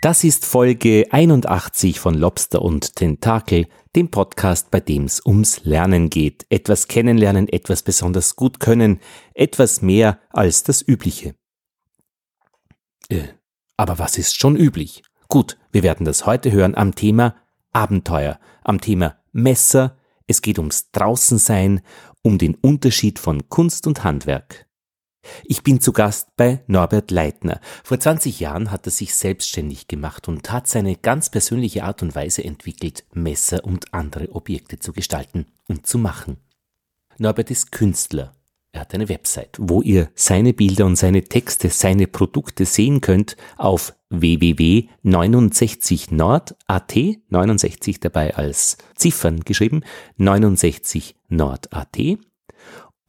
Das ist Folge 81 von Lobster und Tentakel, dem Podcast, bei dem es ums Lernen geht. Etwas kennenlernen, etwas besonders gut können, etwas mehr als das Übliche. Äh, aber was ist schon üblich? Gut, wir werden das heute hören am Thema Abenteuer, am Thema Messer, es geht ums Draußensein, um den Unterschied von Kunst und Handwerk. Ich bin zu Gast bei Norbert Leitner. Vor 20 Jahren hat er sich selbstständig gemacht und hat seine ganz persönliche Art und Weise entwickelt, Messer und andere Objekte zu gestalten und zu machen. Norbert ist Künstler. Er hat eine Website, wo ihr seine Bilder und seine Texte, seine Produkte sehen könnt auf www.69nord.at, 69 dabei als Ziffern geschrieben, 69nord.at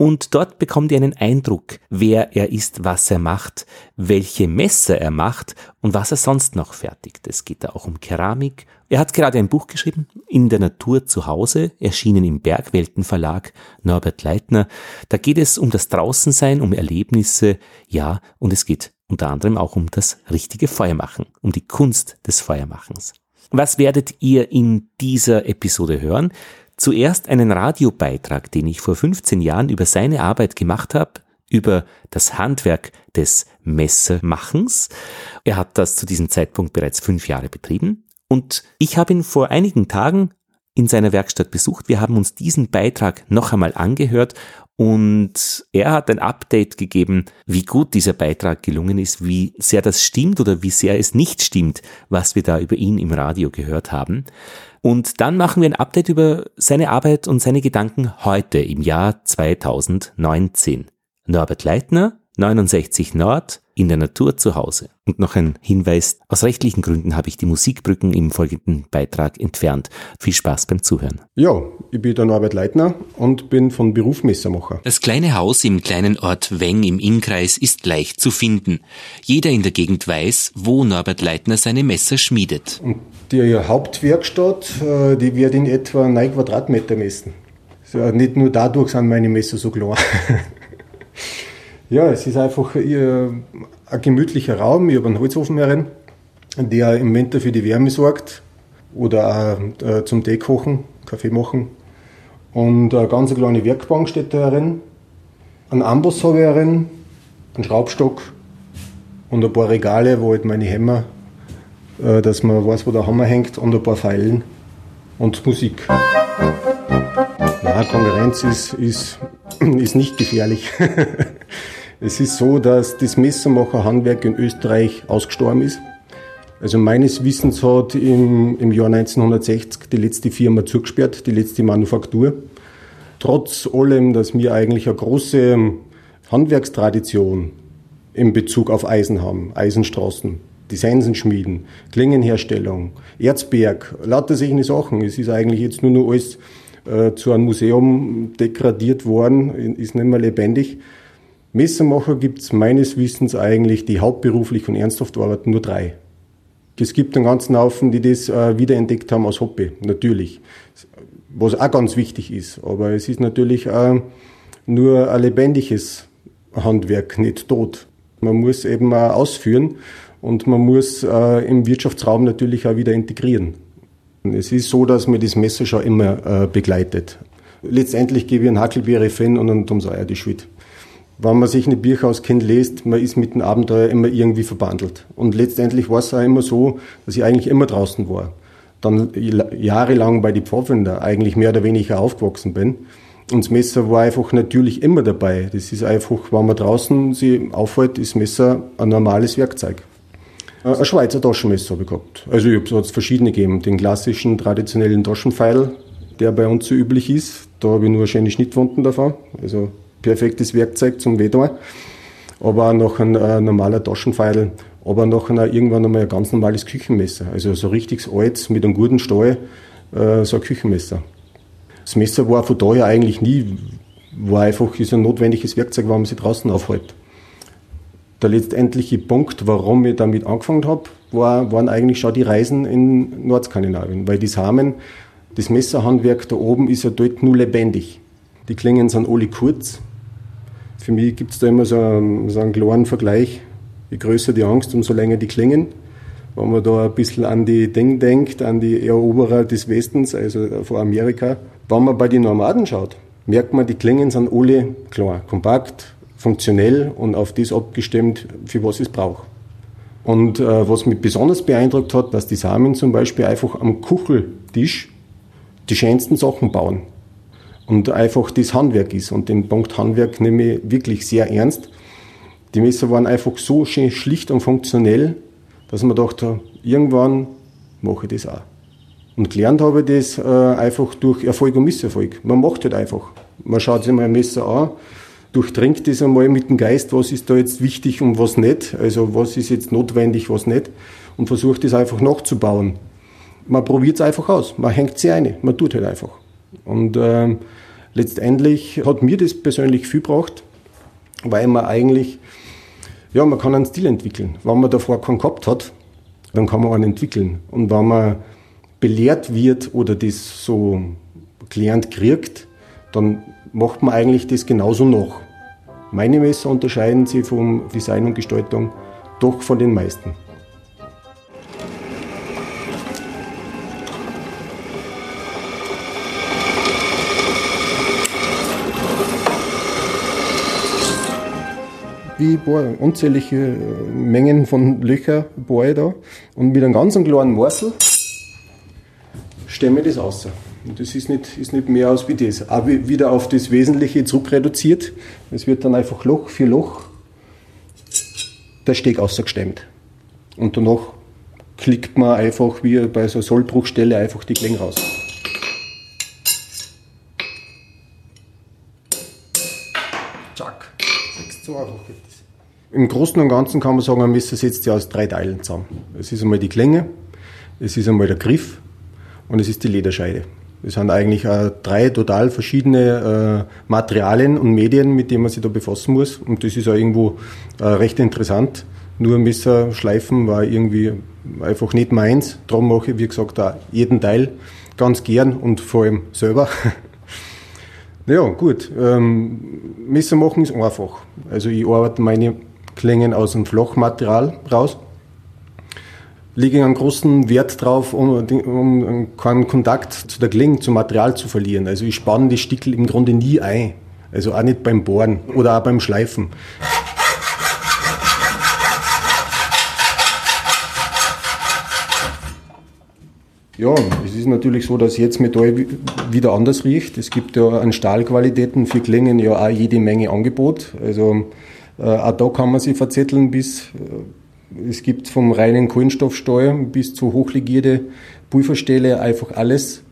und dort bekommt ihr einen Eindruck, wer er ist, was er macht, welche Messer er macht und was er sonst noch fertigt. Es geht da auch um Keramik. Er hat gerade ein Buch geschrieben, In der Natur zu Hause, erschienen im Bergwelten Verlag, Norbert Leitner. Da geht es um das Draußensein, um Erlebnisse, ja, und es geht unter anderem auch um das richtige Feuermachen, um die Kunst des Feuermachens. Was werdet ihr in dieser Episode hören? Zuerst einen Radiobeitrag, den ich vor 15 Jahren über seine Arbeit gemacht habe, über das Handwerk des Messermachens. Er hat das zu diesem Zeitpunkt bereits fünf Jahre betrieben. Und ich habe ihn vor einigen Tagen in seiner Werkstatt besucht. Wir haben uns diesen Beitrag noch einmal angehört und er hat ein Update gegeben, wie gut dieser Beitrag gelungen ist, wie sehr das stimmt oder wie sehr es nicht stimmt, was wir da über ihn im Radio gehört haben. Und dann machen wir ein Update über seine Arbeit und seine Gedanken heute im Jahr 2019. Norbert Leitner, 69 Nord, in der Natur zu Hause. Und noch ein Hinweis, aus rechtlichen Gründen habe ich die Musikbrücken im folgenden Beitrag entfernt. Viel Spaß beim Zuhören. Ja, ich bin der Norbert Leitner und bin von Beruf Messermacher. Das kleine Haus im kleinen Ort Weng im Innkreis ist leicht zu finden. Jeder in der Gegend weiß, wo Norbert Leitner seine Messer schmiedet. Und die Hauptwerkstatt, äh, die wird in etwa 9 Quadratmeter messen. Nicht nur dadurch sind meine Messer so klar. Ja, es ist einfach ein gemütlicher Raum. Ich habe einen Holzofen herein, der im Winter für die Wärme sorgt oder auch äh, zum Tee kochen, Kaffee machen. Und eine ganz kleine Werkbank steht da herin. Ein Amboss habe ich herin, einen Schraubstock und ein paar Regale, wo halt meine Hämmer, äh, dass man weiß, wo der Hammer hängt, und ein paar Pfeilen und Musik. Na, Konkurrenz ist, ist, ist nicht gefährlich. Es ist so, dass das Messermacherhandwerk in Österreich ausgestorben ist. Also meines Wissens hat im, im Jahr 1960 die letzte Firma zugesperrt, die letzte Manufaktur. Trotz allem, dass wir eigentlich eine große Handwerkstradition in Bezug auf Eisen haben, Eisenstraßen, Designsenschmieden, Klingenherstellung, Erzberg, lauter solche Sachen. Es ist eigentlich jetzt nur noch alles äh, zu einem Museum degradiert worden, ist nicht mehr lebendig. Messermacher gibt es meines Wissens eigentlich, die hauptberuflich und ernsthaft arbeiten, nur drei. Es gibt einen ganzen Haufen, die das äh, wiederentdeckt haben als Hobby, natürlich. Was auch ganz wichtig ist. Aber es ist natürlich äh, nur ein lebendiges Handwerk, nicht tot. Man muss eben auch ausführen und man muss äh, im Wirtschaftsraum natürlich auch wieder integrieren. Es ist so, dass mir das Messer schon immer äh, begleitet. Letztendlich gebe ich einen Hackelbeere Fan und einen Tom Sawyer die Schuld wenn man sich in Bücher auskennt, liest, man ist mit dem Abenteuer immer irgendwie verbandelt. Und letztendlich war es auch immer so, dass ich eigentlich immer draußen war. Dann jahrelang bei die Pfadfinder eigentlich mehr oder weniger aufgewachsen bin. Und das Messer war einfach natürlich immer dabei. Das ist einfach, wenn man draußen sich aufhält, ist Messer ein normales Werkzeug. Äh, ein Schweizer Taschenmesser habe ich gehabt. Also ich habe es verschiedene gegeben. Den klassischen, traditionellen Taschenpfeil, der bei uns so üblich ist. Da habe ich nur schöne Schnittwunden davon. Also perfektes Werkzeug zum Wehtun. Aber noch ein äh, normaler Taschenpfeil, aber noch ein, irgendwann einmal ein ganz normales Küchenmesser. Also so richtig altes mit einem guten Stahl, äh, so ein Küchenmesser. Das Messer war von daher eigentlich nie, war einfach ist ein notwendiges Werkzeug, wenn man sich draußen aufhält. Der letztendliche Punkt, warum ich damit angefangen habe, war, waren eigentlich schon die Reisen in Nordskandinavien, weil die Samen, das Messerhandwerk da oben ist ja dort nur lebendig. Die Klingen sind alle kurz, für mich gibt es da immer so einen, so einen klaren Vergleich. Je größer die Angst, umso länger die klingen. wenn man da ein bisschen an die Ding denkt, an die Eroberer des Westens, also von Amerika. Wenn man bei den Nomaden schaut, merkt man, die Klingen sind alle klar, kompakt, funktionell und auf das abgestimmt, für was es braucht. Und äh, was mich besonders beeindruckt hat, dass die Samen zum Beispiel einfach am Kucheltisch die schönsten Sachen bauen. Und einfach das Handwerk ist. Und den Punkt Handwerk nehme ich wirklich sehr ernst. Die Messer waren einfach so schön schlicht und funktionell, dass man dachte, irgendwann mache ich das auch. Und gelernt habe ich das äh, einfach durch Erfolg und Misserfolg. Man macht halt einfach. Man schaut sich mal ein Messer an, durchdringt das einmal mit dem Geist, was ist da jetzt wichtig und was nicht, also was ist jetzt notwendig, was nicht, und versucht das einfach nachzubauen. Man probiert es einfach aus, man hängt sie ein, man tut halt einfach. Und äh, letztendlich hat mir das persönlich viel gebracht, weil man eigentlich ja, man kann einen Stil entwickeln. Wenn man davor keinen gehabt hat, dann kann man einen entwickeln. Und wenn man belehrt wird oder das so gelernt kriegt, dann macht man eigentlich das genauso noch. Meine Messer unterscheiden sich vom Design und Gestaltung doch von den meisten. Wie boah, unzählige äh, Mengen von Löcher bohre ich da. Und mit einem ganz kleinen Morsel stemme ich das aus. Und das ist nicht, ist nicht mehr aus wie das. Auch wieder auf das Wesentliche zurückreduziert. Es wird dann einfach Loch für Loch der Steg ausgestemmt. Und danach klickt man einfach wie bei so einer Sollbruchstelle einfach die Klänge raus. Im Großen und Ganzen kann man sagen, ein Messer setzt sich aus drei Teilen zusammen. Es ist einmal die Klänge, es ist einmal der Griff und es ist die Lederscheide. Das sind eigentlich äh, drei total verschiedene äh, Materialien und Medien, mit denen man sich da befassen muss. Und das ist auch irgendwo äh, recht interessant. Nur Messer schleifen war irgendwie einfach nicht meins. Darum mache ich, wie gesagt, auch jeden Teil ganz gern und vor allem selber. ja, gut. Ähm, Messer machen ist einfach. Also ich arbeite meine Klängen aus dem Flochmaterial raus. Lege einen großen Wert drauf, um, um keinen Kontakt zu der Klinge, zum Material zu verlieren. Also ich spanne die Stickel im Grunde nie ein. Also auch nicht beim Bohren oder auch beim Schleifen. Ja, es ist natürlich so, dass jetzt Metall wieder anders riecht. Es gibt ja an Stahlqualitäten für Klingen ja auch jede Menge Angebot. Also auch da kann man sich verzetteln bis, äh, es gibt vom reinen Kohlenstoffsteuer bis zu hochlegierte Pulverstähle einfach alles.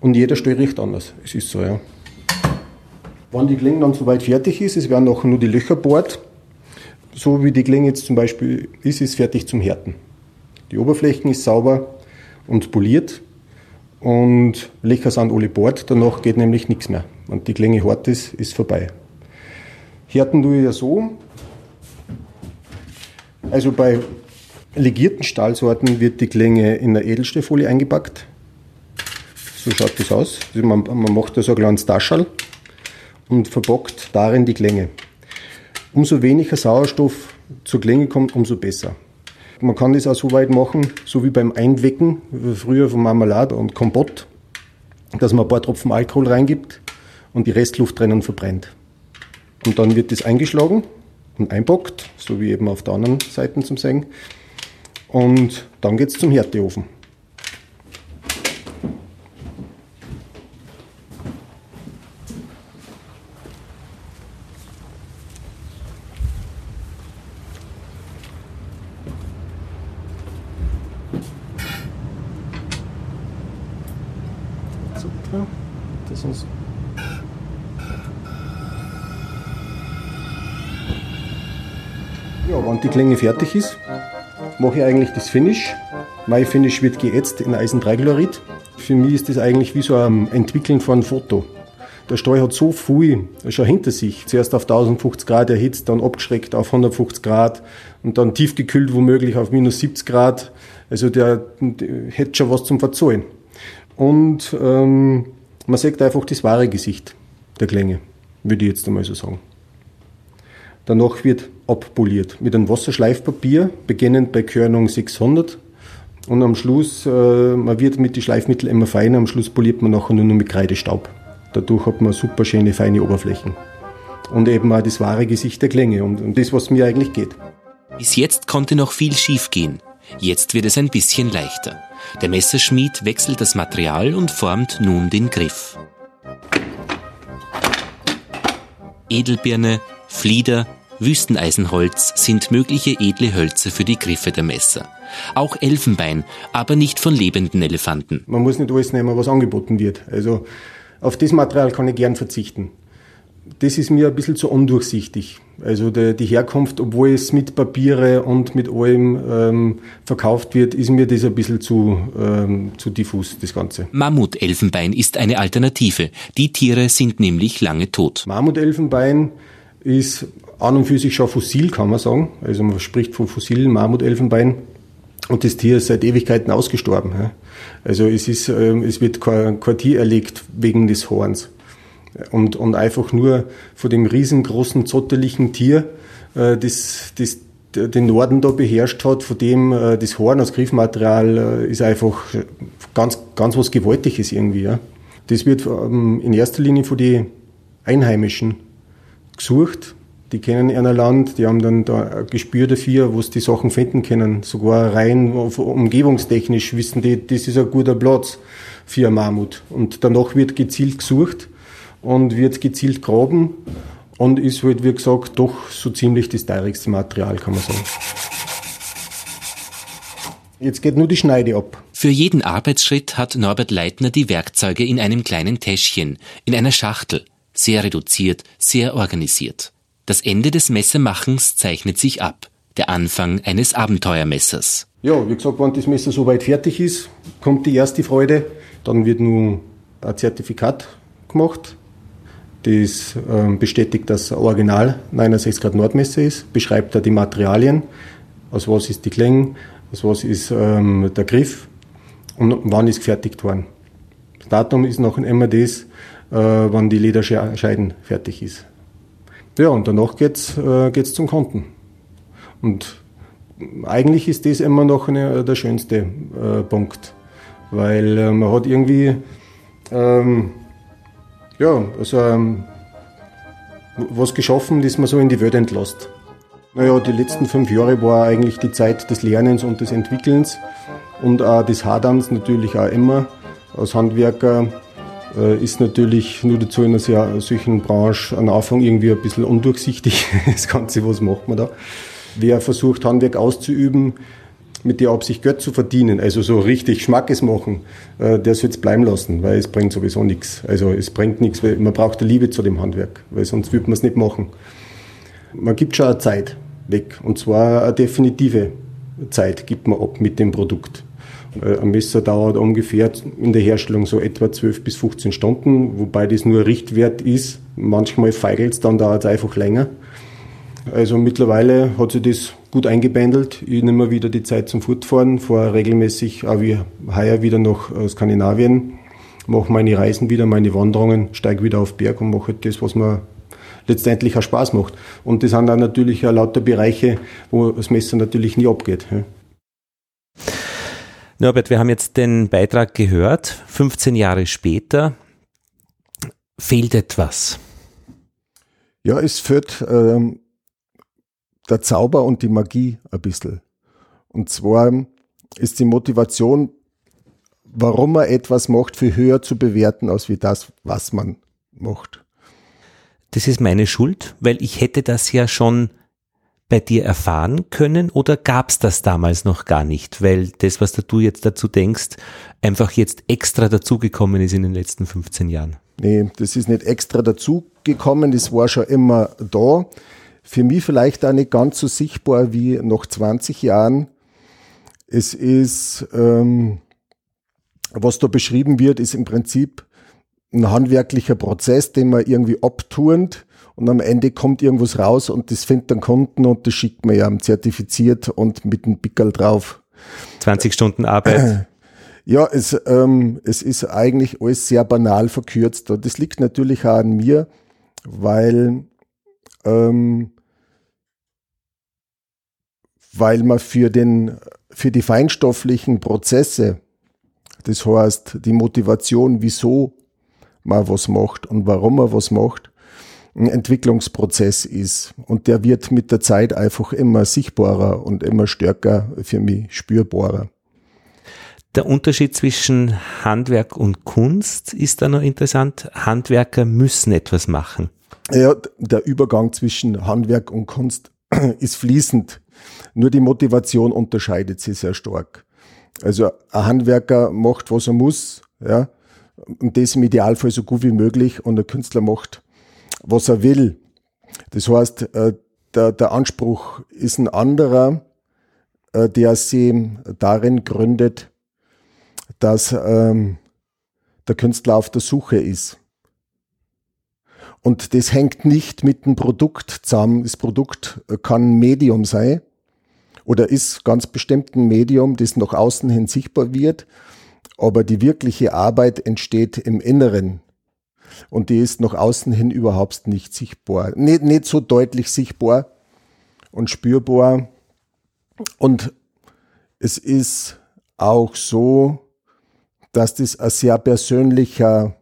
Und jeder Stall riecht anders. Es ist so, ja. Wenn die Klinge dann soweit fertig ist, es werden noch nur die Löcher bohrt. So wie die Klinge jetzt zum Beispiel ist, ist fertig zum Härten. Die Oberflächen ist sauber und poliert und Löcher sind alle bohrt. Danach geht nämlich nichts mehr. Und die Klinge hart ist, ist vorbei. Härten tue ich ja so. Also bei legierten Stahlsorten wird die Klinge in der Edelstahlfolie eingepackt. So schaut das aus. Man, man, macht da so ein kleines Taschel und verbockt darin die Klänge. Umso weniger Sauerstoff zur Klinge kommt, umso besser. Man kann das auch so weit machen, so wie beim Einwecken, früher von Marmelade und Kompott, dass man ein paar Tropfen Alkohol reingibt und die Restluft drinnen verbrennt. Und dann wird das eingeschlagen und einpackt, so wie eben auf der anderen Seite zum Sehen. Und dann geht es zum Härteofen. Super. Das ist Wenn die Klinge fertig ist, mache ich eigentlich das Finish. Mein Finish wird geätzt in Eisen 3 Chlorid. Für mich ist das eigentlich wie so ein Entwickeln von einem Foto. Der Stall hat so viel schon hinter sich. Zuerst auf 1050 Grad erhitzt, dann abgeschreckt auf 150 Grad und dann tiefgekühlt womöglich auf minus 70 Grad. Also der, der hätte schon was zum Verzahlen. Und ähm, man sieht einfach das wahre Gesicht der Klänge, würde ich jetzt einmal so sagen. Danach wird abpoliert mit einem Wasserschleifpapier, beginnend bei Körnung 600 Und am Schluss, äh, man wird mit den Schleifmitteln immer feiner, am Schluss poliert man nachher nur noch mit Kreidestaub. Dadurch hat man super schöne, feine Oberflächen. Und eben auch das wahre Gesicht der Klänge und, und das, was mir eigentlich geht. Bis jetzt konnte noch viel schiefgehen. Jetzt wird es ein bisschen leichter. Der Messerschmied wechselt das Material und formt nun den Griff. Edelbirne, Flieder, Wüsteneisenholz sind mögliche edle Hölzer für die Griffe der Messer. Auch Elfenbein, aber nicht von lebenden Elefanten. Man muss nicht alles nehmen, was angeboten wird. Also auf das Material kann ich gern verzichten. Das ist mir ein bisschen zu undurchsichtig. Also die Herkunft, obwohl es mit Papiere und mit allem ähm, verkauft wird, ist mir das ein bisschen zu, ähm, zu diffus, das Ganze. Mammutelfenbein ist eine Alternative. Die Tiere sind nämlich lange tot. Mammutelfenbein ist an und für sich schon fossil, kann man sagen. Also man spricht von fossilen Mammutelfenbein. Und das Tier ist seit Ewigkeiten ausgestorben. Also es, ist, ähm, es wird kein, Tier erlegt wegen des Horns. Und, und einfach nur von dem riesengroßen, zotteligen Tier, äh, das, das den Norden da beherrscht hat, von dem äh, das Horn als Griffmaterial äh, ist einfach ganz, ganz was Gewaltiges irgendwie. Das wird ähm, in erster Linie von den Einheimischen gesucht die kennen ihr Land, die haben dann da ein Gespür dafür, wo sie die Sachen finden können. Sogar rein umgebungstechnisch wissen die, das ist ein guter Platz für ein Mammut. Und danach wird gezielt gesucht und wird gezielt graben und ist halt, wie gesagt, doch so ziemlich das teurigste Material, kann man sagen. Jetzt geht nur die Schneide ab. Für jeden Arbeitsschritt hat Norbert Leitner die Werkzeuge in einem kleinen Täschchen, in einer Schachtel. Sehr reduziert, sehr organisiert. Das Ende des Messermachens zeichnet sich ab. Der Anfang eines Abenteuermessers. Ja, wie gesagt, wenn das Messer soweit fertig ist, kommt die erste Freude. Dann wird nun ein Zertifikat gemacht. Das ähm, bestätigt, dass Original 69 Grad Nordmesser ist, beschreibt da die Materialien, aus was ist die Klinge, aus was ist ähm, der Griff und wann ist gefertigt worden. Das Datum ist noch immer das, äh, wann die Lederscheiden fertig ist. Ja, und danach geht's äh, zum Konten. Und eigentlich ist das immer noch eine, der schönste äh, Punkt, weil äh, man hat irgendwie, ähm, ja, also ähm, was geschaffen, das man so in die Welt entlässt. Naja, die letzten fünf Jahre war eigentlich die Zeit des Lernens und des Entwickelns und auch des Haderns natürlich auch immer. Als Handwerker ist natürlich nur dazu in einer solchen Branche am Anfang irgendwie ein bisschen undurchsichtig. Das Ganze, was macht man da? Wer versucht, Handwerk auszuüben, mit der Absicht Geld zu verdienen, also so richtig Schmackes machen, äh, der soll es bleiben lassen, weil es bringt sowieso nichts. Also es bringt nichts, weil man braucht eine Liebe zu dem Handwerk, weil sonst würde man es nicht machen. Man gibt schon eine Zeit weg und zwar eine definitive Zeit gibt man ab mit dem Produkt. Äh, ein Messer dauert ungefähr in der Herstellung so etwa 12 bis 15 Stunden, wobei das nur Richtwert ist. Manchmal feigelt es, dann dauert es einfach länger. Also mittlerweile hat sich das gut eingebändelt. Ich nehme wieder die Zeit zum Fortfahren, fahre regelmäßig auch wie heuer wieder nach äh, Skandinavien, mache meine Reisen wieder, meine Wanderungen, steige wieder auf Berg und mache das, was mir letztendlich auch Spaß macht. Und das sind dann natürlich auch lauter Bereiche, wo das Messer natürlich nie abgeht. Norbert, wir haben jetzt den Beitrag gehört. 15 Jahre später fehlt etwas. Ja, es fehlt ähm, der Zauber und die Magie ein bisschen. Und zwar ist die Motivation, warum man etwas macht, für höher zu bewerten, als wie das, was man macht. Das ist meine Schuld, weil ich hätte das ja schon bei dir erfahren können oder gab es das damals noch gar nicht, weil das, was du jetzt dazu denkst, einfach jetzt extra dazugekommen ist in den letzten 15 Jahren? Nee, das ist nicht extra dazugekommen, das war schon immer da. Für mich vielleicht auch nicht ganz so sichtbar wie nach 20 Jahren. Es ist, ähm, was da beschrieben wird, ist im Prinzip ein handwerklicher Prozess, den man irgendwie abturnt und am Ende kommt irgendwas raus und das findet dann Kunden und das schickt man ja zertifiziert und mit einem Pickel drauf. 20 Stunden Arbeit. Ja, es, ähm, es ist eigentlich alles sehr banal verkürzt. Und das liegt natürlich auch an mir, weil ähm, weil man für, den, für die feinstofflichen Prozesse, das heißt die Motivation, wieso man was macht und warum man was macht, ein Entwicklungsprozess ist. Und der wird mit der Zeit einfach immer sichtbarer und immer stärker für mich spürbarer. Der Unterschied zwischen Handwerk und Kunst ist da noch interessant. Handwerker müssen etwas machen. Ja, der Übergang zwischen Handwerk und Kunst ist fließend. Nur die Motivation unterscheidet sich sehr stark. Also ein Handwerker macht, was er muss, ja, und das im Idealfall so gut wie möglich und der Künstler macht, was er will. Das heißt, äh, der, der Anspruch ist ein anderer, äh, der sich darin gründet, dass ähm, der Künstler auf der Suche ist. Und das hängt nicht mit dem Produkt zusammen. Das Produkt kann ein Medium sein oder ist ganz bestimmt ein Medium, das nach außen hin sichtbar wird, aber die wirkliche Arbeit entsteht im Inneren. Und die ist nach außen hin überhaupt nicht sichtbar. Nicht, nicht so deutlich sichtbar und spürbar. Und es ist auch so, dass das ein sehr persönlicher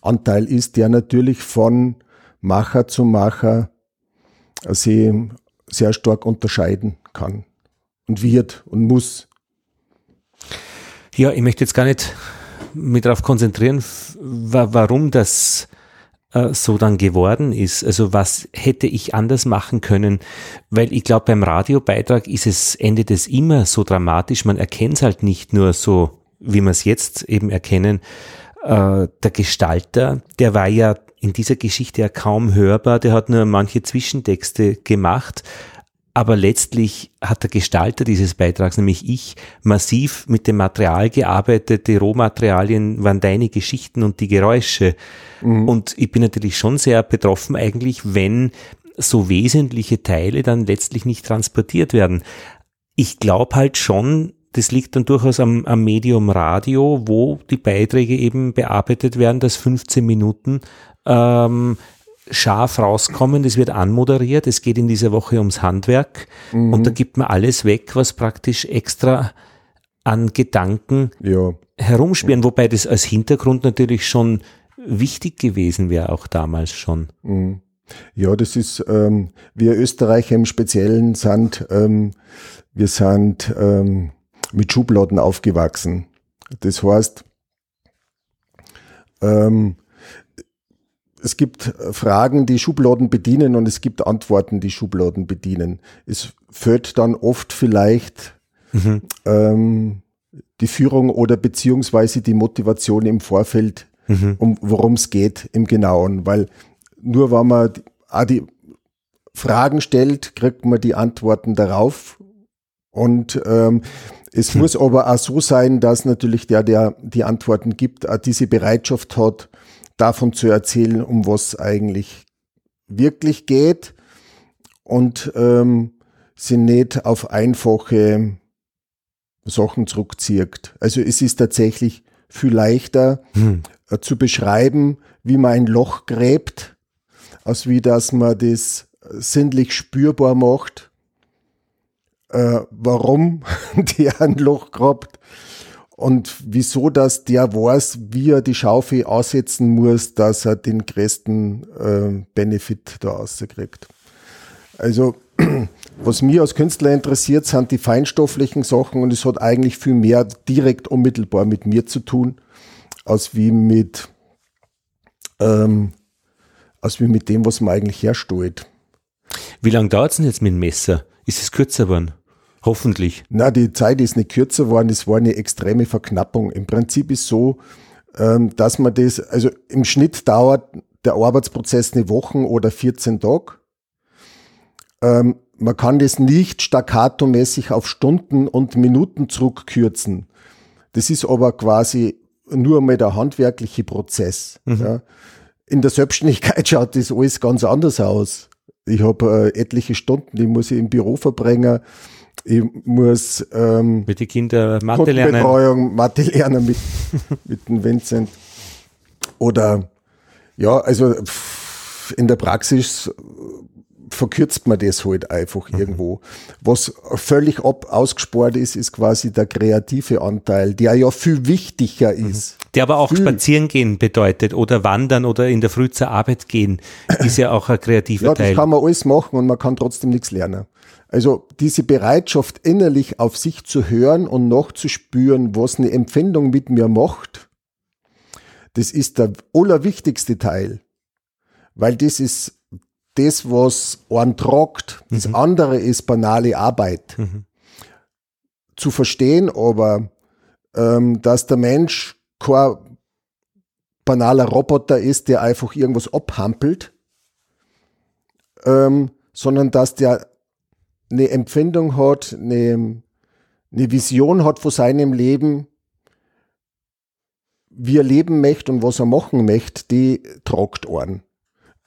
Anteil ist, der natürlich von Macher zu Macher sich sehr stark unterscheiden kann und wird und muss. Ja, ich möchte jetzt gar nicht mich darauf konzentrieren, warum das äh, so dann geworden ist. Also was hätte ich anders machen können? Weil ich glaube, beim Radiobeitrag ist es endet es immer so dramatisch. Man erkennt es halt nicht nur so, wie wir es jetzt eben erkennen, äh, der Gestalter, der war ja in dieser Geschichte ja kaum hörbar, der hat nur manche Zwischentexte gemacht, aber letztlich hat der Gestalter dieses Beitrags, nämlich ich, massiv mit dem Material gearbeitet. Die Rohmaterialien waren deine Geschichten und die Geräusche. Mhm. Und ich bin natürlich schon sehr betroffen eigentlich, wenn so wesentliche Teile dann letztlich nicht transportiert werden. Ich glaube halt schon, das liegt dann durchaus am, am Medium Radio, wo die Beiträge eben bearbeitet werden, dass 15 Minuten ähm, scharf rauskommen. Das wird anmoderiert. Es geht in dieser Woche ums Handwerk mhm. und da gibt man alles weg, was praktisch extra an Gedanken ja. herumspielen, wobei das als Hintergrund natürlich schon wichtig gewesen wäre, auch damals schon. Mhm. Ja, das ist, ähm, wir Österreicher im Speziellen sind, ähm, wir sind ähm, mit Schubladen aufgewachsen. Das heißt, ähm, es gibt Fragen, die Schubladen bedienen und es gibt Antworten, die Schubladen bedienen. Es fehlt dann oft vielleicht mhm. ähm, die Führung oder beziehungsweise die Motivation im Vorfeld, mhm. um worum es geht im Genauen, weil nur wenn man auch die Fragen stellt, kriegt man die Antworten darauf und ähm, es hm. muss aber auch so sein, dass natürlich der, der die Antworten gibt, auch diese Bereitschaft hat, davon zu erzählen, um was eigentlich wirklich geht und ähm, sie nicht auf einfache Sachen zurückzieht. Also es ist tatsächlich viel leichter hm. äh, zu beschreiben, wie man ein Loch gräbt, als wie dass man das sinnlich spürbar macht äh, warum der ein Loch grabt und wieso dass der weiß, wie er die Schaufel aussetzen muss, dass er den größten äh, Benefit da rauskriegt. Also was mir als Künstler interessiert, sind die feinstofflichen Sachen und es hat eigentlich viel mehr direkt unmittelbar mit mir zu tun, als wie mit, ähm, als wie mit dem, was man eigentlich herstellt. Wie lange dauert es denn jetzt mit dem Messer? Ist es kürzer geworden? Hoffentlich. Na, die Zeit ist nicht kürzer geworden, es war eine extreme Verknappung. Im Prinzip ist so, ähm, dass man das, also im Schnitt dauert der Arbeitsprozess eine Woche oder 14 Tage. Ähm, man kann das nicht staccatomäßig auf Stunden und Minuten zurückkürzen. Das ist aber quasi nur mal der handwerkliche Prozess. Mhm. Ja. In der Selbstständigkeit schaut das alles ganz anders aus. Ich habe äh, etliche Stunden, die muss ich im Büro verbringen ich muss ähm, mit den Kindern Mathe lernen. Betreuung, Mathe lernen mit, mit dem Vincent. Oder ja, also in der Praxis verkürzt man das halt einfach mhm. irgendwo. Was völlig ab ausgespart ist, ist quasi der kreative Anteil, der ja viel wichtiger mhm. ist. Der aber auch viel. spazieren gehen bedeutet oder wandern oder in der Früh zur Arbeit gehen, ist ja auch ein kreativer ja, Teil. Ja, das kann man alles machen und man kann trotzdem nichts lernen. Also diese Bereitschaft innerlich auf sich zu hören und noch zu spüren, was eine Empfindung mit mir macht, das ist der allerwichtigste Teil. Weil das ist das, was einen tragt. Das mhm. andere ist banale Arbeit. Mhm. Zu verstehen aber, ähm, dass der Mensch kein banaler Roboter ist, der einfach irgendwas abhampelt, ähm, sondern dass der eine Empfindung hat, eine, eine Vision hat von seinem Leben, wie er leben möchte und was er machen möchte, die tragt einen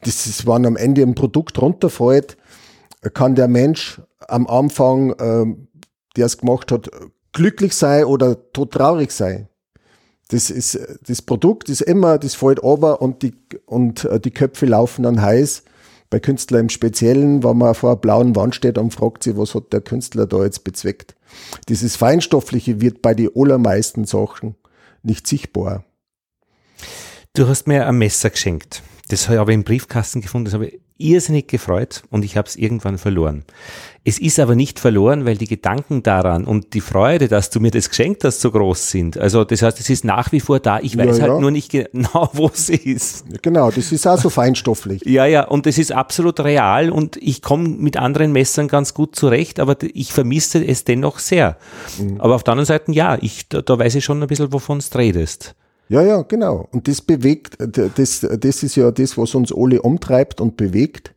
das ist, wenn am Ende ein Produkt runterfällt, kann der Mensch am Anfang, ähm, der es gemacht hat, glücklich sein oder tot traurig sein. Das ist, das Produkt ist immer, das fällt over und die, und äh, die Köpfe laufen dann heiß. Bei Künstlern im Speziellen, wenn man vor einer blauen Wand steht und fragt sich, was hat der Künstler da jetzt bezweckt. Dieses Feinstoffliche wird bei den allermeisten Sachen nicht sichtbar. Du hast mir ein Messer geschenkt. Das habe ich im Briefkasten gefunden, das habe ich irrsinnig gefreut und ich habe es irgendwann verloren. Es ist aber nicht verloren, weil die Gedanken daran und die Freude, dass du mir das geschenkt hast, so groß sind. Also das heißt, es ist nach wie vor da. Ich weiß ja, halt ja. nur nicht genau, wo es ist. Genau, das ist auch so feinstofflich. ja, ja, und das ist absolut real und ich komme mit anderen Messern ganz gut zurecht, aber ich vermisse es dennoch sehr. Mhm. Aber auf der anderen Seite, ja, ich, da, da weiß ich schon ein bisschen, wovon du redest. Ja, ja, genau. Und das bewegt, das, das ist ja das, was uns alle umtreibt und bewegt.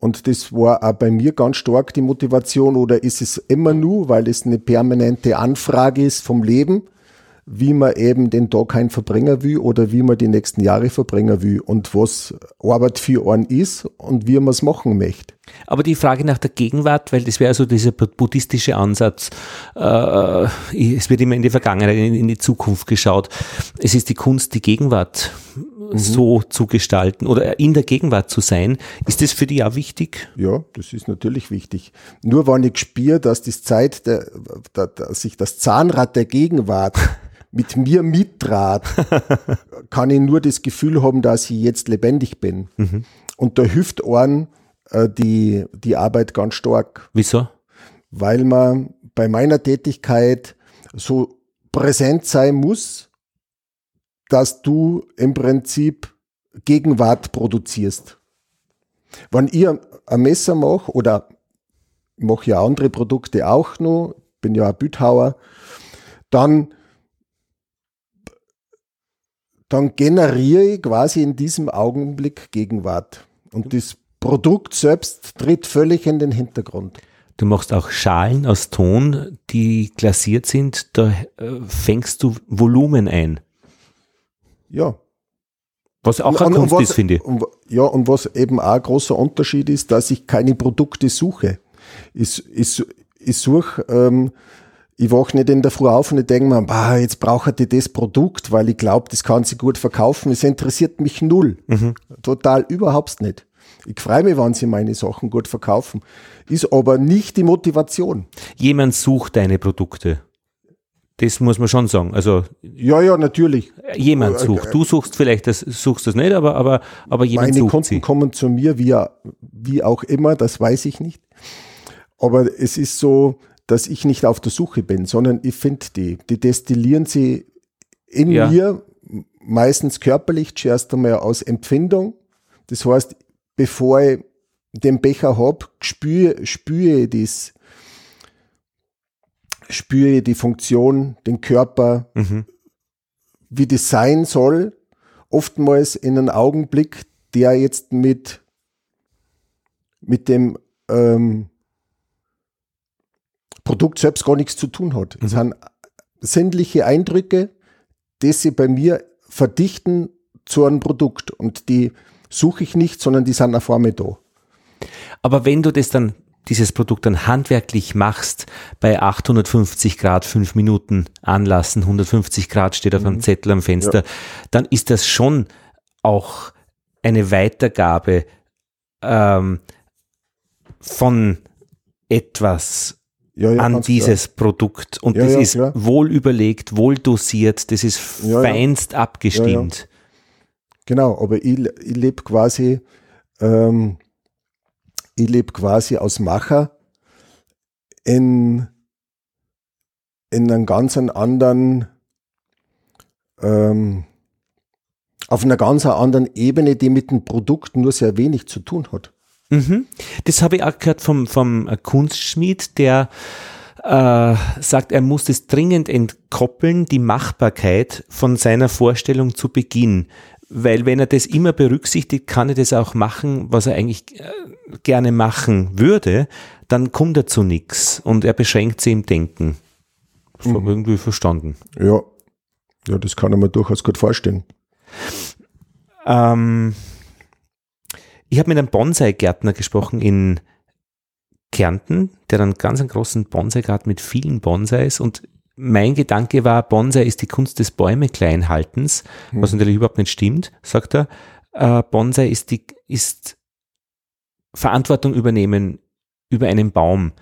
Und das war auch bei mir ganz stark die Motivation oder ist es immer nur, weil es eine permanente Anfrage ist vom Leben, wie man eben den Tag ein verbringen will oder wie man die nächsten Jahre verbringen will und was Arbeit für einen ist und wie man es machen möchte. Aber die Frage nach der Gegenwart, weil das wäre also dieser buddhistische Ansatz, äh, es wird immer in die Vergangenheit, in, in, die Zukunft geschaut. Es ist die Kunst, die Gegenwart mhm. so zu gestalten oder in der Gegenwart zu sein. Ist das für dich auch wichtig? Ja, das ist natürlich wichtig. Nur wenn ich spüre, dass die Zeit, der, der, sich das Zahnrad der Gegenwart mit mir mittrat, kann ich nur das Gefühl haben, dass ich jetzt lebendig bin. Mhm. Und da hilft einem, äh, die, die Arbeit ganz stark. Wieso? Weil man bei meiner Tätigkeit so präsent sein muss, dass du im Prinzip Gegenwart produzierst. Wenn ich ein Messer mache oder mache ja andere Produkte auch noch, bin ja ein Bildhauer, dann, dann generiere ich quasi in diesem Augenblick Gegenwart. Und das Produkt selbst tritt völlig in den Hintergrund. Du machst auch Schalen aus Ton, die glasiert sind. Da äh, fängst du Volumen ein. Ja. Was auch ein Kunst was, ist, finde ich. Und, ja, und was eben auch ein großer Unterschied ist, dass ich keine Produkte suche. Ich, ich, ich suche, ähm, ich wache nicht in der Früh auf und ich denke mir, bah, jetzt brauche ich das Produkt, weil ich glaube, das kann sie gut verkaufen. Es interessiert mich null. Mhm. Total überhaupt nicht. Ich freue mich, wenn sie meine Sachen gut verkaufen. Ist aber nicht die Motivation. Jemand sucht deine Produkte. Das muss man schon sagen. Also ja, ja, natürlich. Jemand äh, sucht. Du suchst vielleicht das, suchst das nicht, aber aber aber jemand Meine sucht Kunden sie. kommen zu mir wie wie auch immer. Das weiß ich nicht. Aber es ist so, dass ich nicht auf der Suche bin, sondern ich finde die. Die destillieren sie in ja. mir meistens körperlich zuerst einmal aus Empfindung. Das heißt, bevor ich den Becher hab, spüre, spüre ich das, spüre die Funktion, den Körper, mhm. wie das sein soll. Oftmals in einem Augenblick, der jetzt mit, mit dem ähm, Produkt selbst gar nichts zu tun hat. Mhm. Es sind sinnliche Eindrücke, die sie bei mir verdichten zu einem Produkt und die suche ich nicht, sondern die sind vor mir da. Aber wenn du das dann dieses Produkt dann handwerklich machst, bei 850 Grad fünf Minuten anlassen, 150 Grad steht auf einem mhm. Zettel am Fenster, ja. dann ist das schon auch eine Weitergabe ähm, von etwas Ja, ja, an dieses Produkt. Und das ist klar. wohl überlegt, wohl dosiert, das ist feinst abgestimmt. Genau, aber ich, ich lebe quasi, ähm, ich lebe quasi als Macher in, in einem ganz anderen, ähm, auf einer ganz anderen Ebene, die mit dem Produkt nur sehr wenig zu tun hat. Mhm. Das habe ich auch gehört vom, vom Kunstschmied, der äh, sagt, er muss es dringend entkoppeln, die Machbarkeit von seiner Vorstellung zu Beginn. Weil wenn er das immer berücksichtigt, kann er das auch machen, was er eigentlich äh, gerne machen würde, dann kommt er zu nichts und er beschränkt sie im Denken. Ich irgendwie verstanden. Ja, ja, das kann ich mir durchaus gut vorstellen. Ähm, ich habe mit einem Bonsai-Gärtner gesprochen in Kärnten, der einen ganz einen großen Bonsai-Garten mit vielen Bonsais und mein Gedanke war, Bonsai ist die Kunst des Bäume kleinhaltens, was natürlich überhaupt nicht stimmt, sagt er. Äh, Bonsai ist die, ist Verantwortung übernehmen über einen Baum.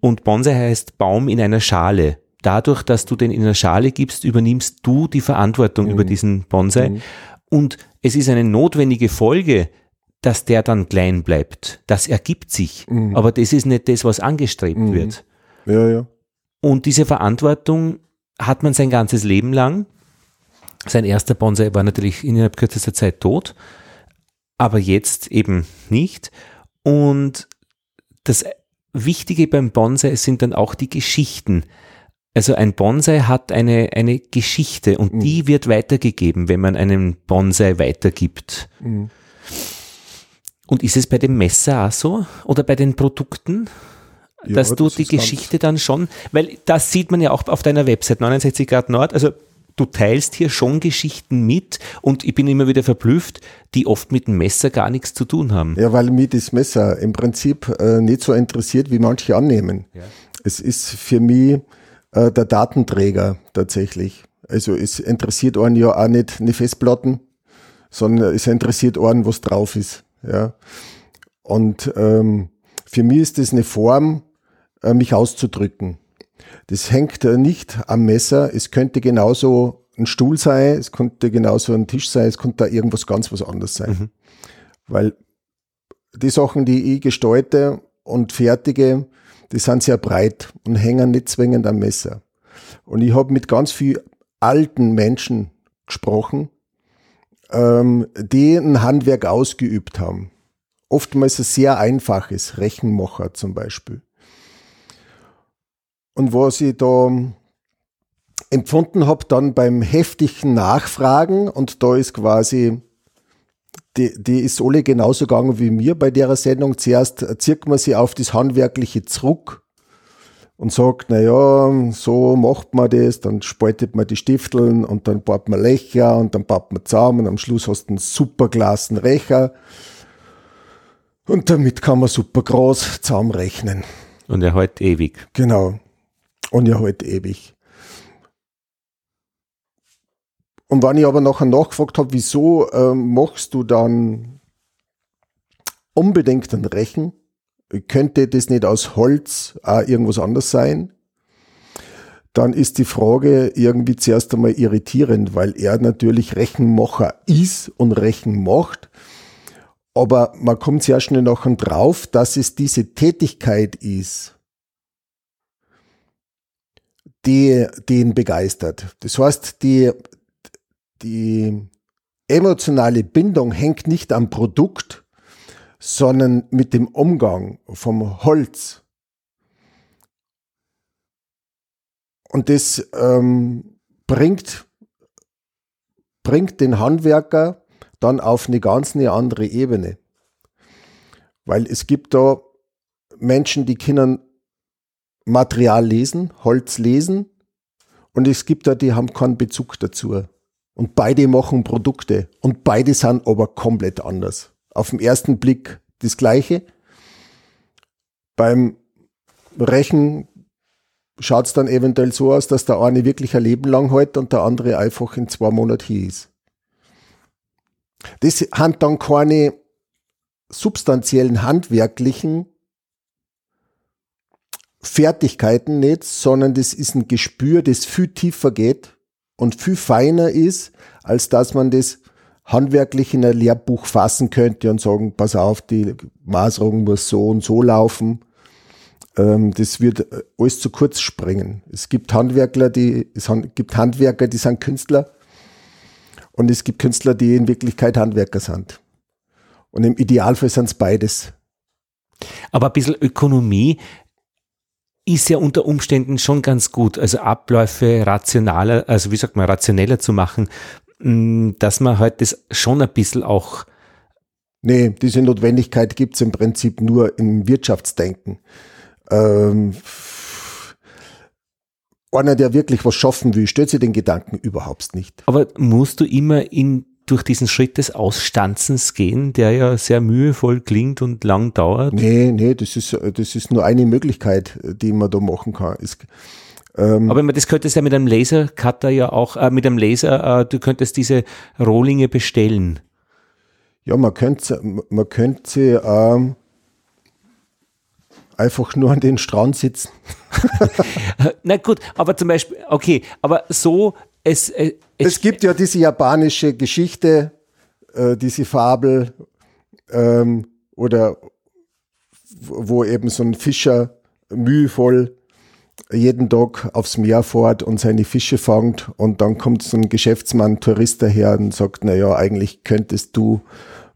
Und Bonsai heißt Baum in einer Schale. Dadurch, dass du den in einer Schale gibst, übernimmst du die Verantwortung über diesen Bonsai. Und es ist eine notwendige Folge, dass der dann klein bleibt. Das ergibt sich. Aber das ist nicht das, was angestrebt wird. Ja, ja. Und diese Verantwortung hat man sein ganzes Leben lang. Sein erster Bonsai war natürlich innerhalb kürzester Zeit tot, aber jetzt eben nicht. Und das Wichtige beim Bonsai sind dann auch die Geschichten. Also ein Bonsai hat eine, eine Geschichte und die wird weitergegeben, wenn man einen Bonsai weitergibt. Und ist es bei dem Messer auch so? Oder bei den Produkten? Ja, dass du das die Geschichte dann schon, weil das sieht man ja auch auf deiner Website 69 Grad Nord, also du teilst hier schon Geschichten mit und ich bin immer wieder verblüfft, die oft mit dem Messer gar nichts zu tun haben. Ja, weil mich das Messer im Prinzip äh, nicht so interessiert, wie manche annehmen. Es ist für mich äh, der Datenträger tatsächlich. Also es interessiert einen ja auch nicht eine Festplatten, sondern es interessiert einen, was drauf ist. Ja. Und ähm, für mich ist das eine Form, mich auszudrücken. Das hängt äh, nicht am Messer. Es könnte genauso ein Stuhl sein, es könnte genauso ein Tisch sein, es könnte da irgendwas ganz was anderes sein. Weil die Sachen, die ich gestalte und fertige, die sind sehr breit und hängen nicht zwingend am Messer. Und ich habe mit ganz viel alten Menschen gesprochen, ähm, die ein Handwerk ausgeübt haben. Oftmals ein sehr einfaches, Rechenmacher zum Beispiel. Und was ich da empfunden habe, dann beim heftigen Nachfragen, und da ist quasi, die, die ist alle genauso gegangen wie mir bei der Sendung. Zuerst zieht man sie auf das Handwerkliche zurück und sagt, na ja, so macht man das, dann spaltet man die Stifteln und dann baut man Löcher und dann baut man zusammen und am Schluss hast du einen super glasen Recher und damit kann man super groß zusammenrechnen. Und er hält ewig. Genau. Und ja halt ewig. Und wenn ich aber nachher nachgefragt habe, wieso ähm, machst du dann unbedingt ein Rechen? Könnte das nicht aus Holz auch irgendwas anderes sein? Dann ist die Frage irgendwie zuerst einmal irritierend, weil er natürlich Rechenmacher ist und Rechen macht. Aber man kommt sehr schnell nachher drauf, dass es diese Tätigkeit ist, die, ihn begeistert. Das heißt, die, die emotionale Bindung hängt nicht am Produkt, sondern mit dem Umgang vom Holz. Und das ähm, bringt, bringt den Handwerker dann auf eine ganz eine andere Ebene. Weil es gibt da Menschen, die können Material lesen, Holz lesen und es gibt da, die haben keinen Bezug dazu. Und beide machen Produkte und beide sind aber komplett anders. Auf den ersten Blick das Gleiche. Beim Rechen schaut es dann eventuell so aus, dass der eine wirklich ein Leben lang hält und der andere einfach in zwei Monaten hier ist. Das haben dann keine substanziellen handwerklichen Fertigkeiten nicht, sondern das ist ein Gespür, das viel tiefer geht und viel feiner ist, als dass man das handwerklich in ein Lehrbuch fassen könnte und sagen, pass auf, die Maserung muss so und so laufen. Ähm, das wird äh, alles zu kurz springen. Es gibt Handwerkler, die, es gibt Handwerker, die sind Künstler und es gibt Künstler, die in Wirklichkeit Handwerker sind. Und im Idealfall sind es beides. Aber ein bisschen Ökonomie ist ja unter Umständen schon ganz gut. Also Abläufe rationaler, also wie sagt man, rationeller zu machen, mm, dass man halt das schon ein bisschen auch. Nee, diese Notwendigkeit gibt es im Prinzip nur im Wirtschaftsdenken. Ähm, einer, der wirklich was schaffen will, stellt sich den Gedanken überhaupt nicht. Aber musst du immer in, durch diesen Schritt des Ausstanzens gehen, der ja sehr mühevoll klingt und lang dauert? Nee, nee, das ist, das ist nur eine Möglichkeit, die man da machen kann. Es, ähm, Aber das könntest ja mit einem Lasercutter ja auch, äh, mit einem Laser, äh, du könntest diese Rohlinge bestellen. Ja, man könnte, man könnte sie, ähm, einfach nur an den Strand sitzen. Na gut, aber zum Beispiel, okay, aber so, es, äh, es, es gibt ja diese japanische Geschichte, äh, diese Fabel, ähm, oder wo eben so ein Fischer mühevoll jeden Tag aufs Meer fährt und seine Fische fangt und dann kommt so ein Geschäftsmann, Tourist daher und sagt, na ja, eigentlich könntest du,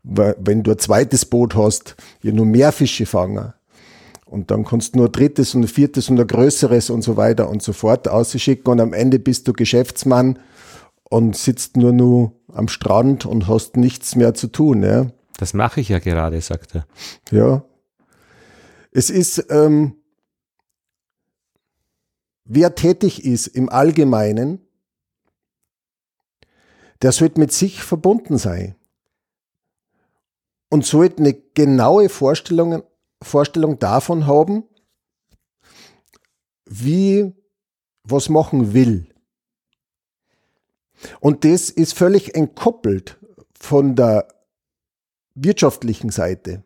wenn du ein zweites Boot hast, ja nur mehr Fische fangen. Und dann kannst du nur ein drittes und ein viertes und ein größeres und so weiter und so fort ausschicken und am Ende bist du Geschäftsmann und sitzt nur nur am Strand und hast nichts mehr zu tun. Ja? Das mache ich ja gerade, sagt er. Ja. Es ist, ähm, wer tätig ist im Allgemeinen, der sollte mit sich verbunden sein und sollte eine genaue Vorstellung Vorstellung davon haben, wie was machen will. Und das ist völlig entkoppelt von der wirtschaftlichen Seite.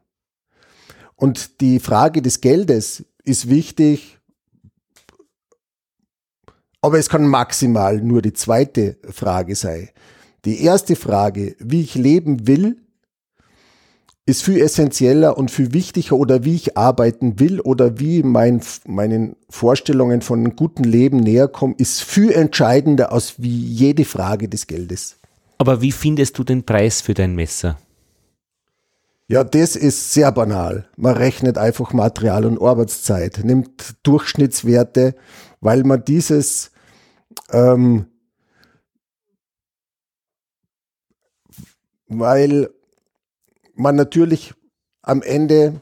Und die Frage des Geldes ist wichtig, aber es kann maximal nur die zweite Frage sein. Die erste Frage, wie ich leben will, ist viel essentieller und viel wichtiger oder wie ich arbeiten will oder wie mein, meinen Vorstellungen von einem guten Leben näher komme, ist viel entscheidender als wie jede Frage des Geldes. Aber wie findest du den Preis für dein Messer? Ja, das ist sehr banal. Man rechnet einfach Material und Arbeitszeit, nimmt Durchschnittswerte, weil man dieses ähm, weil man natürlich am Ende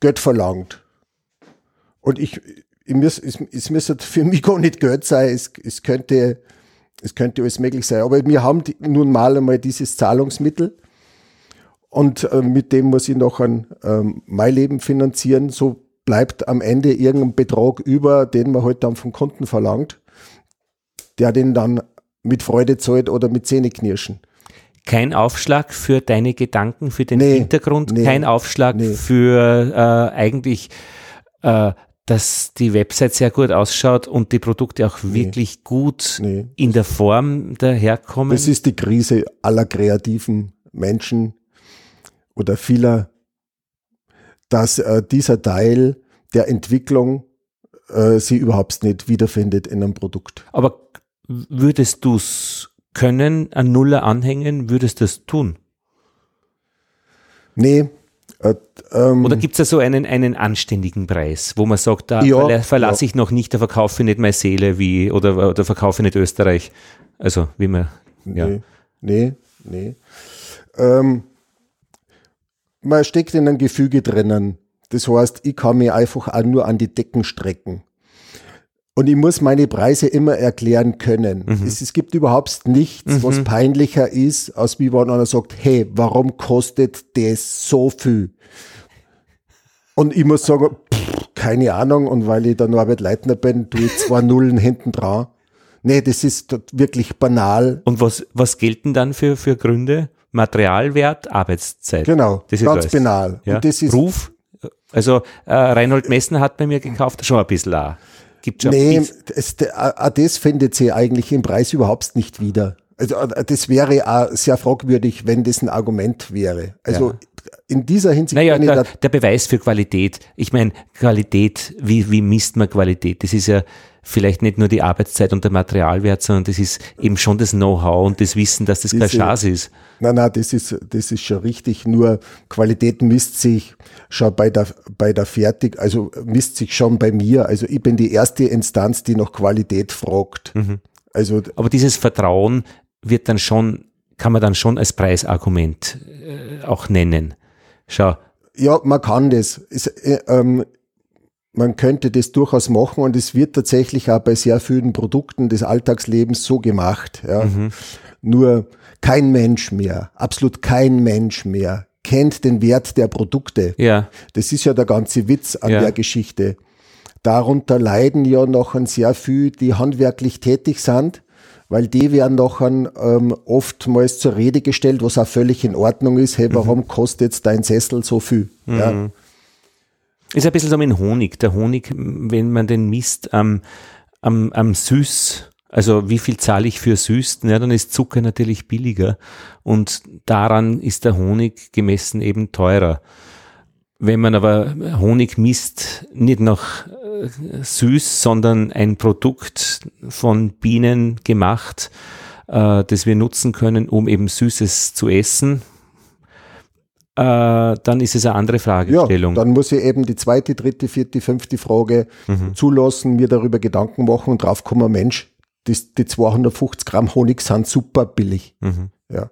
Geld verlangt. Und ich, ich muss, es, es müsste für mich gar nicht Geld sein, es, es, könnte, es könnte alles möglich sein. Aber wir haben nun mal einmal dieses Zahlungsmittel und äh, mit dem muss ich noch ein ähm, mein Leben finanzieren. So bleibt am Ende irgendein Betrag über, den man halt dann vom Kunden verlangt, der den dann mit Freude zahlt oder mit Zähneknirschen. Kein Aufschlag für deine Gedanken, für den nee, Hintergrund, nee, kein Aufschlag nee. für äh, eigentlich, äh, dass die Website sehr gut ausschaut und die Produkte auch wirklich gut in der Form daherkommen. Das ist die Krise aller kreativen Menschen oder vieler, dass äh, dieser Teil der Entwicklung äh, sie überhaupt nicht wiederfindet in einem Produkt. Aber würdest du es können, ein Nuller anhängen, würdest du das tun? Nee. Äh, ähm, Oder gibt es da so einen, einen anständigen Preis, wo man sagt, da ja, verlasse ja. ich noch nicht, da verkaufe ich nicht meine Seele wie, oder, oder verkaufe ich nicht Österreich. Also, wie man, ja. Nee, nee. nee. Ähm, man steckt in einem Gefüge drinnen. Das heißt, ich kann mich einfach auch nur an die Decken strecken. Und ich muss meine Preise immer erklären können. Mhm. Es, es, gibt überhaupt nichts, mhm. was peinlicher ist, als wie wenn einer sagt, hey, warum kostet das so viel? Und ich muss sagen, pff, keine Ahnung. Und weil ich der Norbert Leitner bin, tue ich zwei Nullen hinten dran. Nee, das ist wirklich banal. Und was, was gelten dann für, für Gründe? Materialwert, Arbeitszeit. Genau, das ist ganz alles. banal. Ja. Und das ist, Ruf, also äh, Reinhold Messner hat bei mir gekauft, schon ein bisschen auch. Gibt schon nee, bisschen. das, findet sie eigentlich im Preis überhaupt nicht wieder. Also das wäre auch sehr fragwürdig, wenn das ein Argument wäre. Also Ja. in dieser Hinsicht Naja, der, der Beweis für Qualität. Ich meine, Qualität, wie, wie misst man Qualität? Das ist ja vielleicht nicht nur die Arbeitszeit und der Materialwert, sondern das ist eben schon das Know-how und das Wissen, dass das kein Schatz ist. Nein, nein, das ist, das ist schon richtig. Nur Qualität misst sich schon bei der, bei der Fertig, also misst sich schon bei mir. Also ich bin die erste Instanz, die nach Qualität fragt. Mhm. Also Aber dieses Vertrauen wird dann schon, kann man dann schon als Preisargument äh, auch nennen. Schau, ja, man kann das. Es, äh, ähm, man könnte das durchaus machen und es wird tatsächlich auch bei sehr vielen Produkten des Alltagslebens so gemacht. Ja. Nur kein Mensch mehr, absolut kein Mensch mehr kennt den Wert der Produkte. ja, Das ist ja der ganze Witz an Ja. der Geschichte. Darunter leiden ja noch ein sehr viel, die handwerklich tätig sind, weil die werden noch ähm, oftmals zur Rede gestellt, was auch völlig in Ordnung ist. Hey, warum kostet jetzt dein Sessel so viel? Ja. Ist ein bisschen so wie Honig. Der Honig, wenn man den misst am, am, am Süß, also wie viel zahle ich für süß, ja, dann ist Zucker natürlich billiger und daran ist der Honig gemessen eben teurer. Wenn man aber Honig misst, nicht nach äh, süß, sondern ein Produkt von Bienen gemacht, äh, das wir nutzen können, um eben Süßes zu essen, äh, dann ist es eine andere Ja, Fragestellung. dann muss ich eben die zweite, dritte, vierte, fünfte Frage zulassen, mir darüber Gedanken machen und draufkommen, Mensch, das, die 250 Gramm Honig sind super billig. Mhm. Ja.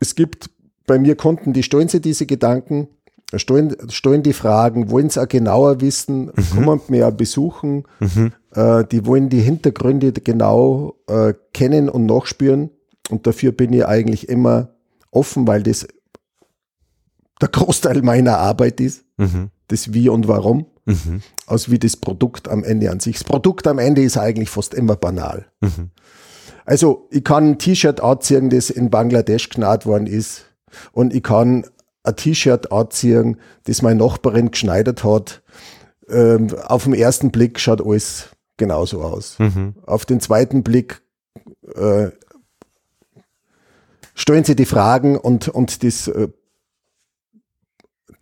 Es gibt bei mir Kunden, die stellen sich diese Gedanken, stellen, stellen die Fragen, wollen es auch genauer wissen, kommen mir auch besuchen, äh, die wollen die Hintergründe genau äh, kennen und nachspüren. Und dafür bin ich eigentlich immer offen, weil das der Großteil meiner Arbeit ist, Mhm. das Wie und Warum, Mhm. als wie das Produkt am Ende an sich. Das Produkt am Ende ist eigentlich fast immer banal. Mhm. Also ich kann ein T-Shirt anziehen, das in Bangladesch genäht worden ist und ich kann ein T-Shirt anziehen, das meine Nachbarin geschneidert hat. Ähm, auf den ersten Blick schaut alles genauso aus. Mhm. Auf den zweiten Blick äh, stellen sie die Fragen und, und das, äh,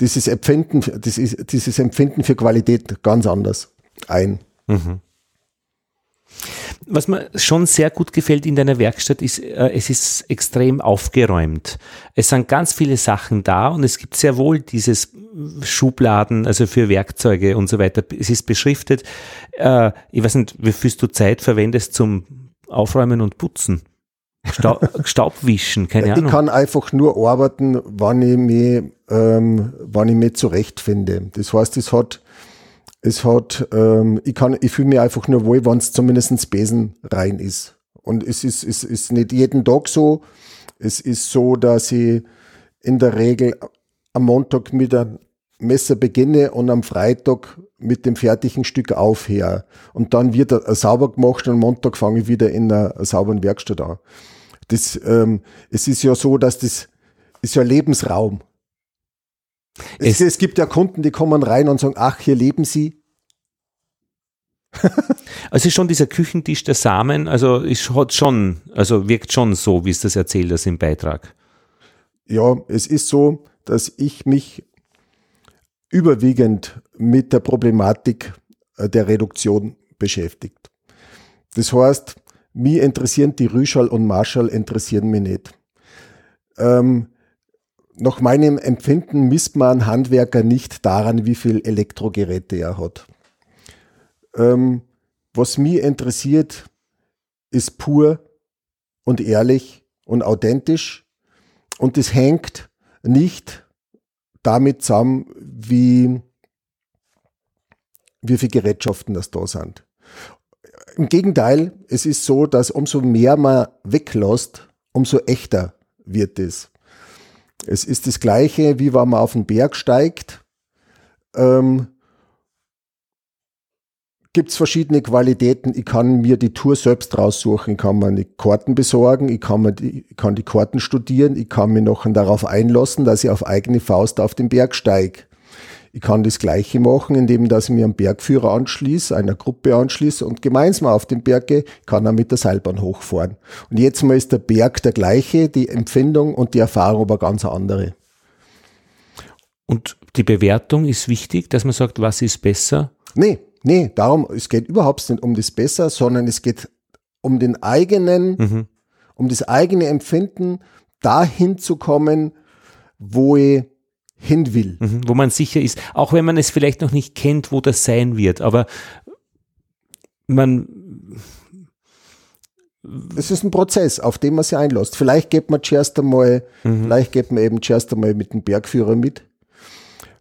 dieses, Empfinden, ist, dieses Empfinden für Qualität ganz anders ein. Was mir schon sehr gut gefällt in deiner Werkstatt ist, äh, es ist extrem aufgeräumt. Es sind ganz viele Sachen da und es gibt sehr wohl dieses Schubladen, also für Werkzeuge und so weiter. Es ist beschriftet. Äh, ich weiß nicht, wie viel du Zeit verwendest zum Aufräumen und Putzen? Staub, Staubwischen, keine Ich Ahnung. kann einfach nur arbeiten, wann ich mich, ähm, wann ich mich zurechtfinde. Das heißt, es hat, es hat, ähm, ich kann, ich fühle mich einfach nur wohl, wenn es zumindest ins Besen rein ist. Und es ist, es ist nicht jeden Tag so. Es ist so, dass ich in der Regel am Montag mit einem Messer beginne und am Freitag mit dem fertigen Stück aufhöre. Und dann wird er sauber gemacht und am Montag fange ich wieder in einer sauberen Werkstatt an. Das, ähm, es ist ja so, dass das ist ja Lebensraum. Es, Es- es gibt ja Kunden, die kommen rein und sagen, ach, hier leben sie. Also ist schon dieser Küchentisch der Samen, also ist hat schon, also wirkt schon so, wie es das erzählt hast im Beitrag. Ja, es ist so, dass ich mich überwiegend mit der Problematik äh, der Reduktion beschäftigt. Das heißt, mich interessieren die Rüschal und Marschall interessieren mich nicht. Ähm, nach meinem Empfinden misst man Handwerker nicht daran, wie viel Elektrogeräte er hat. Ähm, was mich interessiert, ist pur und ehrlich und authentisch und es hängt nicht damit zusammen, wie, wie viele Gerätschaften das da sind. Im Gegenteil, es ist so, dass umso mehr man weglässt, umso echter wird es. Es ist das Gleiche, wie wenn man auf den Berg steigt. Ähm, gibt es verschiedene Qualitäten. Ich kann mir die Tour selbst raussuchen. Ich kann mir die Karten besorgen. Ich kann, mir die, ich kann die Karten studieren. Ich kann mich noch darauf einlassen, dass ich auf eigene Faust auf den Berg steige. Ich kann das Gleiche machen, indem dass ich mir einen Bergführer anschließe, einer Gruppe anschließe und gemeinsam auf den Berg gehe, kann er mit der Seilbahn hochfahren. Und jetzt mal ist der Berg der gleiche, die Empfindung und die Erfahrung aber ganz andere. Und die Bewertung ist wichtig, dass man sagt, was ist besser? Nee, Nee, darum, es geht überhaupt nicht um das Besser, sondern es geht um den eigenen, mhm. um das eigene Empfinden, dahin zu kommen, wo ich hin will. Mhm, wo man sicher ist, auch wenn man es vielleicht noch nicht kennt, wo das sein wird, aber man. Es ist ein Prozess, auf den man sich einlässt. Vielleicht geht man zuerst einmal, mhm. vielleicht geht man eben zuerst einmal mit dem Bergführer mit.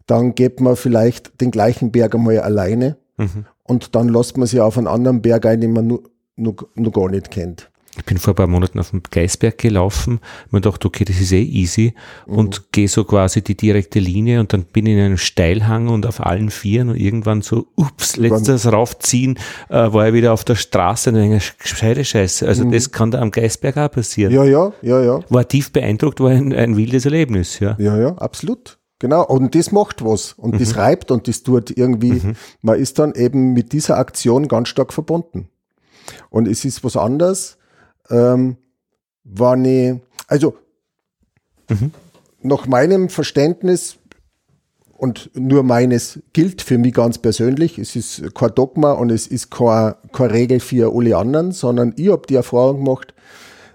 Dann geht man vielleicht den gleichen Berg einmal alleine. Mhm. Und dann lässt man sich auf einen anderen Berg ein, den man nur, nur, nur gar nicht kennt. Ich bin vor ein paar Monaten auf dem Geisberg gelaufen. Man dachte, okay, das ist eh easy. Mhm. Und gehe so quasi die direkte Linie und dann bin ich in einem Steilhang und auf allen Vieren und irgendwann so, ups, letztes raufziehen, äh, war ich wieder auf der Straße und eine gescheite Scheiße. Also mhm. das kann da am Geisberg auch passieren. Ja, ja, ja, ja. War tief beeindruckt, war ein, ein wildes Erlebnis, ja. Ja, ja, absolut. Genau, und das macht was und mhm. das reibt und das tut irgendwie, mhm. man ist dann eben mit dieser Aktion ganz stark verbunden. Und es ist was anderes, ähm, wenn ich, also mhm. nach meinem Verständnis und nur meines gilt für mich ganz persönlich, es ist kein Dogma und es ist keine, keine Regel für alle anderen, sondern ich habe die Erfahrung gemacht,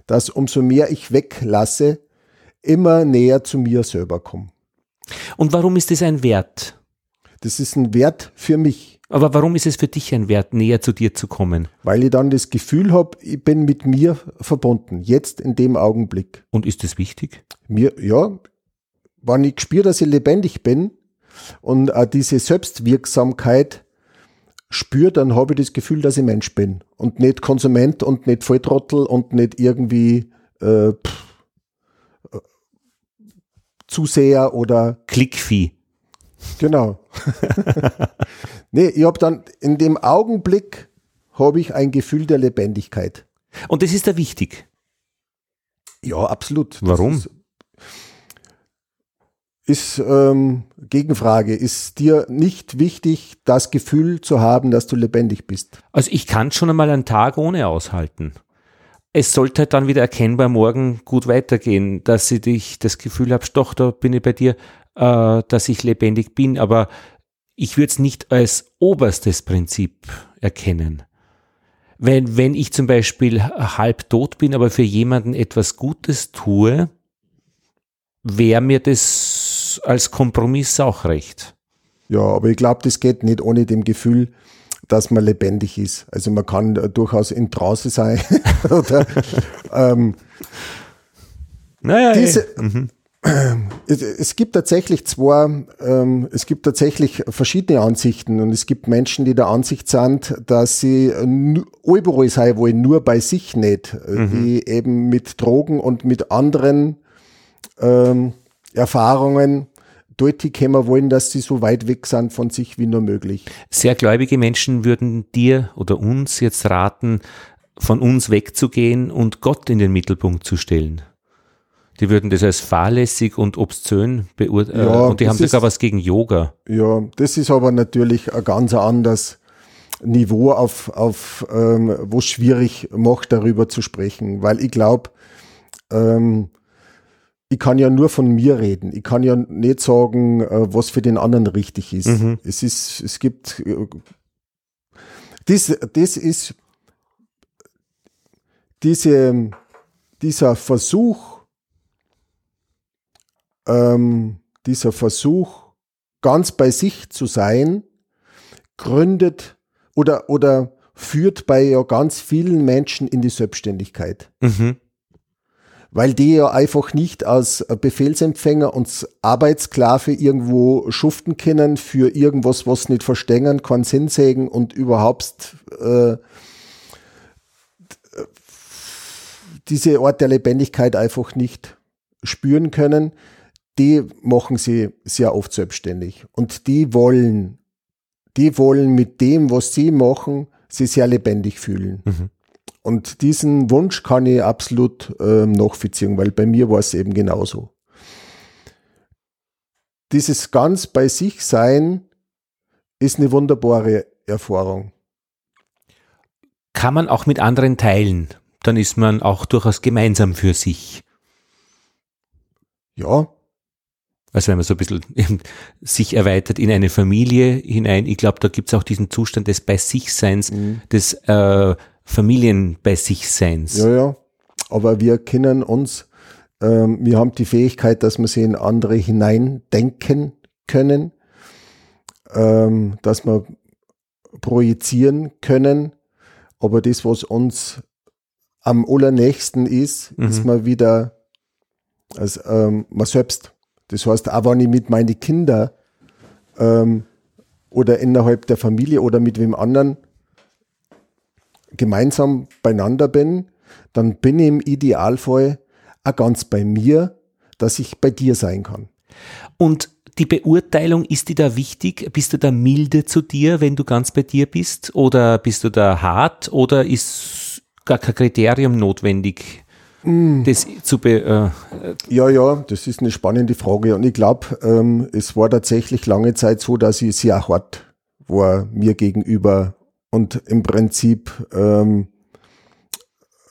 dass umso mehr ich weglasse, immer näher zu mir selber komme. Und warum ist das ein Wert? Das ist ein Wert für mich. Aber warum ist es für dich ein Wert, näher zu dir zu kommen? Weil ich dann das Gefühl habe, ich bin mit mir verbunden, jetzt in dem Augenblick. Und ist das wichtig? Mir, ja, wenn ich spüre, dass ich lebendig bin und auch diese Selbstwirksamkeit spüre, dann habe ich das Gefühl, dass ich Mensch bin und nicht Konsument und nicht Volltrottel und nicht irgendwie äh, pff, Zuseher oder Klickvieh. Genau. nee, ich habe dann in dem Augenblick habe ich ein Gefühl der Lebendigkeit. Und das ist da wichtig. Ja, absolut. Warum? Das ist, ist ähm, Gegenfrage. Ist dir nicht wichtig, das Gefühl zu haben, dass du lebendig bist? Also ich kann schon einmal einen Tag ohne aushalten es sollte halt dann wieder erkennbar morgen gut weitergehen, dass ich das Gefühl habe, doch, da bin ich bei dir, äh, dass ich lebendig bin, aber ich würde es nicht als oberstes Prinzip erkennen. Wenn, wenn ich zum Beispiel halb tot bin, aber für jemanden etwas Gutes tue, wäre mir das als Kompromiss auch recht. Ja, aber ich glaube, das geht nicht ohne dem Gefühl, dass man lebendig ist. Also man kann durchaus in Trance sein oder ähm, naja, diese, mhm. es, es, gibt tatsächlich zwei, ähm, es gibt tatsächlich verschiedene Ansichten und es gibt Menschen, die der Ansicht sind, dass sie überall sein wollen, nur bei sich nicht, mhm. die eben mit Drogen und mit anderen ähm, Erfahrungen deutlich kommen wollen, dass sie so weit weg sind von sich wie nur möglich. Sehr gläubige Menschen würden dir oder uns jetzt raten, von uns wegzugehen und Gott in den Mittelpunkt zu stellen. Die würden das als fahrlässig und obszön beurteilen. Äh, ja, und die haben sogar was gegen Yoga. Ja, das ist aber natürlich ein ganz anderes Niveau, auf, auf ähm, wo es schwierig macht, darüber zu sprechen. Weil ich glaube, ähm, ich kann ja nur von mir reden. Ich kann ja nicht sagen, äh, was für den anderen richtig ist. Mhm. Es ist, es gibt, äh, das, das ist, diese, dieser Versuch, ähm, dieser Versuch, ganz bei sich zu sein, gründet oder, oder führt bei ja ganz vielen Menschen in die Selbstständigkeit. Mhm weil die ja einfach nicht als Befehlsempfänger und Arbeitssklave irgendwo schuften können für irgendwas, was nicht verstehen, keinen Sinn sägen und überhaupt äh, diese Art der Lebendigkeit einfach nicht spüren können, die machen sie sehr oft selbstständig und die wollen die wollen mit dem, was sie machen, sich sehr lebendig fühlen. Mhm. Und diesen Wunsch kann ich absolut äh, nachvollziehen, weil bei mir war es eben genauso. Dieses ganz bei sich sein ist eine wunderbare Erfahrung. Kann man auch mit anderen teilen? Dann ist man auch durchaus gemeinsam für sich. Ja, also wenn man so ein bisschen sich erweitert in eine Familie hinein, ich glaube, da gibt es auch diesen Zustand des Bei sich Seins, mhm. des äh, Familien bei sich Seins. Ja, ja. Aber wir kennen uns, ähm, wir haben die Fähigkeit, dass wir sie in andere hineindenken können, ähm, dass wir projizieren können. Aber das, was uns am allernächsten ist, mhm. ist mal wieder also, ähm, man selbst. Das heißt, auch wenn ich mit meinen Kindern ähm, oder innerhalb der Familie oder mit wem anderen gemeinsam beieinander bin, dann bin ich im Idealfall auch ganz bei mir, dass ich bei dir sein kann. Und die Beurteilung, ist die da wichtig? Bist du da milde zu dir, wenn du ganz bei dir bist? Oder bist du da hart? Oder ist gar kein Kriterium notwendig? das zu be, äh, Ja, ja, das ist eine spannende Frage. Und ich glaube, ähm, es war tatsächlich lange Zeit so, dass ich sehr hart war mir gegenüber und im Prinzip ähm,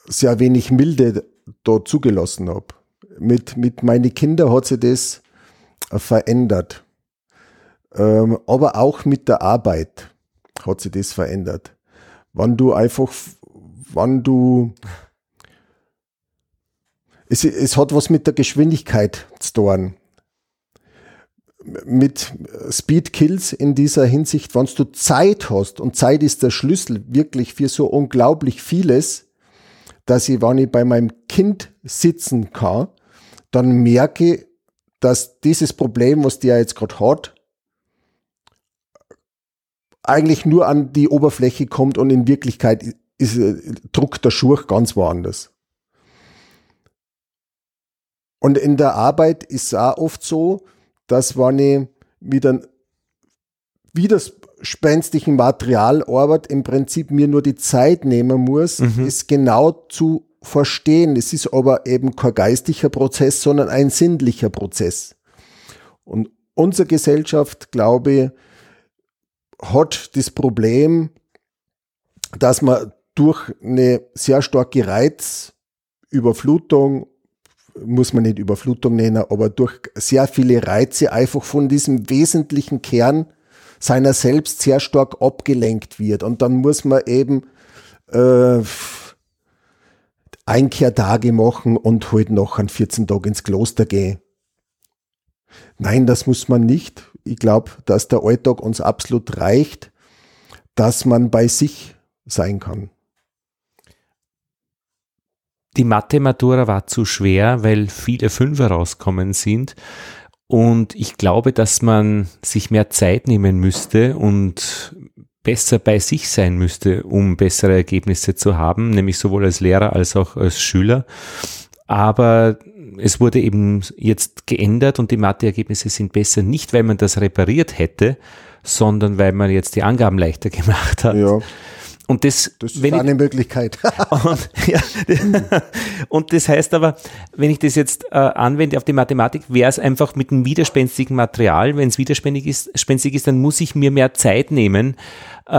sehr wenig Milde da zugelassen habe. Mit, mit meinen Kindern hat sich das verändert. Ähm, aber auch mit der Arbeit hat sich das verändert. Wann du einfach, wann du es, es hat was mit der Geschwindigkeit zu tun. Mit Speed Kills in dieser Hinsicht, wenn du Zeit hast, und Zeit ist der Schlüssel wirklich für so unglaublich vieles, dass ich, wenn ich bei meinem Kind sitzen kann, dann merke, dass dieses Problem, was der jetzt gerade hat, eigentlich nur an die Oberfläche kommt und in Wirklichkeit ist, druckt der Schurch ganz woanders. Und in der Arbeit ist es auch oft so, dass wenn ich mit einem widerspenstigen Material arbeite, im Prinzip mir nur die Zeit nehmen muss, mhm. es genau zu verstehen. Es ist aber eben kein geistlicher Prozess, sondern ein sinnlicher Prozess. Und unsere Gesellschaft, glaube ich, hat das Problem, dass man durch eine sehr starke Reizüberflutung muss man nicht Überflutung nennen, aber durch sehr viele Reize einfach von diesem wesentlichen Kern seiner selbst sehr stark abgelenkt wird. Und dann muss man eben äh, Einkehrtage machen und halt noch an 14 Tagen ins Kloster gehen. Nein, das muss man nicht. Ich glaube, dass der Alltag uns absolut reicht, dass man bei sich sein kann. Die Mathe-Matura war zu schwer, weil viele Fünfer rauskommen sind. Und ich glaube, dass man sich mehr Zeit nehmen müsste und besser bei sich sein müsste, um bessere Ergebnisse zu haben, nämlich sowohl als Lehrer als auch als Schüler. Aber es wurde eben jetzt geändert und die Mathe-Ergebnisse sind besser, nicht weil man das repariert hätte, sondern weil man jetzt die Angaben leichter gemacht hat. Ja. Und das, das ist eine ich, Möglichkeit. und, ja, und, das heißt aber, wenn ich das jetzt äh, anwende auf die Mathematik, wäre es einfach mit einem widerspenstigen Material. Wenn es widerspenstig ist, spenstig ist, dann muss ich mir mehr Zeit nehmen. Äh,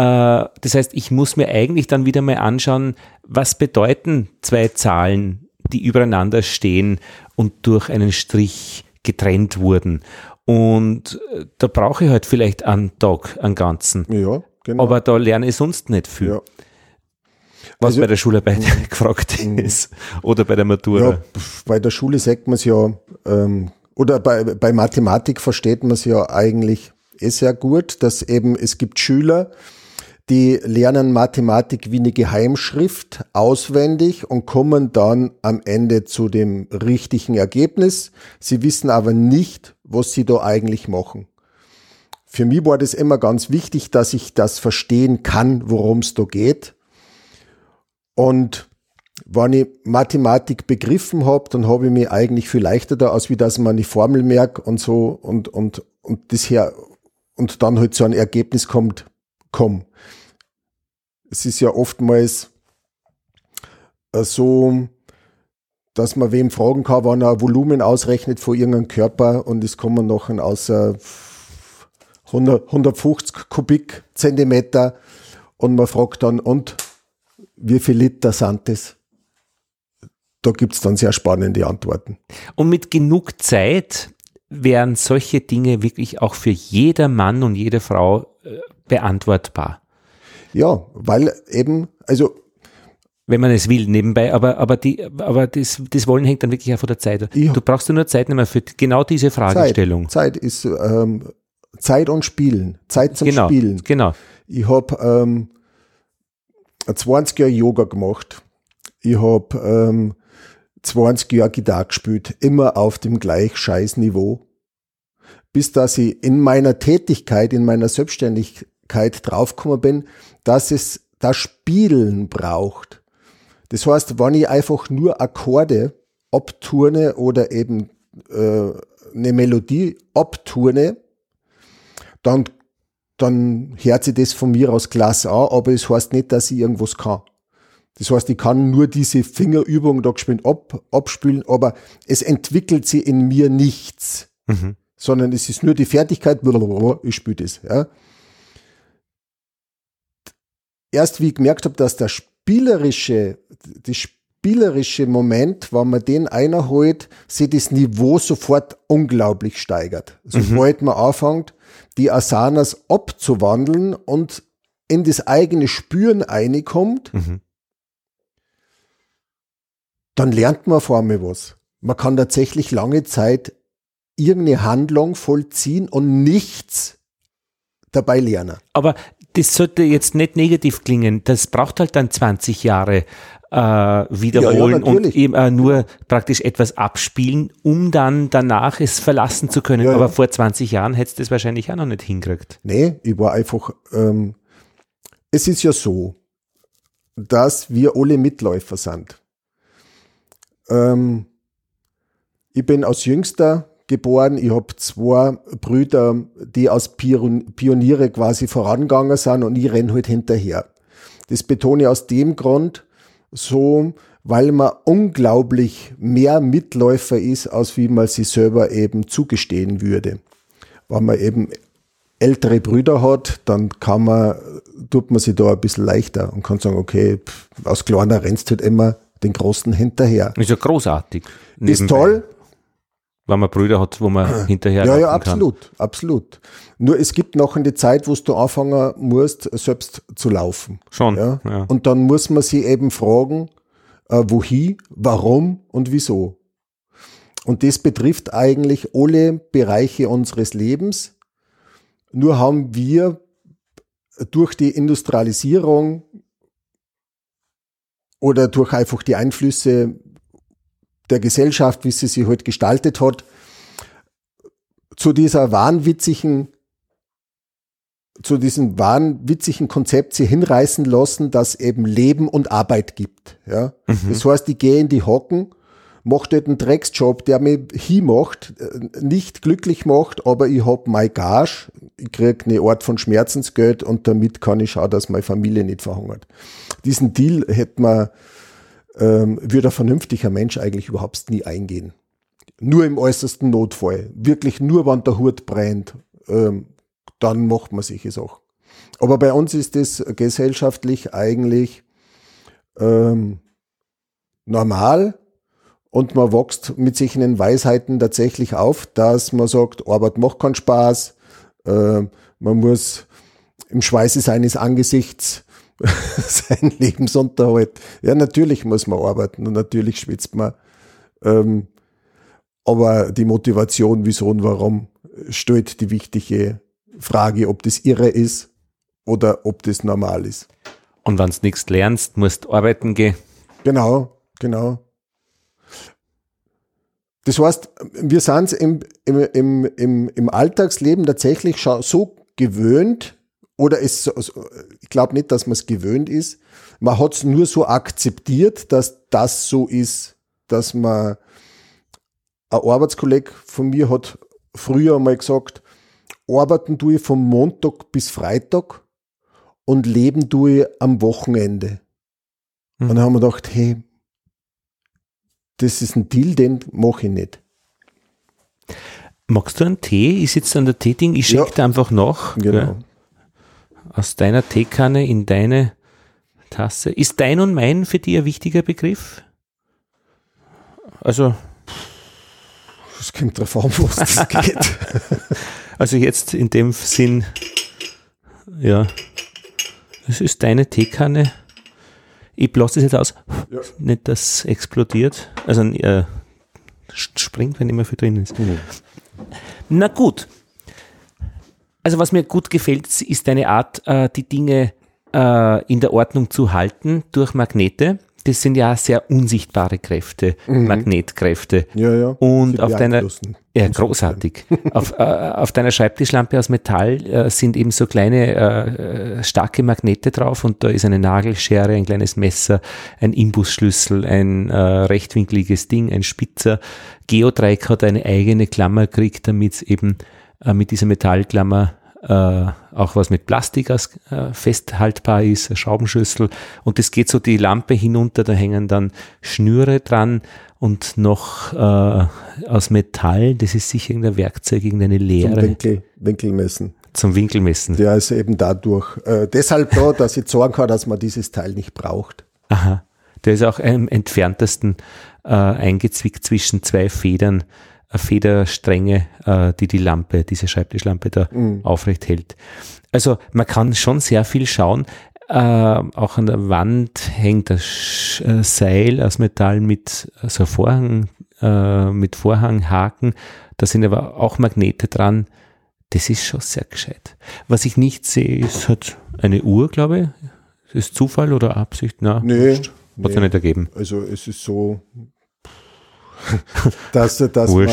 das heißt, ich muss mir eigentlich dann wieder mal anschauen, was bedeuten zwei Zahlen, die übereinander stehen und durch einen Strich getrennt wurden. Und äh, da brauche ich halt vielleicht einen Tag, einen ganzen. Ja. Genau. Aber da lerne ich sonst nicht viel. Ja. Was also, bei der Schularbeit mhm. gefragt ist. Oder bei der Matura. Ja, bei der Schule sagt man es ja, ähm, oder bei, bei Mathematik versteht man es ja eigentlich eh sehr gut, dass eben es gibt Schüler, die lernen Mathematik wie eine Geheimschrift auswendig und kommen dann am Ende zu dem richtigen Ergebnis. Sie wissen aber nicht, was sie da eigentlich machen für mich war das immer ganz wichtig, dass ich das verstehen kann, worum es da geht. Und wenn ich Mathematik begriffen habe, dann habe ich mich eigentlich viel leichter da aus, wie dass man die Formel merkt und so und, und, und das her und dann halt zu einem Ergebnis kommt, komme. Es ist ja oftmals äh, so, dass man wem fragen kann, wann er ein Volumen ausrechnet von irgendeinem Körper und es kommen noch ein außer 100, 150 Kubikzentimeter und man fragt dann, und wie viel Liter sind das? Da gibt es dann sehr spannende Antworten. Und mit genug Zeit wären solche Dinge wirklich auch für jeder Mann und jede Frau äh, beantwortbar. Ja, weil eben, also wenn man es will, nebenbei, aber, aber, die, aber das, das Wollen hängt dann wirklich auch von der Zeit. Du brauchst nur Zeit nehmen für genau diese Fragestellung. Zeit, Zeit ist ähm, Zeit und Spielen. Zeit zum genau, Spielen. Genau. Ich habe ähm, 20 Jahre Yoga gemacht. Ich habe ähm, 20 Jahre Gitarre gespielt, immer auf dem gleich scheiß Niveau. Bis dass ich in meiner Tätigkeit, in meiner Selbstständigkeit draufgekommen bin, dass es das Spielen braucht. Das heißt, wenn ich einfach nur Akkorde abturne oder eben äh, eine Melodie abturne, dann, dann hört sich das von mir aus klasse an, aber es das heißt nicht, dass ich irgendwas kann. Das heißt, ich kann nur diese Fingerübung da geschwind ab, abspielen, aber es entwickelt sie in mir nichts, mhm. sondern es ist nur die Fertigkeit, ich spiele das. Ja. Erst wie ich gemerkt habe, dass der spielerische, das spielerische Moment, wenn man den einholt, sich das Niveau sofort unglaublich steigert. Sobald mhm. man anfängt, die Asanas abzuwandeln und in das eigene Spüren reinkommt, mhm. dann lernt man vor allem was. Man kann tatsächlich lange Zeit irgendeine Handlung vollziehen und nichts dabei lernen. Aber das sollte jetzt nicht negativ klingen. Das braucht halt dann 20 Jahre äh, wiederholen ja, ja, und eben äh, nur praktisch etwas abspielen, um dann danach es verlassen zu können. Ja, Aber vor 20 Jahren hättest du das wahrscheinlich auch noch nicht hingekriegt. Nee, ich war einfach, ähm, es ist ja so, dass wir alle Mitläufer sind. Ähm, ich bin als Jüngster geboren. Ich habe zwei Brüder, die als Pioniere quasi vorangegangen sind und ich renne halt hinterher. Das betone ich aus dem Grund so, weil man unglaublich mehr Mitläufer ist, als wie man sich selber eben zugestehen würde. Wenn man eben ältere Brüder hat, dann kann man, tut man sich da ein bisschen leichter und kann sagen, okay, pff, aus kleiner rennst halt immer den Großen hinterher. Ist ja großartig. Nebenbei. Ist toll, wenn man Brüder hat, wo man hinterher Ja, ja, absolut, kann. absolut. Nur es gibt noch eine Zeit, wo du anfangen musst, selbst zu laufen. Schon. Ja? ja. Und dann muss man sie eben fragen, äh, wohin, warum und wieso. Und das betrifft eigentlich alle Bereiche unseres Lebens. Nur haben wir durch die Industrialisierung oder durch einfach die Einflüsse der Gesellschaft, wie sie sich heute halt gestaltet hat, zu dieser wahnwitzigen, zu diesem wahnwitzigen Konzept sie hinreißen lassen, dass eben Leben und Arbeit gibt. Ja? Mhm. Das heißt, ich gehe in die Hocken, mache dort einen Drecksjob, der mich hinmacht, nicht glücklich macht, aber ich hab mein Gage, ich krieg eine Art von Schmerzensgeld und damit kann ich schauen, dass meine Familie nicht verhungert. Diesen Deal hätte man ähm, würde ein vernünftiger Mensch eigentlich überhaupt nie eingehen. Nur im äußersten Notfall. Wirklich nur, wenn der Hut brennt, ähm, dann macht man sich es auch. Aber bei uns ist das gesellschaftlich eigentlich ähm, normal und man wächst mit sich in den Weisheiten tatsächlich auf, dass man sagt, Arbeit macht keinen Spaß, äh, man muss im Schweiße seines Angesichts sein Lebensunterhalt. Ja, natürlich muss man arbeiten und natürlich schwitzt man. Ähm, aber die Motivation, wieso und warum, stellt die wichtige Frage, ob das irre ist oder ob das normal ist. Und wenn du nichts lernst, musst du arbeiten gehen. Genau, genau. Das heißt, wir sind im, im, im, im Alltagsleben tatsächlich schon so gewöhnt, oder es, ich glaube nicht, dass man es gewöhnt ist. Man hat es nur so akzeptiert, dass das so ist, dass man ein Arbeitskollege von mir hat früher mal gesagt, arbeiten tue ich vom Montag bis Freitag, und leben tue ich am Wochenende. Mhm. Und dann haben wir gedacht, hey, das ist ein Deal, den mache ich nicht. Magst du einen Tee? Ich sitze an der Teeding, ich schenke Ja. dir einfach nach. Genau. gell? Aus deiner Teekanne in deine Tasse. Ist dein und mein für dich ein wichtiger Begriff? Also, Es kommt drauf an, was das geht. also jetzt in dem Sinn, ja, es ist deine Teekanne. Ich blase das jetzt aus. Ja. Nicht, dass es explodiert. Also äh, springt, wenn immer viel drin ist. Mhm. Na gut. Also was mir gut gefällt, ist deine Art, äh, die Dinge äh, in der Ordnung zu halten durch Magnete. Das sind ja sehr unsichtbare Kräfte, Magnetkräfte. Ja, ja. Und auf deiner, ja, großartig. auf, äh, auf deiner Schreibtischlampe aus Metall äh, sind eben so kleine äh, äh, starke Magnete drauf und da ist eine Nagelschere, ein kleines Messer, ein Imbusschlüssel, ein äh, rechtwinkliges Ding, ein Spitzer. Geodreieck hat eine eigene Klammer gekriegt, damit es eben äh, mit dieser Metallklammer äh, auch was mit Plastik aus, äh, festhaltbar ist, eine Schraubenschlüssel und das geht so die Lampe hinunter, da hängen dann Schnüre dran und noch äh, aus Metall, das ist sicher irgendein Werkzeug, irgendeine Zum Leere Winkel, Winkelmessen. zum Winkelmessen. Der ist eben dadurch, äh, deshalb da, dass ich sagen kann, dass man dieses Teil nicht braucht. Aha. Der ist auch am entferntesten äh, eingezwickt zwischen zwei Federn, Federstränge, äh, die die Lampe, diese Schreibtischlampe da aufrecht hält. Also man kann schon sehr viel schauen. Äh, auch an der Wand hängt das Sch äh, Seil aus Metall mit so Vorhang, äh, mit Vorhanghaken. Da sind aber auch Magnete dran. Das ist schon sehr gescheit. Was ich nicht sehe, ist halt eine Uhr, glaube ich. Das ist Zufall oder Absicht? Na, Nee, Hat es ja nicht ergeben. Also es ist so, dass, dass, man,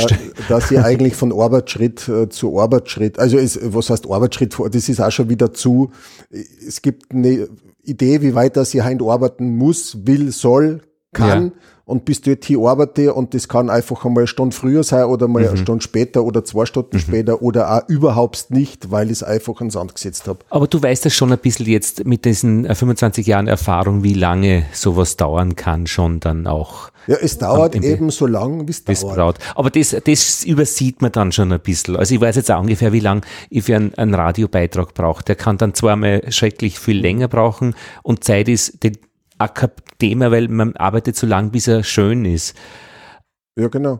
dass ich eigentlich von Arbeitsschritt äh, zu Arbeitsschritt, also es, was heißt Arbeitsschritt, das ist auch schon wieder zu, es gibt eine Idee, wie weit das ich heim arbeiten muss, will, soll, kann Ja. und bis dort hier arbeite und das kann einfach einmal eine Stunde früher sein oder mal Mhm. eine Stunde später oder zwei Stunden später oder auch überhaupt nicht, weil ich es einfach ins Sand gesetzt habe. Aber du weißt das schon ein bisschen jetzt mit diesen äh, 25 Jahren Erfahrung, wie lange sowas dauern kann, schon dann auch Ja, es dauert eben so lang, wie es bis dauert. braut. Aber das, das übersieht man dann schon ein bisschen. Also ich weiß jetzt auch ungefähr, wie lang ich für einen, einen Radiobeitrag brauche. Der kann dann zweimal schrecklich viel länger brauchen und Zeit ist den auch kein Thema, weil man arbeitet so lang, bis er schön ist. Ja, genau.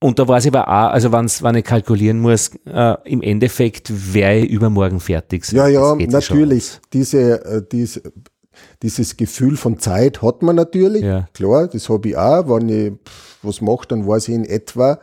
Und da weiß ich aber auch, also wenn's, wenn ich kalkulieren muss, äh, im Endeffekt wäre ich übermorgen fertig. Ja, ja, natürlich. Diese, äh, diese, dieses Gefühl von Zeit hat man natürlich. Ja. Klar, das habe ich auch. Wenn ich was mache, dann weiß ich in etwa.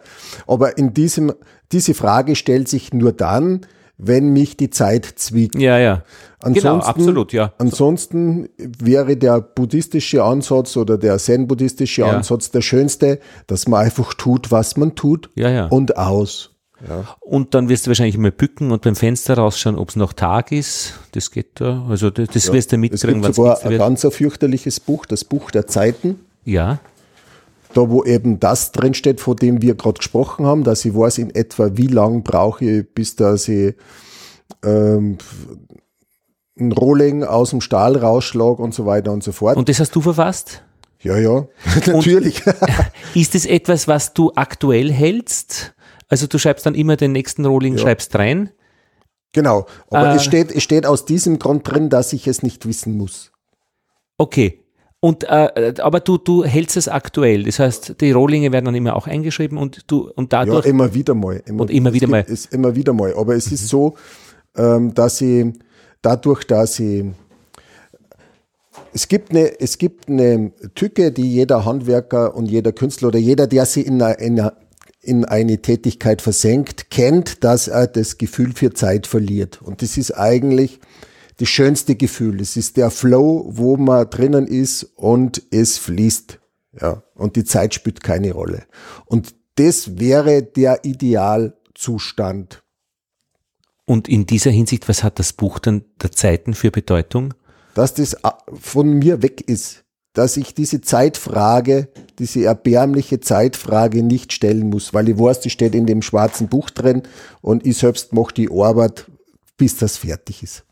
Aber in diesem, diese Frage stellt sich nur dann, wenn mich die Zeit zwickt. Ja, ja. genau, Ansonsten- absolut, ja. Ansonsten wäre der buddhistische Ansatz oder der zen-buddhistische Ja. Ansatz der schönste, dass man einfach tut, was man tut Ja, ja. und aus. Und dann wirst du wahrscheinlich mal bücken und beim Fenster rausschauen, ob es noch Tag ist. Das geht da. Also das, das wirst du Es mitkriegen, gibt wenn's sogar ein wird. ganz ein fürchterliches Buch, das Buch der Zeiten. Ja, da wo eben das drinsteht, von dem wir gerade gesprochen haben, dass ich weiß in etwa, wie lang brauche ich, bis dass ich ähm, ein Rohling aus dem Stahl rausschlag und so weiter und so fort. und das hast du verfasst? ja, ja, natürlich. Ist es etwas, was du aktuell hältst? Also du schreibst dann immer den nächsten Rolling, schreibst rein. genau. Aber Äh. es, steht, es steht aus diesem Grund drin, dass ich es nicht wissen muss. Okay. Und äh, aber du, du hältst es aktuell. Das heißt, die Rohlinge werden dann immer auch eingeschrieben und du und Ja, dadurch. immer wieder mal. Und immer wieder mal. Es immer wieder mal. Aber es ist so, ähm, dass ich dadurch, dass ich es gibt, eine, es gibt eine Tücke, die jeder Handwerker und jeder Künstler oder jeder, der sich in eine, in eine, in eine Tätigkeit versenkt, kennt, dass er das Gefühl für Zeit verliert. Und das ist eigentlich das schönste Gefühl. Es ist der Flow, wo man drinnen ist und es fließt. Ja. Und die Zeit spielt keine Rolle. Und das wäre der Idealzustand. und in dieser Hinsicht, was hat das Buch dann der Zeiten für Bedeutung? dass das von mir weg ist, dass ich diese Zeitfrage, diese erbärmliche Zeitfrage nicht stellen muss, weil ich weiß, die steht in dem schwarzen Buch drin und ich selbst mache die Arbeit, bis das fertig ist.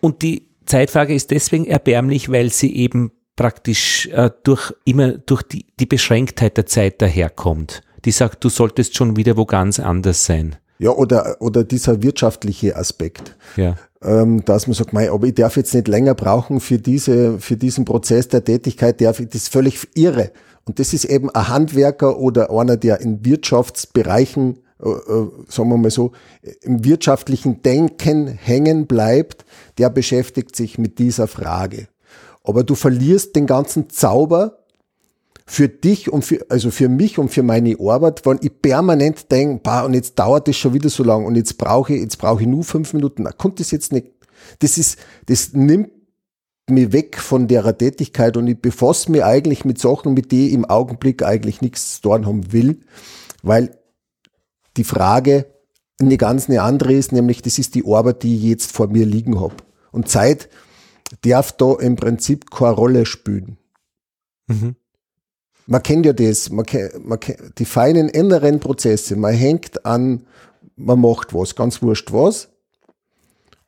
Und die Zeitfrage ist deswegen erbärmlich, weil sie eben praktisch äh, durch immer durch die, die Beschränktheit der Zeit daherkommt. Die sagt, du solltest schon wieder wo ganz anders sein. Ja, oder, oder dieser wirtschaftliche Aspekt. Ja. Ähm, dass man sagt, mei, aber ich darf jetzt nicht länger brauchen für diese, für diesen Prozess der Tätigkeit, darf ich, das ist völlig irre. Und das ist eben ein Handwerker oder einer, der in Wirtschaftsbereichen, äh, äh, sagen wir mal so, im wirtschaftlichen Denken hängen bleibt, der beschäftigt sich mit dieser Frage. Aber du verlierst den ganzen Zauber für dich und für, also für mich und für meine Arbeit, wenn ich permanent denke, bah, und jetzt dauert das schon wieder so lang und jetzt brauche ich, jetzt brauche ich nur fünf Minuten. Na, kommt das jetzt nicht. Das ist, das nimmt mich weg von der Tätigkeit und ich befasse mich eigentlich mit Sachen, mit denen ich im Augenblick eigentlich nichts zu haben will, weil die Frage eine ganz eine andere ist, nämlich das ist die Arbeit, die ich jetzt vor mir liegen habe. Und Zeit darf da im Prinzip keine Rolle spielen. Mhm. Man kennt ja das, man man die feinen inneren Prozesse. Man hängt an, man macht was, ganz wurscht was.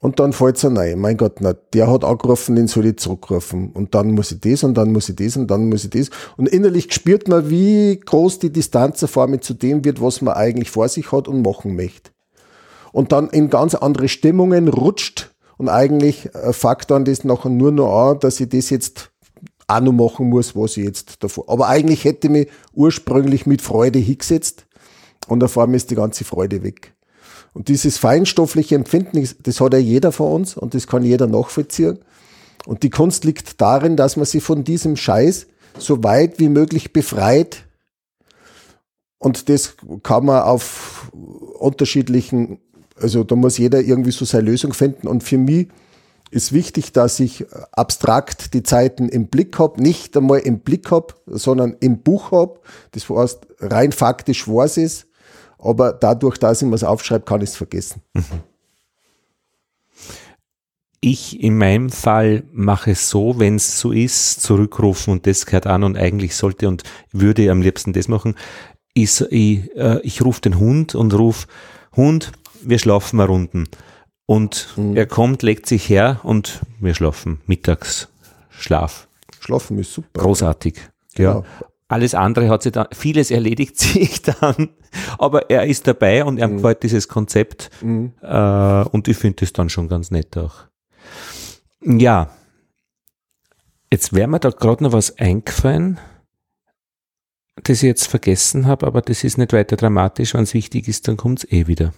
Und dann fällt es ein, mein Gott, na, der hat angerufen, den soll ich zurückrufen. Und dann muss ich das und dann muss ich das und dann muss ich das. Und innerlich spürt man, wie groß die Distanz vor mir zu dem wird, was man eigentlich vor sich hat und machen möchte. Und dann in ganz andere Stimmungen rutscht und eigentlich äh, dann das nachher nur noch an, dass ich das jetzt auch noch machen muss, was ich jetzt davor. Aber eigentlich hätte ich mich ursprünglich mit Freude hingesetzt und auf einmal ist die ganze Freude weg. Und dieses feinstoffliche Empfinden, das hat ja jeder von uns und das kann jeder nachvollziehen. Und die Kunst liegt darin, dass man sich von diesem Scheiß so weit wie möglich befreit. Und das kann man auf unterschiedlichen also da muss jeder irgendwie so seine Lösung finden. Und für mich ist wichtig, dass ich abstrakt die Zeiten im Blick habe, nicht einmal im Blick habe, sondern im Buch habe. Das heißt, rein faktisch weiß es, aber dadurch, dass ich mir aufschreibe, kann ich es vergessen. Mhm. Ich in meinem Fall mache es so, wenn es so ist, zurückrufen und das gehört an und eigentlich sollte und würde am liebsten das machen, ist, ich, äh, ich rufe den Hund und rufe, Hund, wir schlafen mal Runden. Und mhm. er kommt, legt sich her und wir schlafen. Mittagsschlaf. Schlafen ist super. Großartig. Ja. ja. Alles andere hat sich dann, vieles erledigt sich dann, aber er ist dabei und er mhm. gefällt dieses Konzept mhm. äh, und ich finde das dann schon ganz nett auch. Ja, jetzt wäre mir da gerade noch was eingefallen, das ich jetzt vergessen habe, aber das ist nicht weiter dramatisch. Wenn es wichtig ist, dann kommt es eh wieder.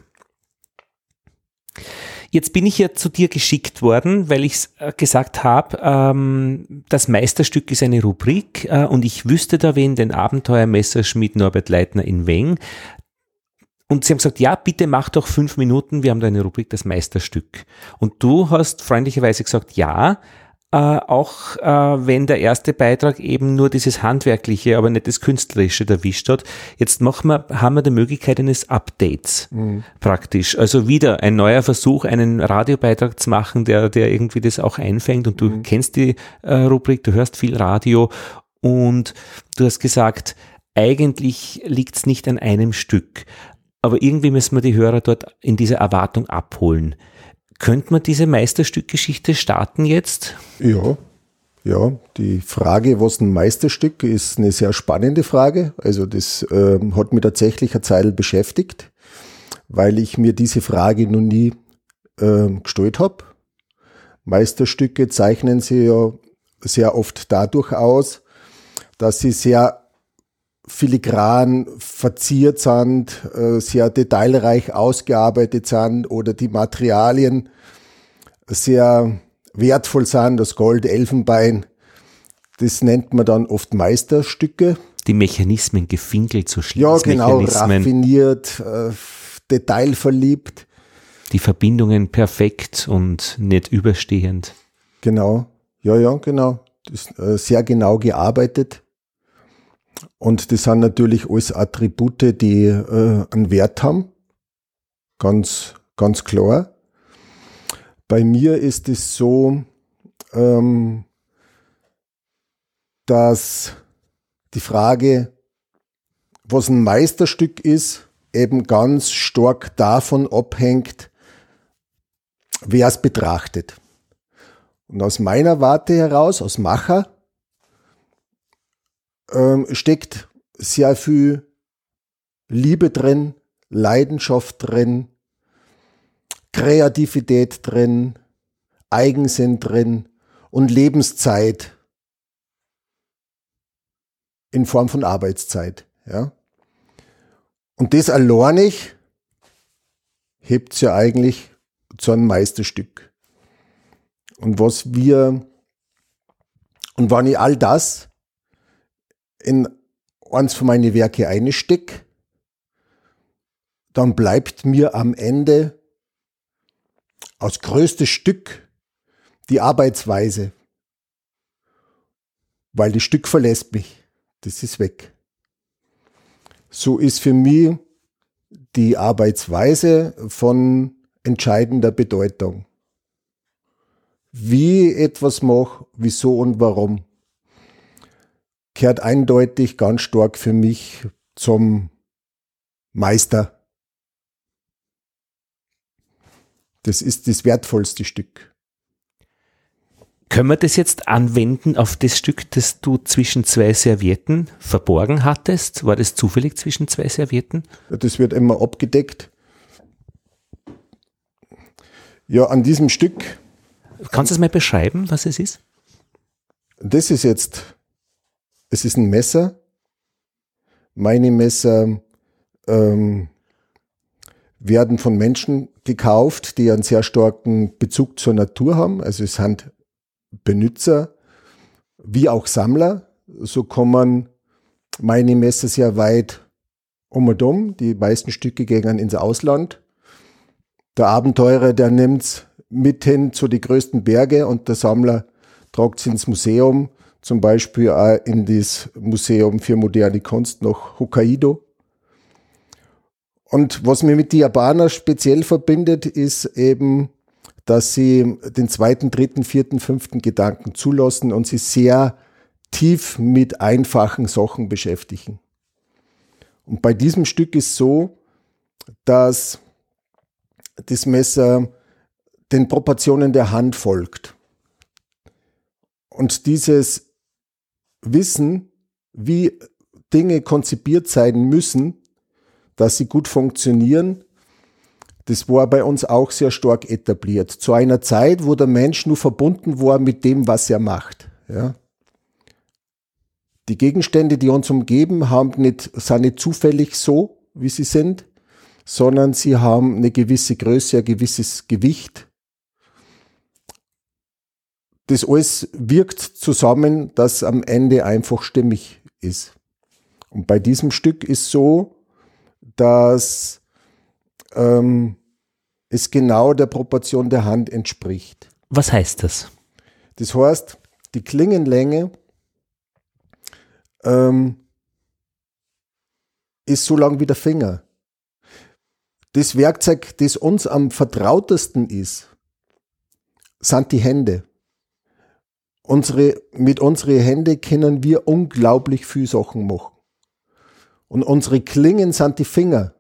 Jetzt bin ich ja zu dir geschickt worden, weil ich äh, gesagt habe, ähm, das Meisterstück ist eine Rubrik äh, und ich wüsste da wen, den Abenteuermesserschmied Norbert Leitner in Weng. Und sie haben gesagt, ja, bitte mach doch fünf Minuten, wir haben da eine Rubrik, das Meisterstück. Und du hast freundlicherweise gesagt, ja, äh, auch äh, wenn der erste Beitrag eben nur dieses Handwerkliche, aber nicht das Künstlerische erwischt hat. Jetzt machen wir, haben wir die Möglichkeit eines Updates mhm. praktisch. Also wieder ein neuer Versuch, einen Radiobeitrag zu machen, der, der irgendwie das auch einfängt. Und du mhm. kennst die äh, Rubrik, du hörst viel Radio und du hast gesagt, eigentlich liegt es nicht an einem Stück. Aber irgendwie müssen wir die Hörer dort in dieser Erwartung abholen. Könnte man diese Meisterstückgeschichte starten jetzt? Ja, ja, die Frage, was ein Meisterstück ist, eine sehr spannende Frage. Also das äh, hat mich tatsächlich eine Zeit beschäftigt, weil ich mir diese Frage noch nie äh, gestellt habe. Meisterstücke zeichnen sie ja sehr oft dadurch aus, dass sie sehr filigran verziert sind, äh, sehr detailreich ausgearbeitet sind oder die Materialien sehr wertvoll sind, das Gold, Elfenbein. Das nennt man dann oft Meisterstücke. Die Mechanismen gefinkelt, so schlimm. Ja, genau, raffiniert, äh, detailverliebt. Die Verbindungen perfekt und nicht überstehend. Genau, ja, ja, genau. Das äh, sehr genau gearbeitet. Und das sind natürlich alles Attribute, die äh, einen Wert haben. Ganz, ganz klar. Bei mir ist es so, ähm, dass die Frage, was ein Meisterstück ist, eben ganz stark davon abhängt, wer es betrachtet. Und aus meiner Warte heraus, aus Macher, ähm, steckt sehr viel Liebe drin, Leidenschaft drin, Kreativität drin, Eigensinn drin und Lebenszeit in Form von Arbeitszeit. Ja? Und das alleinig hebt's ja eigentlich zu einem Meisterstück. Und was wir, und wenn ich all das in eins von meinen Werke einstecke, dann bleibt mir am Ende als größtes Stück die Arbeitsweise, weil das Stück verlässt mich. Das ist weg. So ist für mich die Arbeitsweise von entscheidender Bedeutung. Wie etwas mache, wieso und warum, kehrt eindeutig ganz stark für mich zum Meister. Das ist das wertvollste Stück. Können wir das jetzt anwenden auf das Stück, das du zwischen zwei Servietten verborgen hattest? War das zufällig zwischen zwei Servietten? Das wird immer abgedeckt. Ja, an diesem Stück. Kannst du es mal beschreiben, was es ist? Das ist jetzt, es ist ein Messer. Meine Messer ähm, werden von Menschen gekauft, die einen sehr starken Bezug zur Natur haben. Also es sind Benutzer wie auch Sammler. So kommen meine Messer sehr weit um und um. Die meisten Stücke gehen ins Ausland. Der Abenteurer, der nimmt's mit hin zu die größten Berge und der Sammler tragt ins Museum, zum Beispiel auch in das Museum für moderne Kunst nach Hokkaido. Und was mir mit die Japaner speziell verbindet, ist eben dass sie den zweiten, dritten, vierten, fünften Gedanken zulassen und sie sehr tief mit einfachen Sachen beschäftigen. Und bei diesem Stück ist so, dass das Messer den Proportionen der Hand folgt. Und dieses Wissen, wie Dinge konzipiert sein müssen, dass sie gut funktionieren, das war bei uns auch sehr stark etabliert. Zu einer Zeit, wo der Mensch nur verbunden war mit dem, was er macht. Ja. Die Gegenstände, die uns umgeben, haben nicht, sind nicht zufällig so, wie sie sind, sondern sie haben eine gewisse Größe, ein gewisses Gewicht. Das alles wirkt zusammen, dass am Ende einfach stimmig ist. Und bei diesem Stück ist so, dass ähm, es genau der Proportion der Hand entspricht. Was heißt das? Das heißt, die Klingenlänge ähm, ist so lang wie der Finger. Das Werkzeug, das uns am vertrautesten ist, sind die Hände. Unsere, mit unseren Händen können wir unglaublich viel Sachen machen. Und unsere Klingen sind die Finger,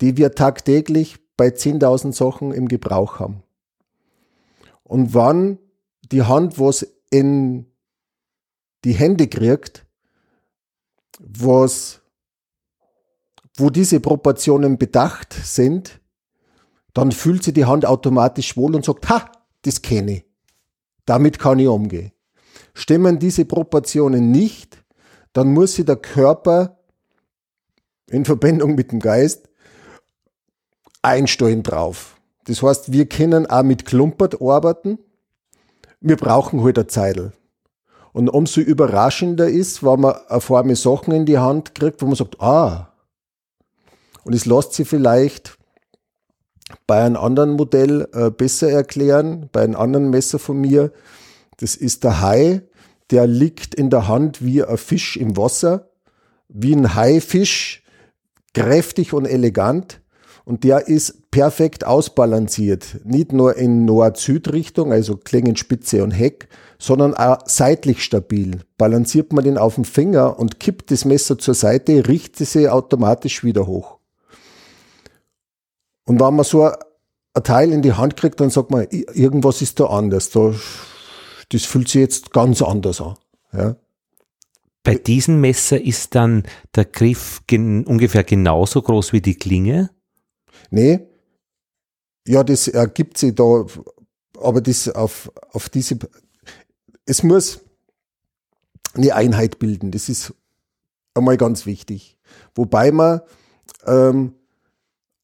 die wir tagtäglich bei 10.000 Sachen im Gebrauch haben. Und wann die Hand was in die Hände kriegt, was, wo diese Proportionen bedacht sind, dann fühlt sie die Hand automatisch wohl und sagt, ha, das kenne ich. Damit kann ich umgehen. Stimmen diese Proportionen nicht, dann muss sie der Körper in Verbindung mit dem Geist einstellen drauf. Das heißt, wir können auch mit Klumpert arbeiten. Wir brauchen halt eine Zeitl. Und umso überraschender ist, wenn man eine Form Sachen in die Hand kriegt, wo man sagt, ah. Und es lässt sich vielleicht bei einem anderen Modell äh, besser erklären, bei einem anderen Messer von mir. Das ist der Hai, der liegt in der Hand wie ein Fisch im Wasser, wie ein Haifisch, kräftig und elegant. Und der ist perfekt ausbalanciert. Nicht nur in Nord-Süd-Richtung, also Klingenspitze und Heck, sondern auch seitlich stabil. Balanciert man den auf dem Finger und kippt das Messer zur Seite, richtet sie automatisch wieder hoch. Und wenn man so ein Teil in die Hand kriegt, dann sagt man, irgendwas ist da anders. Da das fühlt sich jetzt ganz anders an. Ja. Bei diesem Messer ist dann der Griff gen ungefähr genauso groß wie die Klinge? Nee. Ja, das ergibt sich da, aber das auf, auf diese, es muss eine Einheit bilden. Das ist einmal ganz wichtig. Wobei man ähm,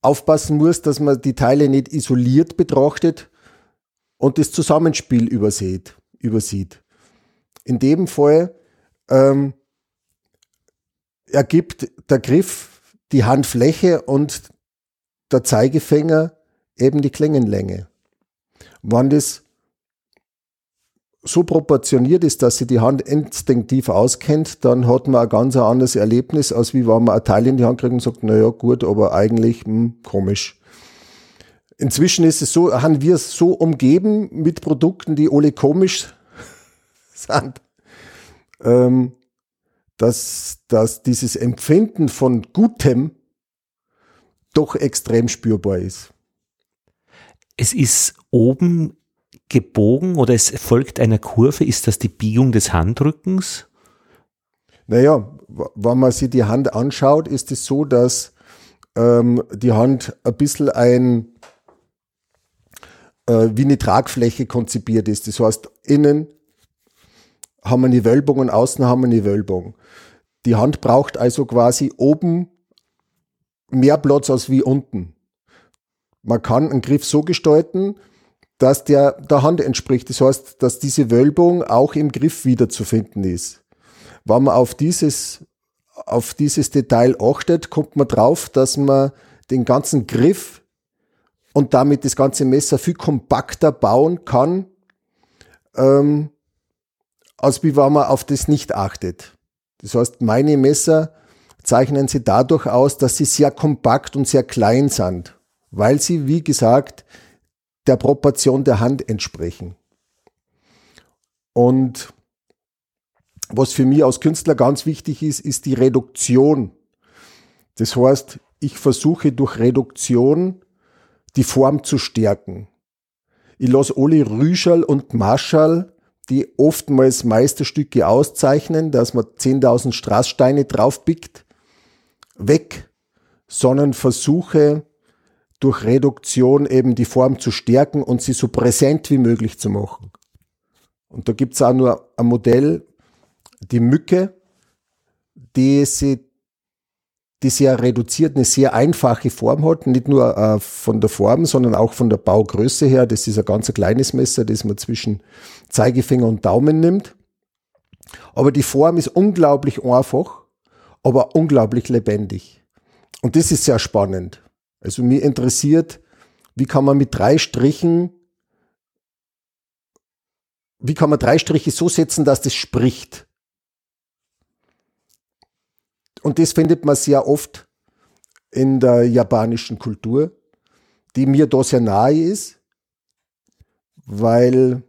aufpassen muss, dass man die Teile nicht isoliert betrachtet und das Zusammenspiel übersieht. übersieht. In dem Fall ähm, ergibt der Griff die Handfläche und der Zeigefinger eben die Klingenlänge. Wenn das so proportioniert ist, dass sie die Hand instinktiv auskennt, dann hat man ein ganz anderes Erlebnis, als wie wenn man ein Teil in die Hand kriegt und sagt, naja, gut, aber eigentlich hm, komisch. Inzwischen ist es so, haben wir es so umgeben mit Produkten, die alle komisch sind, ähm, dass, dass dieses Empfinden von Gutem doch extrem spürbar ist. Es ist oben gebogen oder es folgt einer Kurve. Ist das die Biegung des Handrückens? Naja, wenn man sich die Hand anschaut, ist es so, dass ähm, die Hand ein bisschen ein äh, wie eine Tragfläche konzipiert ist. Das heißt, innen haben wir eine Wölbung und außen haben wir eine Wölbung. Die Hand braucht also quasi oben mehr Platz als wie unten. Man kann einen Griff so gestalten, dass der der Hand entspricht. Das heißt, dass diese Wölbung auch im Griff wiederzufinden ist. Wenn man auf dieses, auf dieses Detail achtet, kommt man drauf, dass man den ganzen Griff und damit das ganze Messer viel kompakter bauen kann, ähm, als wie wenn man auf das nicht achtet. Das heißt, meine Messer zeichnen sie dadurch aus, dass sie sehr kompakt und sehr klein sind, weil sie, wie gesagt, der Proportion der Hand entsprechen. Und was für mich als Künstler ganz wichtig ist, ist die Reduktion. Das heißt, ich versuche durch Reduktion die Form zu stärken. Ich lasse alle Rüschel und Marschall die oftmals Meisterstücke auszeichnen, dass man 10.000 Straßsteine draufpickt, weg, sondern versuche durch Reduktion eben die Form zu stärken und sie so präsent wie möglich zu machen. Und da gibt's auch nur ein Modell, die Mücke, die sie die sehr reduziert, eine sehr einfache Form hat, nicht nur äh, von der Form, sondern auch von der Baugröße her. Das ist ein ganz kleines Messer, das man zwischen Zeigefinger und Daumen nimmt. Aber die Form ist unglaublich einfach, aber unglaublich lebendig. Und das ist sehr spannend. Also mir interessiert, wie kann man mit drei Strichen, wie kann man drei Striche so setzen, dass das spricht? Und das findet man sehr oft in der japanischen Kultur, die mir da sehr nahe ist, weil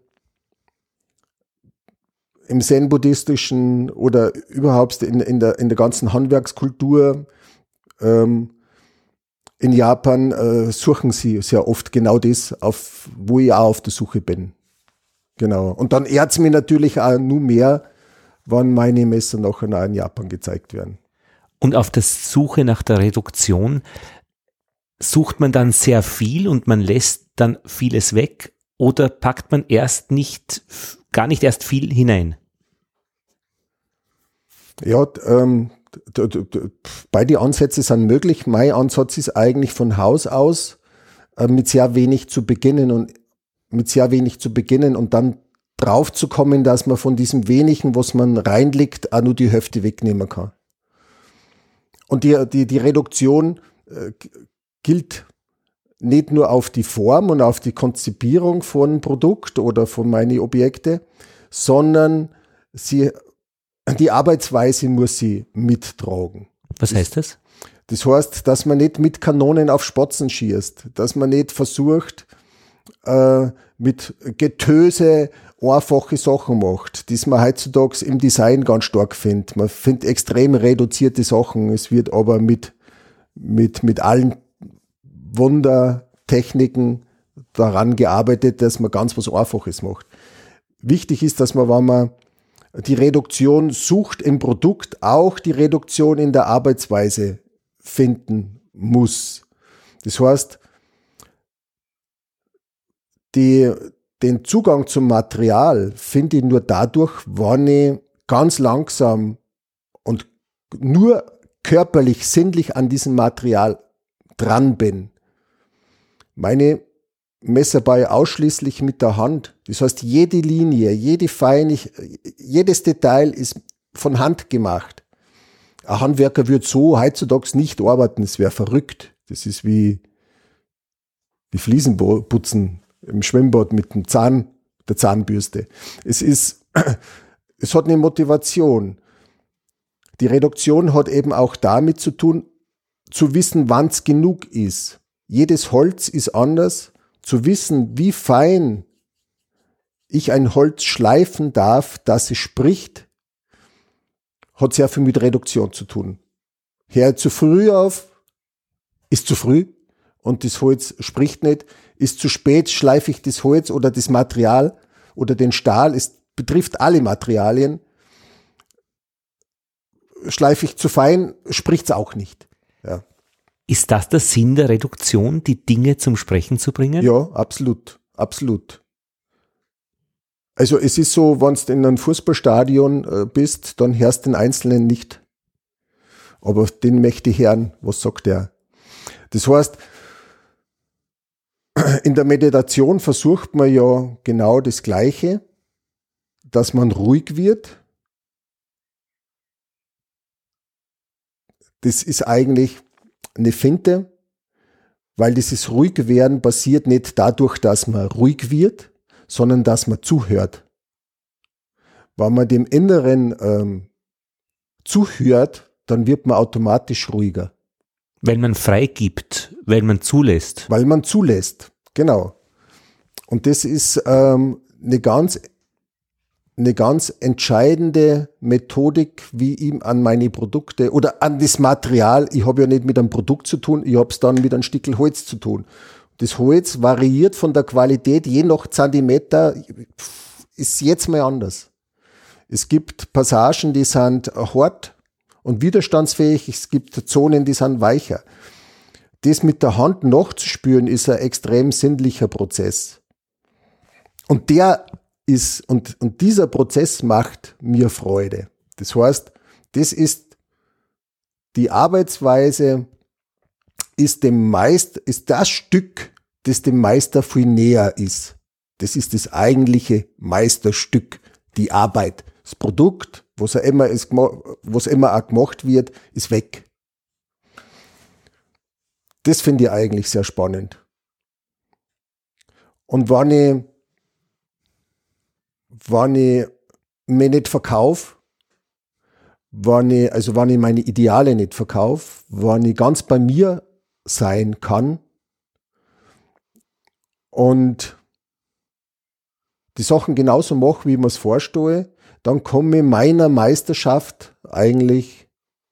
im Zen-buddhistischen oder überhaupt in, in, der, in der ganzen Handwerkskultur ähm, in Japan äh, suchen sie sehr oft genau das, auf, wo ich auch auf der Suche bin. Genau. Und dann ehrt es mich natürlich auch nur mehr, wann meine Messer nachher in Japan gezeigt werden. Und auf der Suche nach der Reduktion sucht man dann sehr viel und man lässt dann vieles weg oder packt man erst nicht, gar nicht erst viel hinein? Ja, ähm, beide Ansätze sind möglich. Mein Ansatz ist eigentlich von Haus aus äh, mit sehr wenig zu beginnen und mit sehr wenig zu beginnen und dann drauf zu kommen, dass man von diesem wenigen, was man reinlegt, auch nur die Hälfte wegnehmen kann. Und die, die, die Reduktion äh, gilt nicht nur auf die Form und auf die Konzipierung von Produkt oder von meinen Objekte, sondern sie, die Arbeitsweise muss sie mittragen. Was heißt das? Das heißt, dass man nicht mit Kanonen auf Spatzen schießt, dass man nicht versucht, äh, mit Getöse einfache Sachen macht, die man heutzutage im Design ganz stark findet. Man findet extrem reduzierte Sachen. Es wird aber mit, mit, mit allen Wundertechniken daran gearbeitet, dass man ganz was Einfaches macht. wichtig ist, dass man, wenn man die Reduktion sucht im Produkt, auch die Reduktion in der Arbeitsweise finden muss. Das heißt, die, den Zugang zum Material finde ich nur dadurch, wenn ich ganz langsam und nur körperlich, sinnlich an diesem Material dran bin. Meine Messerei ausschließlich mit der Hand. Das heißt, jede Linie, jede Feinig, jedes Detail ist von Hand gemacht. Ein Handwerker wird so heutzutage nicht arbeiten, das wäre verrückt. Das ist wie, wie Fliesenputzen im Schwimmbad mit dem Zahn, der Zahnbürste. Es ist, es hat eine Motivation. Die Reduktion hat eben auch damit zu tun, zu wissen, wann es genug ist. Jedes Holz ist anders. Zu wissen, wie fein ich ein Holz schleifen darf, dass es spricht, hat sehr viel mit Reduktion zu tun. Hör zu früh auf, ist zu früh und das Holz spricht nicht. Ist zu spät, schleife ich das Holz oder das Material oder den Stahl. Es betrifft alle Materialien. Schleife ich zu fein, spricht's auch nicht. Ja. Ist das der Sinn der Reduktion, die Dinge zum Sprechen zu bringen? Ja, absolut, absolut. Also es ist so, wenn du in einem Fußballstadion äh, bist, dann hörst du den Einzelnen nicht. Aber den möchte ich hören, was sagt er. Das heißt, in der Meditation versucht man ja genau das Gleiche, dass man ruhig wird. Das ist eigentlich eine Finte, weil dieses Ruhigwerden passiert nicht dadurch, dass man ruhig wird, sondern dass man zuhört. Wenn man dem Inneren ähm, zuhört, dann wird man automatisch ruhiger. Wenn man freigibt, wenn man zulässt. Weil man zulässt, genau. Und das ist ähm, eine ganz eine ganz entscheidende Methodik, wie ihm an meine Produkte oder an das Material, ich habe ja nicht mit einem Produkt zu tun, ich habe es dann mit einem Stückel Holz zu tun. Das Holz variiert von der Qualität, je nach Zentimeter ist jetzt mal anders. Es gibt Passagen, die sind hart und widerstandsfähig, es gibt Zonen, die sind weicher. Das mit der Hand nachzuspüren, ist ein extrem sinnlicher Prozess. Und der ist, und, und dieser Prozess macht mir Freude. Das heißt, das ist die Arbeitsweise, ist dem Meister, ist das Stück, das dem Meister viel näher ist. Das ist das eigentliche Meisterstück, die Arbeit. Das Produkt, was er immer, ist, was immer auch gemacht wird, ist weg. Das finde ich eigentlich sehr spannend. Und wenn ich wenn ich mich nicht verkaufe, wenn ich, also wenn ich meine Ideale nicht verkaufe, wenn ich ganz bei mir sein kann und die Sachen genauso mache, wie ich mir es vorstelle, dann komme ich meiner Meisterschaft eigentlich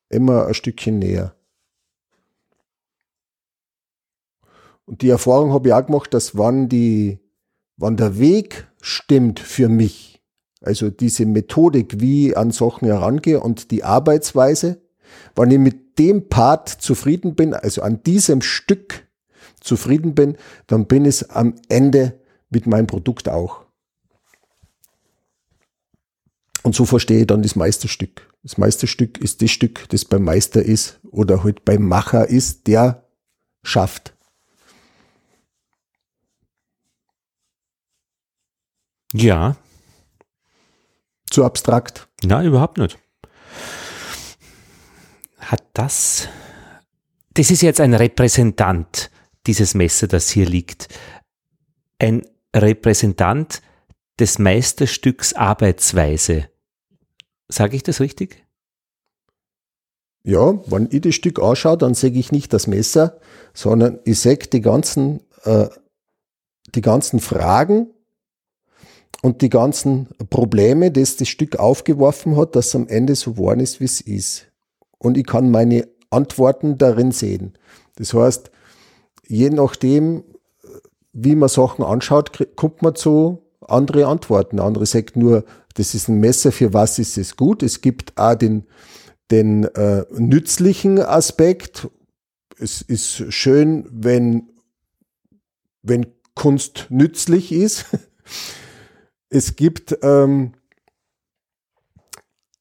immer ein Stückchen näher. Und die Erfahrung habe ich auch gemacht, dass wann die, wann der Weg stimmt für mich. Also diese Methodik, wie ich an Sachen herangehe und die Arbeitsweise, wenn ich mit dem Part zufrieden bin, also an diesem Stück zufrieden bin, dann bin ich am Ende mit meinem Produkt auch. Und so verstehe ich dann das Meisterstück. Das Meisterstück ist das Stück, das beim Meister ist oder halt beim Macher ist, der schafft. Ja. Zu abstrakt? Na, überhaupt nicht. Hat das. Das ist jetzt ein Repräsentant, dieses Messer, das hier liegt. Ein Repräsentant des Meisterstücks Arbeitsweise. Sage ich das richtig? Ja, wenn ich das Stück anschaue, dann sehe ich nicht das Messer, sondern ich sehe die ganzen, äh, die ganzen Fragen, und die ganzen Probleme, das das Stück aufgeworfen hat, dass am Ende so geworden ist, wie es ist. Und ich kann meine Antworten darin sehen. Das heißt, je nachdem, wie man Sachen anschaut, kommt man zu andere Antworten. Andere sagt nur, das ist ein Messer, für was ist es gut. Es gibt auch den, den äh, nützlichen Aspekt. Es ist schön, wenn, wenn Kunst nützlich ist. Es gibt ähm,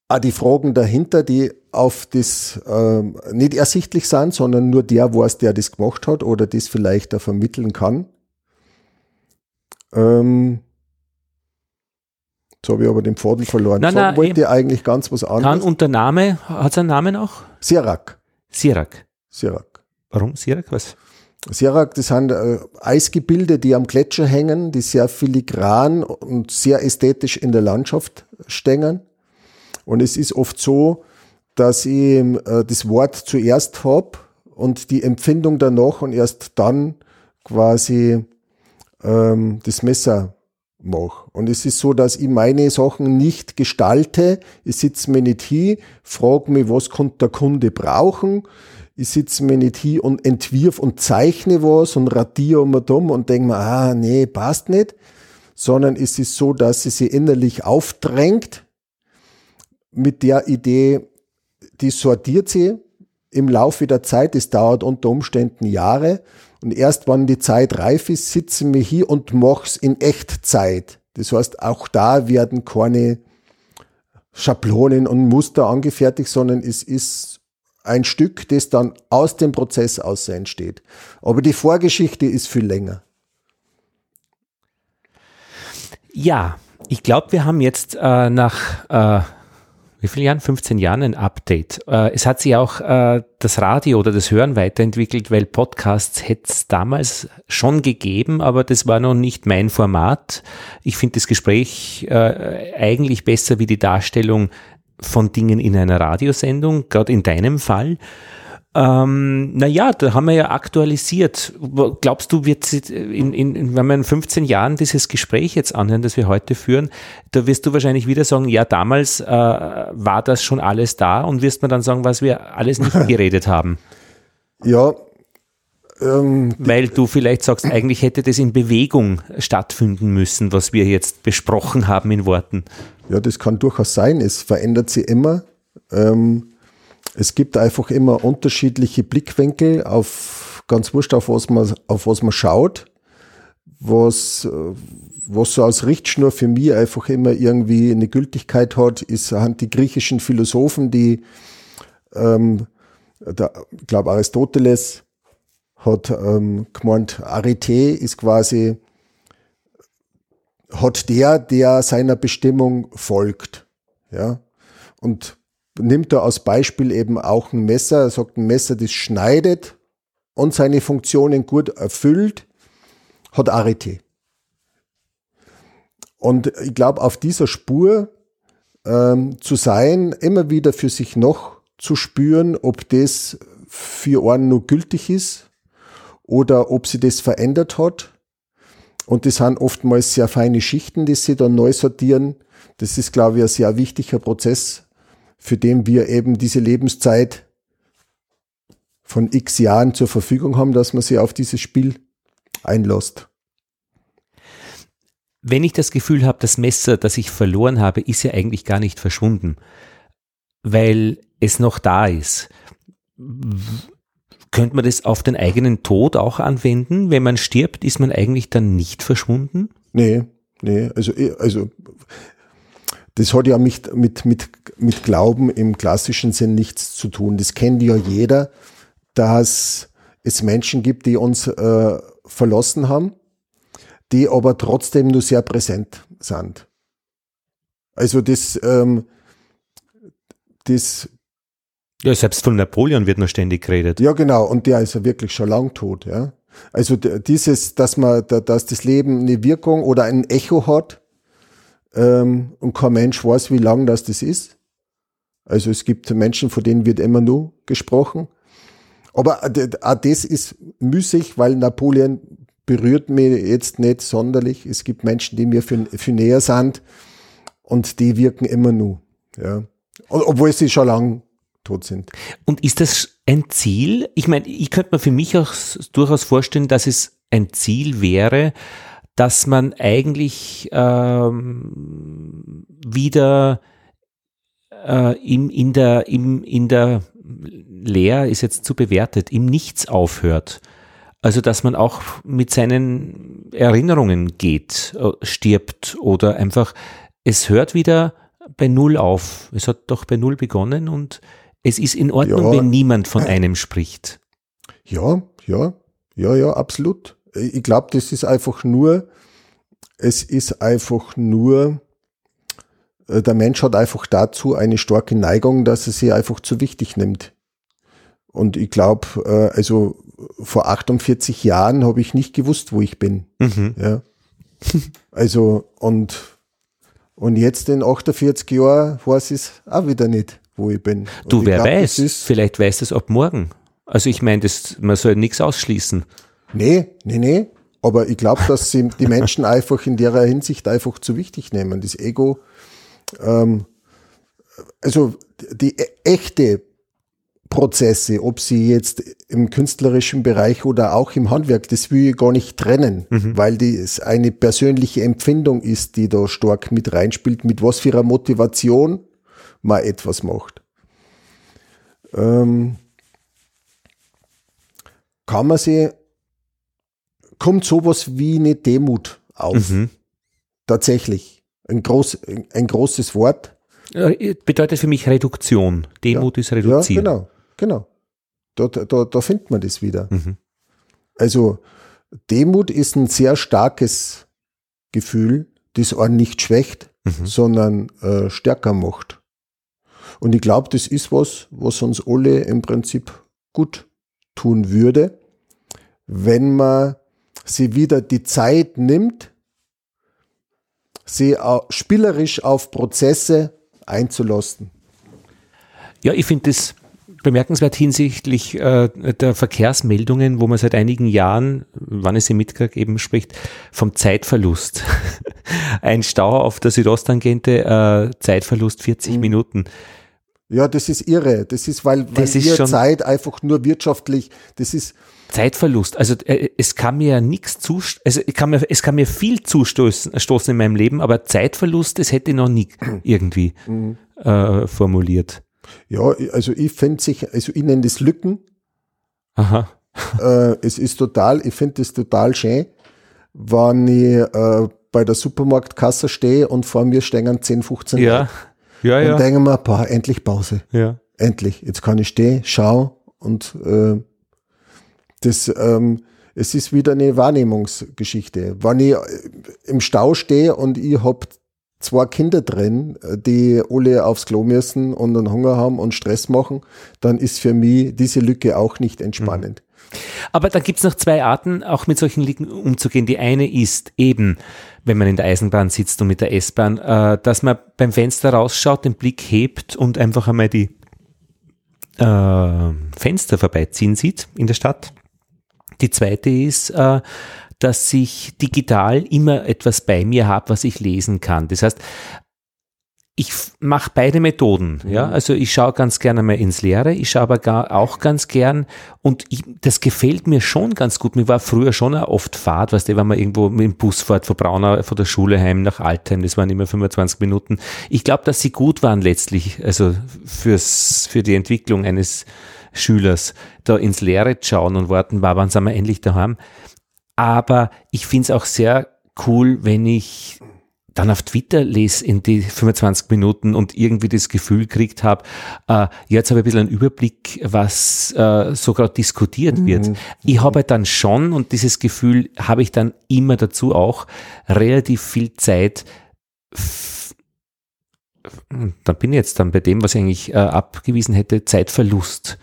auch die Fragen dahinter, die auf das ähm, nicht ersichtlich sind, sondern nur der weiß, der das gemacht hat oder das vielleicht da vermitteln kann. Ähm, Jetzt habe ich aber den Faden verloren. Nein, nein, wollte ich eigentlich ganz was Kann anderes. und der Name, hat es einen Namen auch? Sierak. Sirak. Sierak. Warum Sirak? Was? Sierak, das sind äh, Eisgebilde, die am Gletscher hängen, die sehr filigran und sehr ästhetisch in der Landschaft stehen. Und es ist oft so, dass ich äh, das Wort zuerst hab und die Empfindung danach und erst dann quasi ähm, das Messer mache. Und es ist so, dass ich meine Sachen nicht gestalte. Ich sitze mir nicht hin, frage mich, was könnte der Kunde brauchen. Ich sitze mir nicht hin und entwirf und zeichne was und radiere um und um und denke mir, ah, nee, passt nicht. Sondern es ist so, dass sie sich innerlich aufdrängt mit der Idee, die sortiert sie im Laufe der Zeit. Es dauert unter Umständen Jahre. Und erst wenn die Zeit reif ist, sitzen wir hier und mach's in Echtzeit. Das heißt, auch da werden keine Schablonen und Muster angefertigt, sondern es ist ein Stück, das dann aus dem Prozess aus entsteht. Aber die Vorgeschichte ist viel länger. Ja, ich glaube, wir haben jetzt äh, nach äh, wie vielen Jahren? 15 Jahren ein Update. Äh, es hat sich auch äh, das Radio oder das Hören weiterentwickelt, weil Podcasts hätte es damals schon gegeben, aber das war noch nicht mein Format. Ich finde das Gespräch äh, eigentlich besser wie die Darstellung von Dingen in einer Radiosendung, gerade in deinem Fall. Ähm, naja, da haben wir ja aktualisiert. Glaubst du, wird in, in, wenn wir in 15 Jahren dieses Gespräch jetzt anhören, das wir heute führen, da wirst du wahrscheinlich wieder sagen, ja, damals äh, war das schon alles da und wirst mir dann sagen, was wir alles nicht geredet haben. Ja. Ähm, Weil du vielleicht sagst, eigentlich hätte das in Bewegung stattfinden müssen, was wir jetzt besprochen haben in Worten. Ja, das kann durchaus sein. Es verändert sich immer. Ähm, es gibt einfach immer unterschiedliche Blickwinkel auf ganz wurscht, auf was man, auf was man schaut. Was, was so als Richtschnur für mich einfach immer irgendwie eine Gültigkeit hat, ist sind die griechischen Philosophen, die, ähm, der, ich glaube Aristoteles hat ähm, gemeint, Arete ist quasi, hat der, der seiner Bestimmung folgt. Ja. Und nimmt er als Beispiel eben auch ein Messer. Er sagt, ein Messer, das schneidet und seine Funktionen gut erfüllt, hat Arete. Und ich glaube, auf dieser Spur ähm, zu sein, immer wieder für sich noch zu spüren, ob das für einen nur gültig ist oder ob sie das verändert hat. Und das sind oftmals sehr feine Schichten, die sie dann neu sortieren. Das ist, glaube ich, ein sehr wichtiger Prozess, für den wir eben diese Lebenszeit von x Jahren zur Verfügung haben, dass man sich auf dieses Spiel einlässt. Wenn ich das Gefühl habe, das Messer, das ich verloren habe, ist ja eigentlich gar nicht verschwunden, weil es noch da ist. Könnte man das auf den eigenen Tod auch anwenden? Wenn man stirbt, ist man eigentlich dann nicht verschwunden? Nee, nee, also, also das hat ja mit, mit, mit, mit Glauben im klassischen Sinn nichts zu tun. Das kennt ja jeder, dass es Menschen gibt, die uns äh, verlassen haben, die aber trotzdem nur sehr präsent sind. Also das, ähm, das ja, selbst von Napoleon wird nur ständig geredet. Ja, genau. Und der ist ja wirklich schon lang tot, ja. Also dieses, dass man, dass das Leben eine Wirkung oder ein Echo hat, ähm, und kein Mensch weiß, wie lang das das ist. Also es gibt Menschen, von denen wird immer nur gesprochen. Aber auch das ist müßig, weil Napoleon berührt mich jetzt nicht sonderlich. Es gibt Menschen, die mir für, für näher sind und die wirken immer nur. Ja. Obwohl sie schon lang tot sind. Und ist das ein Ziel? Ich meine, ich könnte mir für mich auch durchaus vorstellen, dass es ein Ziel wäre, dass man eigentlich ähm, wieder äh, im, in der, im, in der Leer ist jetzt zu bewertet, im Nichts aufhört. Also, dass man auch mit seinen Erinnerungen geht, äh, stirbt oder einfach, es hört wieder bei Null auf. Es hat doch bei Null begonnen und es ist in Ordnung, ja. wenn niemand von einem spricht. Ja, ja, ja, ja, absolut. Ich glaube, das ist einfach nur, es ist einfach nur, äh, der Mensch hat einfach dazu eine starke Neigung, dass er sie einfach zu wichtig nimmt. Und ich glaube, äh, also vor 48 Jahren habe ich nicht gewusst, wo ich bin. Mhm. Ja. Also, und, und jetzt in 48 Jahren weiß ich es auch wieder nicht, wo ich bin. Und du, wer glaub, weiß, vielleicht weiß es ab morgen. Also ich meine, man soll nichts ausschließen. Nee, nee, nee. Aber ich glaube, dass sie die Menschen einfach in der Hinsicht einfach zu wichtig nehmen. Das Ego, ähm, also die e-, echte Prozesse, ob sie jetzt im künstlerischen Bereich oder auch im Handwerk, das will ich gar nicht trennen, mhm. weil das eine persönliche Empfindung ist, die da stark mit reinspielt, mit was für einer Motivation man etwas macht. Ähm, kann man sich, kommt sowas wie eine Demut auf. Mhm. Tatsächlich. Ein, groß, ein großes Wort. Bedeutet für mich Reduktion. Demut ja. ist reduzieren. Ja, genau. Genau. Da, da, da findet man das wieder. Mhm. Also Demut ist ein sehr starkes Gefühl, das einen nicht schwächt, mhm. sondern äh, stärker macht. Und ich glaube, das ist was, was uns alle im Prinzip gut tun würde, wenn man sie wieder die Zeit nimmt, sie spielerisch auf Prozesse einzulassen. Ja, ich finde das bemerkenswert hinsichtlich äh, der Verkehrsmeldungen, wo man seit einigen Jahren, wann es im Mittag eben spricht, vom Zeitverlust. Ein Stau auf der Südosttangente, äh, Zeitverlust 40 mhm. Minuten. Ja, das ist irre. Das ist, weil, weil das ist Zeit einfach nur wirtschaftlich, das ist. Zeitverlust. Also äh, es kann mir ja nichts zustoßen, also es kann mir, es kann mir viel zustoßen stoßen in meinem Leben, aber Zeitverlust, das hätte ich noch nie irgendwie mhm. äh, formuliert. Ja, also ich finde sich, also ich nenne das Lücken. Aha. Äh, es ist total, ich finde das total schön, wenn ich äh, bei der Supermarktkasse stehe und vor mir stehen 10, 15 ja. Leute. Ja, ja. Und denke mir, boah, endlich Pause. Ja. Endlich. Jetzt kann ich stehen, schau und äh, das, ähm, es ist wieder eine Wahrnehmungsgeschichte. Wenn ich im Stau stehe und ich hab zwei Kinder drin, die alle aufs Klo müssen und einen Hunger haben und Stress machen, dann ist für mich diese Lücke auch nicht entspannend. Aber da gibt's noch zwei Arten, auch mit solchen Lücken umzugehen. Die eine ist eben, wenn man in der Eisenbahn sitzt und mit der S-Bahn, äh, dass man beim Fenster rausschaut, den Blick hebt und einfach einmal die äh, Fenster vorbeiziehen sieht in der Stadt. Die zweite ist, äh, dass ich digital immer etwas bei mir habe, was ich lesen kann. Das heißt, ich mache beide Methoden. Ja, mhm. also ich schaue ganz gerne mal ins Leere, ich schaue aber gar, auch ganz gern und ich, das gefällt mir schon ganz gut. Mir war früher schon oft Fahrt, weißt du, wenn man irgendwo mit dem Bus fährt von Braunau, von der Schule heim nach Altheim, das waren immer 25 Minuten. Ich glaube, dass sie gut waren letztlich, also fürs, für die Entwicklung eines Schülers, da ins Leere schauen und warten, war, wann sind wir endlich daheim. Aber ich finde es auch sehr cool, wenn ich dann auf Twitter lese in die 25 Minuten und irgendwie das Gefühl kriegt habe, äh, jetzt habe ich ein bisschen einen Überblick, was äh, so gerade diskutiert mhm. wird. Ich habe dann schon, und dieses Gefühl habe ich dann immer dazu auch, relativ viel Zeit da bin ich jetzt dann bei dem, was ich eigentlich äh, abgewiesen hätte, Zeitverlust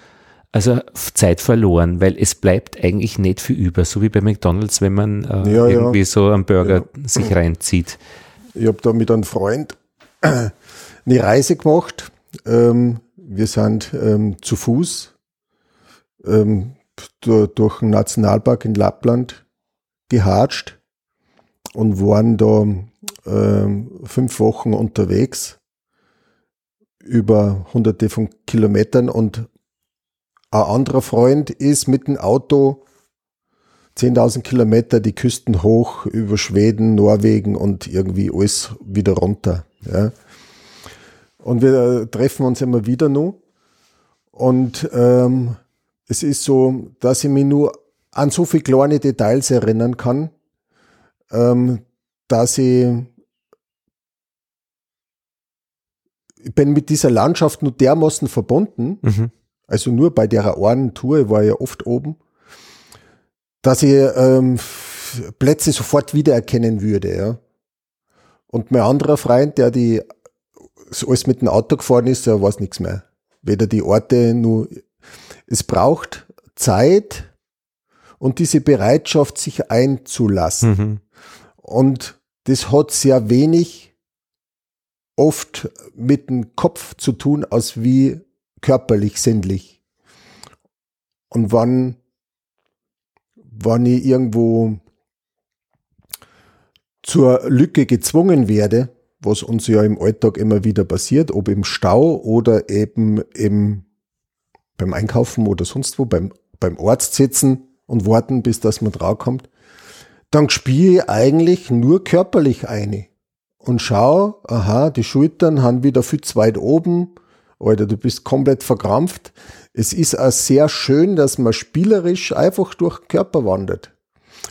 also Zeit verloren, weil es bleibt eigentlich nicht viel über, so wie bei McDonalds, wenn man äh, ja, irgendwie ja. so einen Burger ja. sich reinzieht. Ich habe da mit einem Freund eine Reise gemacht. Ähm, wir sind ähm, zu Fuß ähm, durch den Nationalpark in Lappland gehatscht und waren da fünf Wochen unterwegs über hunderte von Kilometern und ein anderer Freund ist mit dem Auto 10.000 Kilometer die Küsten hoch über Schweden, Norwegen und irgendwie alles wieder runter. Ja. Und wir treffen uns immer wieder nur. Und ähm, es ist so, dass ich mich nur an so viele kleine Details erinnern kann, ähm, dass ich, ich bin mit dieser Landschaft nur dermaßen verbunden, mhm. also nur bei der einen Tour, ich war ja oft oben, dass ich ähm, Plätze sofort wiedererkennen würde. Ja. Und mein anderer Freund, der die alles mit dem Auto gefahren ist, der weiß nichts mehr. Weder die Orte, nur es braucht Zeit und diese Bereitschaft, sich einzulassen. Mhm. Und das hat sehr wenig oft mit dem Kopf zu tun, als wie körperlich, sinnlich. Und wann wann ich irgendwo zur Lücke gezwungen werde, was uns ja im Alltag immer wieder passiert, ob im Stau oder eben im, beim Einkaufen oder sonst wo, beim, beim Arzt sitzen und warten, bis das man draufkommt, dann spiele ich eigentlich nur körperlich eine und schau, aha, die Schultern haben wieder viel zu weit oben, Alter, du bist komplett verkrampft. Es ist auch sehr schön, dass man spielerisch einfach durch den Körper wandert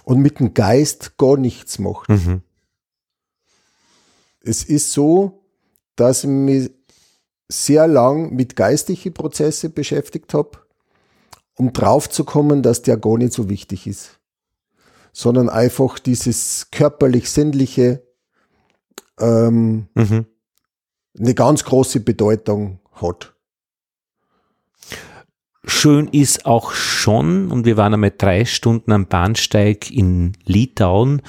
und mit dem Geist gar nichts macht. Mhm. Es ist so, dass ich mich sehr lang mit geistlichen Prozessen beschäftigt habe, um draufzukommen, dass der gar nicht so wichtig ist, sondern einfach dieses körperlich-sinnliche ähm, mhm. eine ganz große Bedeutung hat. Schön ist auch schon, und wir waren einmal drei Stunden am Bahnsteig in Litauen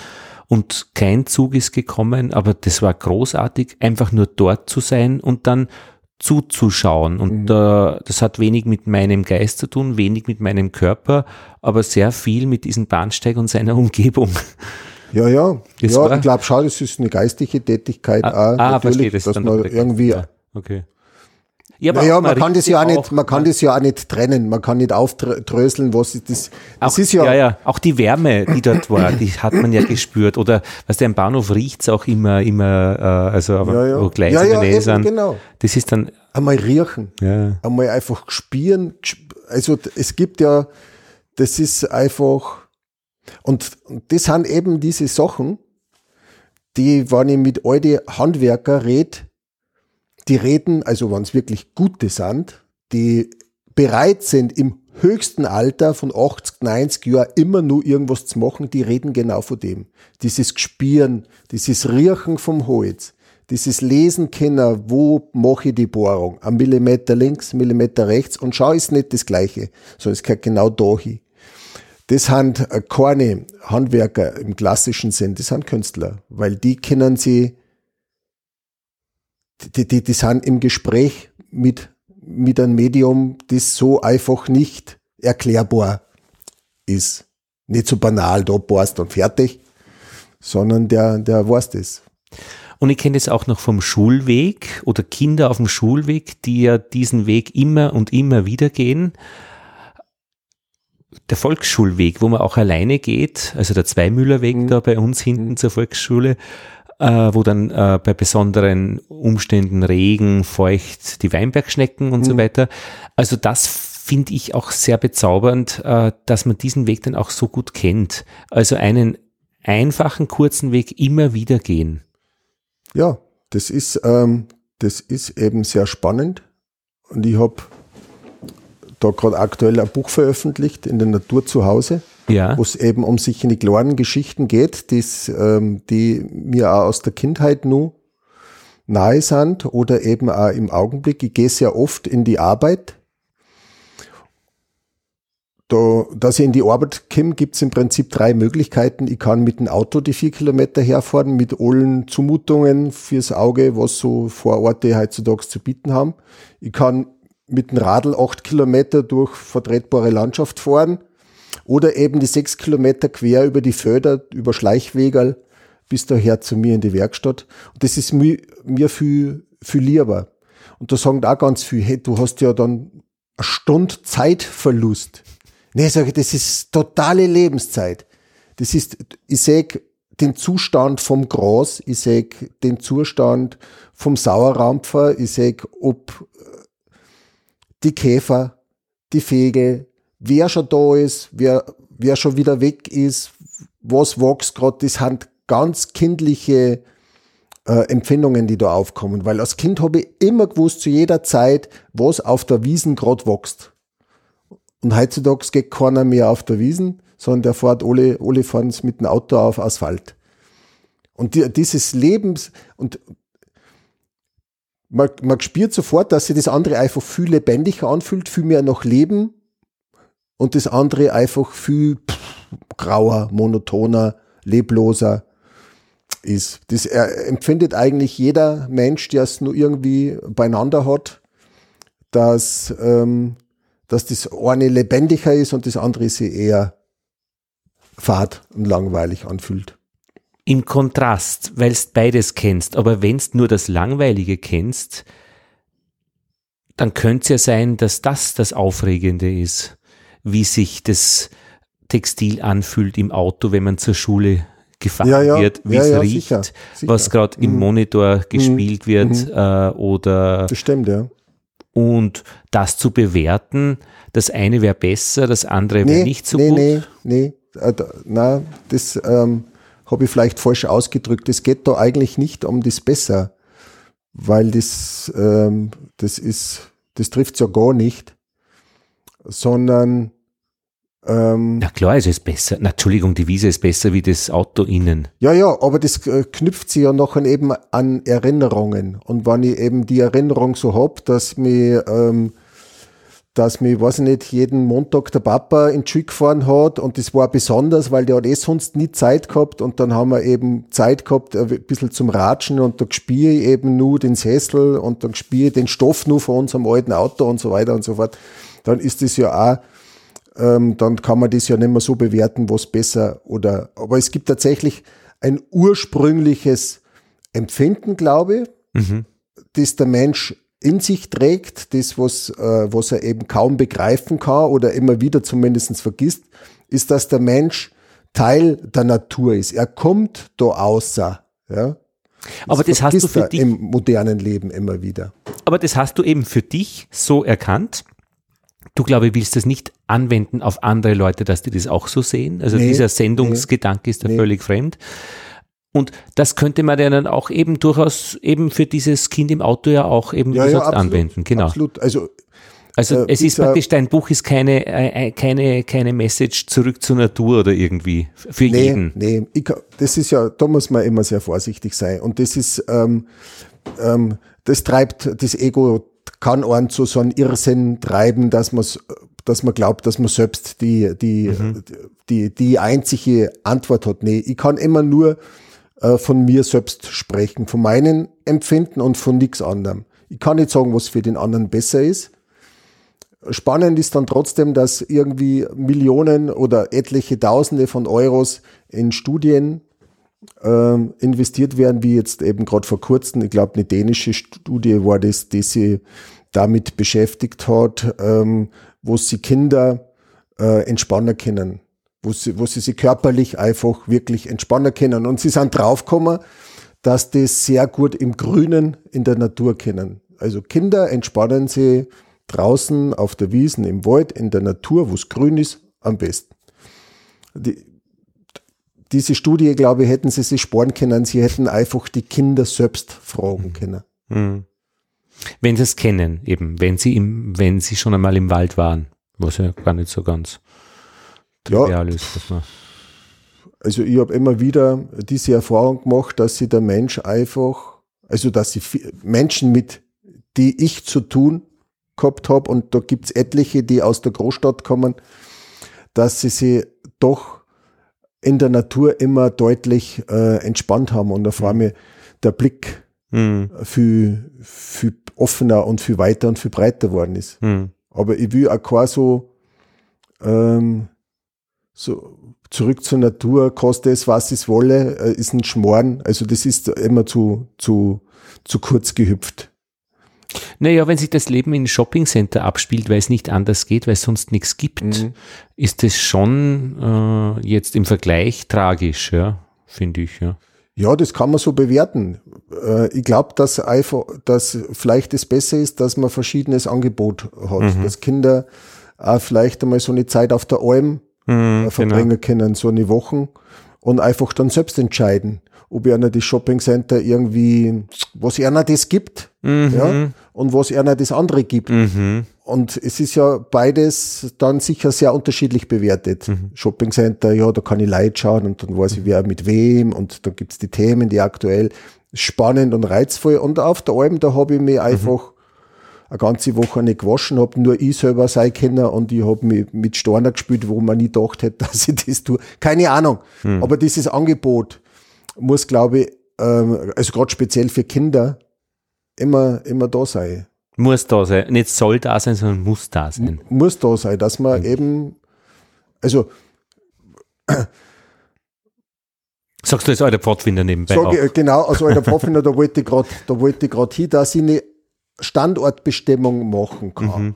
und kein Zug ist gekommen, aber das war großartig, einfach nur dort zu sein und dann zuzuschauen. Und mhm. äh, das hat wenig mit meinem Geist zu tun, wenig mit meinem Körper, aber sehr viel mit diesem Bahnsteig und seiner Umgebung. Ja, ja. ja ich glaube schon, das ist eine geistliche Tätigkeit ah, auch, ah, natürlich, das dass man irgendwie ja, okay. Ja, naja, man kann das ja auch nicht, man kann das ja auch nicht trennen, man kann nicht aufdröseln, was ist das. das ist ja, ja, ja, auch die Wärme, die dort war, die hat man ja gespürt. Oder was der im Bahnhof riecht es auch immer, immer, äh, also aber ja, ja. Gleis ja, ja, eben, genau. Das ist dann. Einmal riechen. Ja. Einmal einfach spüren. Also es gibt ja, das ist einfach, und, und das sind eben diese Sachen, die, wenn ich mit alten Handwerker rede, die reden, also wenn es wirklich gute sind, die bereit sind, im höchsten Alter von 80, 90 Jahren immer nur irgendwas zu machen, die reden genau von dem. Dieses Gspieren, dieses Riechen vom Holz, dieses Lesen können, wo mache ich die Bohrung? Ein Millimeter links, Millimeter rechts und schau, ist nicht das Gleiche, sondern es gehört genau da hin. Das sind keine Handwerker im klassischen Sinn, das sind Künstler, weil die können sie die, die, die sind im Gespräch mit, mit einem Medium, das so einfach nicht erklärbar ist. Nicht so banal, da bohrst und fertig, sondern der, der weiß das. Und ich kenne das auch noch vom Schulweg oder Kinder auf dem Schulweg, die ja diesen Weg immer und immer wieder gehen. Der Volksschulweg, wo man auch alleine geht, also der Zweimüllerweg mhm. da bei uns hinten mhm. zur Volksschule, äh, wo dann äh, bei besonderen Umständen Regen, feucht, die Weinbergschnecken und mhm. so weiter. Also das finde ich auch sehr bezaubernd, äh, dass man diesen Weg dann auch so gut kennt. Also einen einfachen, kurzen Weg immer wieder gehen. Ja, das ist, ähm, das ist eben sehr spannend. Und ich habe da gerade aktuell ein Buch veröffentlicht in der Natur zu Hause ja. wo es eben um sich in die kleinen Geschichten geht, ähm, die mir auch aus der Kindheit nur nahe sind oder eben auch im Augenblick. Ich gehe sehr oft in die Arbeit. Da, dass ich in die Arbeit komme, gibt es im Prinzip drei Möglichkeiten. Ich kann mit dem Auto die vier Kilometer herfahren, mit allen Zumutungen fürs Auge, was so Vororte heutzutage zu bieten haben. Ich kann mit dem Radl acht Kilometer durch vertretbare Landschaft fahren oder eben die sechs Kilometer quer über die Felder, über Schleichwegerl bis daher zu mir in die Werkstatt. Und das ist mir, viel, viel lieber. Und da sagen auch ganz viel, hey, du hast ja dann eine Stunde Zeitverlust. Nee, sage ich, das ist totale Lebenszeit. Das ist, ich sehe den Zustand vom Gras, ich sehe den Zustand vom Sauerrampfer, ich sehe, ob äh, die Käfer, die Vögel, wer schon da ist, wer, wer schon wieder weg ist, was wächst gerade, das sind ganz kindliche äh, Empfindungen, die da aufkommen. Weil als Kind habe ich immer gewusst, zu jeder Zeit, was auf der Wiesen gerade wächst. Und heutzutage geht keiner mehr auf der Wiesen, sondern der fährt alle, alle fahren mit dem Auto auf Asphalt. Und die, dieses Lebens, und man, man spürt sofort, dass sich das andere einfach viel lebendiger anfühlt, viel mehr nach Leben und das andere einfach viel grauer, monotoner, lebloser ist. Das empfindet eigentlich jeder Mensch, der es nur irgendwie beieinander hat, dass, ähm, dass das eine lebendiger ist und das andere sich eher fad und langweilig anfühlt. Im Kontrast, weil du beides kennst, aber wenn du nur das Langweilige kennst, dann könnte es ja sein, dass das das Aufregende ist, wie sich das Textil anfühlt im Auto, wenn man zur Schule gefahren ja, ja. wird, wie ja, es riecht, sicher, sicher. was gerade im mhm. Monitor mhm. gespielt mhm. wird äh, oder das stimmt, ja. Und das zu bewerten, das eine wäre besser, das andere wäre nee, nicht so nee, gut. Nee, nee, äh, na, das ähm, habe ich vielleicht falsch ausgedrückt. Es geht da eigentlich nicht um das Besser, weil das, ähm, das ist, das trifft ja gar nicht, sondern ähm, Na klar, es ist besser. Na, Entschuldigung, die Wiese ist besser wie das Auto innen. Ja, ja, aber das äh, knüpft sich ja noch eben an Erinnerungen. Und wenn ich eben die Erinnerung so hab, dass mir, ähm, dass mir, weiß ich nicht, jeden Montag der Papa in die Schule gefahren hat und das war besonders, weil der hat eh sonst nie Zeit gehabt und dann haben wir eben Zeit gehabt, ein bisschen zum Ratschen und da spiele ich eben nur den Sessel und dann spiele ich den Stoff nur von unserem alten Auto und so weiter und so fort. Dann ist das ja auch ähm, dann kann man das ja nicht mehr so bewerten, was besser oder, aber es gibt tatsächlich ein ursprüngliches Empfinden, glaube ich, mhm. das der Mensch in sich trägt, das, was, äh, was er eben kaum begreifen kann oder immer wieder zumindest vergisst, ist, dass der Mensch Teil der Natur ist. Er kommt da außer. Ja? aber das hast du für dich im modernen Leben immer wieder. Aber das hast du eben für dich so erkannt Du, glaube ich, willst das nicht anwenden auf andere Leute, dass die das auch so sehen. Also nee, dieser Sendungsgedanke nee, ist da nee. völlig fremd. Und das könnte man ja dann auch eben durchaus eben für dieses Kind im Auto ja auch eben ja, ja, absolut, anwenden. Genau. Absolut. Also, also äh, es ist praktisch, dein Buch ist keine, äh, äh, keine, keine Message zurück zur Natur oder irgendwie für nee, jeden. Nee, ich, das ist ja, da muss man immer sehr vorsichtig sein. Und das ist, ähm, ähm, das treibt das Ego kann einen zu so einem Irrsinn treiben, dass man dass man glaubt, dass man selbst die, die, mhm. die, die einzige Antwort hat. Nee, ich kann immer nur äh, von mir selbst sprechen, von meinen Empfinden und von nichts anderem. Ich kann nicht sagen, was für den anderen besser ist. Spannend ist dann trotzdem, dass irgendwie Millionen oder etliche Tausende von Euros in Studien äh, investiert werden, wie jetzt eben gerade vor kurzem, ich glaube, eine dänische Studie war das, die sie damit beschäftigt hat, ähm, wo sie Kinder äh, entspannen können, wo sie, wo sie sich körperlich einfach wirklich entspannen können. Und sie sind draufgekommen, dass das sehr gut im Grünen in der Natur kennen. Also Kinder entspannen sie draußen auf der Wiesen, im Wald, in der Natur, wo es grün ist, am besten. Die, diese Studie, glaube ich, hätten sie sich sparen können. Sie hätten einfach die Kinder selbst fragen mhm. können. Mhm. Wenn sie es kennen, eben, wenn sie im, wenn sie schon einmal im Wald waren, was ja gar nicht so ganz trivial ja, ist. Dass man also ich habe immer wieder diese Erfahrung gemacht, dass sich der Mensch einfach, also dass sie Menschen mit, die ich zu tun gehabt habe, und da gibt's etliche, die aus der Großstadt kommen, dass sie sich doch in der Natur immer deutlich äh, entspannt haben. Und da vor allem der Blick mhm. viel, viel offener und viel weiter und viel breiter geworden ist. Mhm. Aber ich will auch kein so, ähm, so zurück zur Natur, koste es, was es wolle, äh, ist ein Schmoren. Also das ist immer zu, zu, zu kurz gehüpft. Naja, wenn sich das Leben in Shoppingcenter abspielt, weil es nicht anders geht, weil es sonst nichts gibt, mhm. ist das schon äh, jetzt im Vergleich tragisch, ja, finde ich, ja. Ja, das kann man so bewerten. Äh, ich glaube, dass einfach, dass vielleicht das besser ist, dass man verschiedenes Angebot hat, mhm. dass Kinder auch vielleicht einmal so eine Zeit auf der Alm mhm, äh, verbringen genau. können, so eine Woche und einfach dann selbst entscheiden ob einer das Shoppingcenter irgendwie, was einer das gibt, mhm. ja, und was einer das andere gibt. Mhm. Und es ist ja beides dann sicher sehr unterschiedlich bewertet. Mhm. Shoppingcenter, ja, da kann ich Leid schauen und dann weiß ich, wer mit wem und dann gibt's die Themen, die aktuell spannend und reizvoll. Und auf der Alm, da habe ich mich mhm. einfach eine ganze Woche nicht gewaschen, habe nur ich selber sein können und ich habe mich mit Storner gespielt, wo man nie gedacht hätte, dass ich das tue. Keine Ahnung. Mhm. Aber dieses Angebot, muss, glaube ich, ähm, also gerade speziell für Kinder, immer, immer da sein. Muss da sein. Nicht soll da sein, sondern muss da sein. M muss da sein, dass man mhm. eben, also Sagst du jetzt alter Pfadfinder nebenbei? Sag ich, genau, als alter Pfadfinder, da wollte ich gerade, da wollte ich gerade hin, dass ich eine Standortbestimmung machen kann. Mhm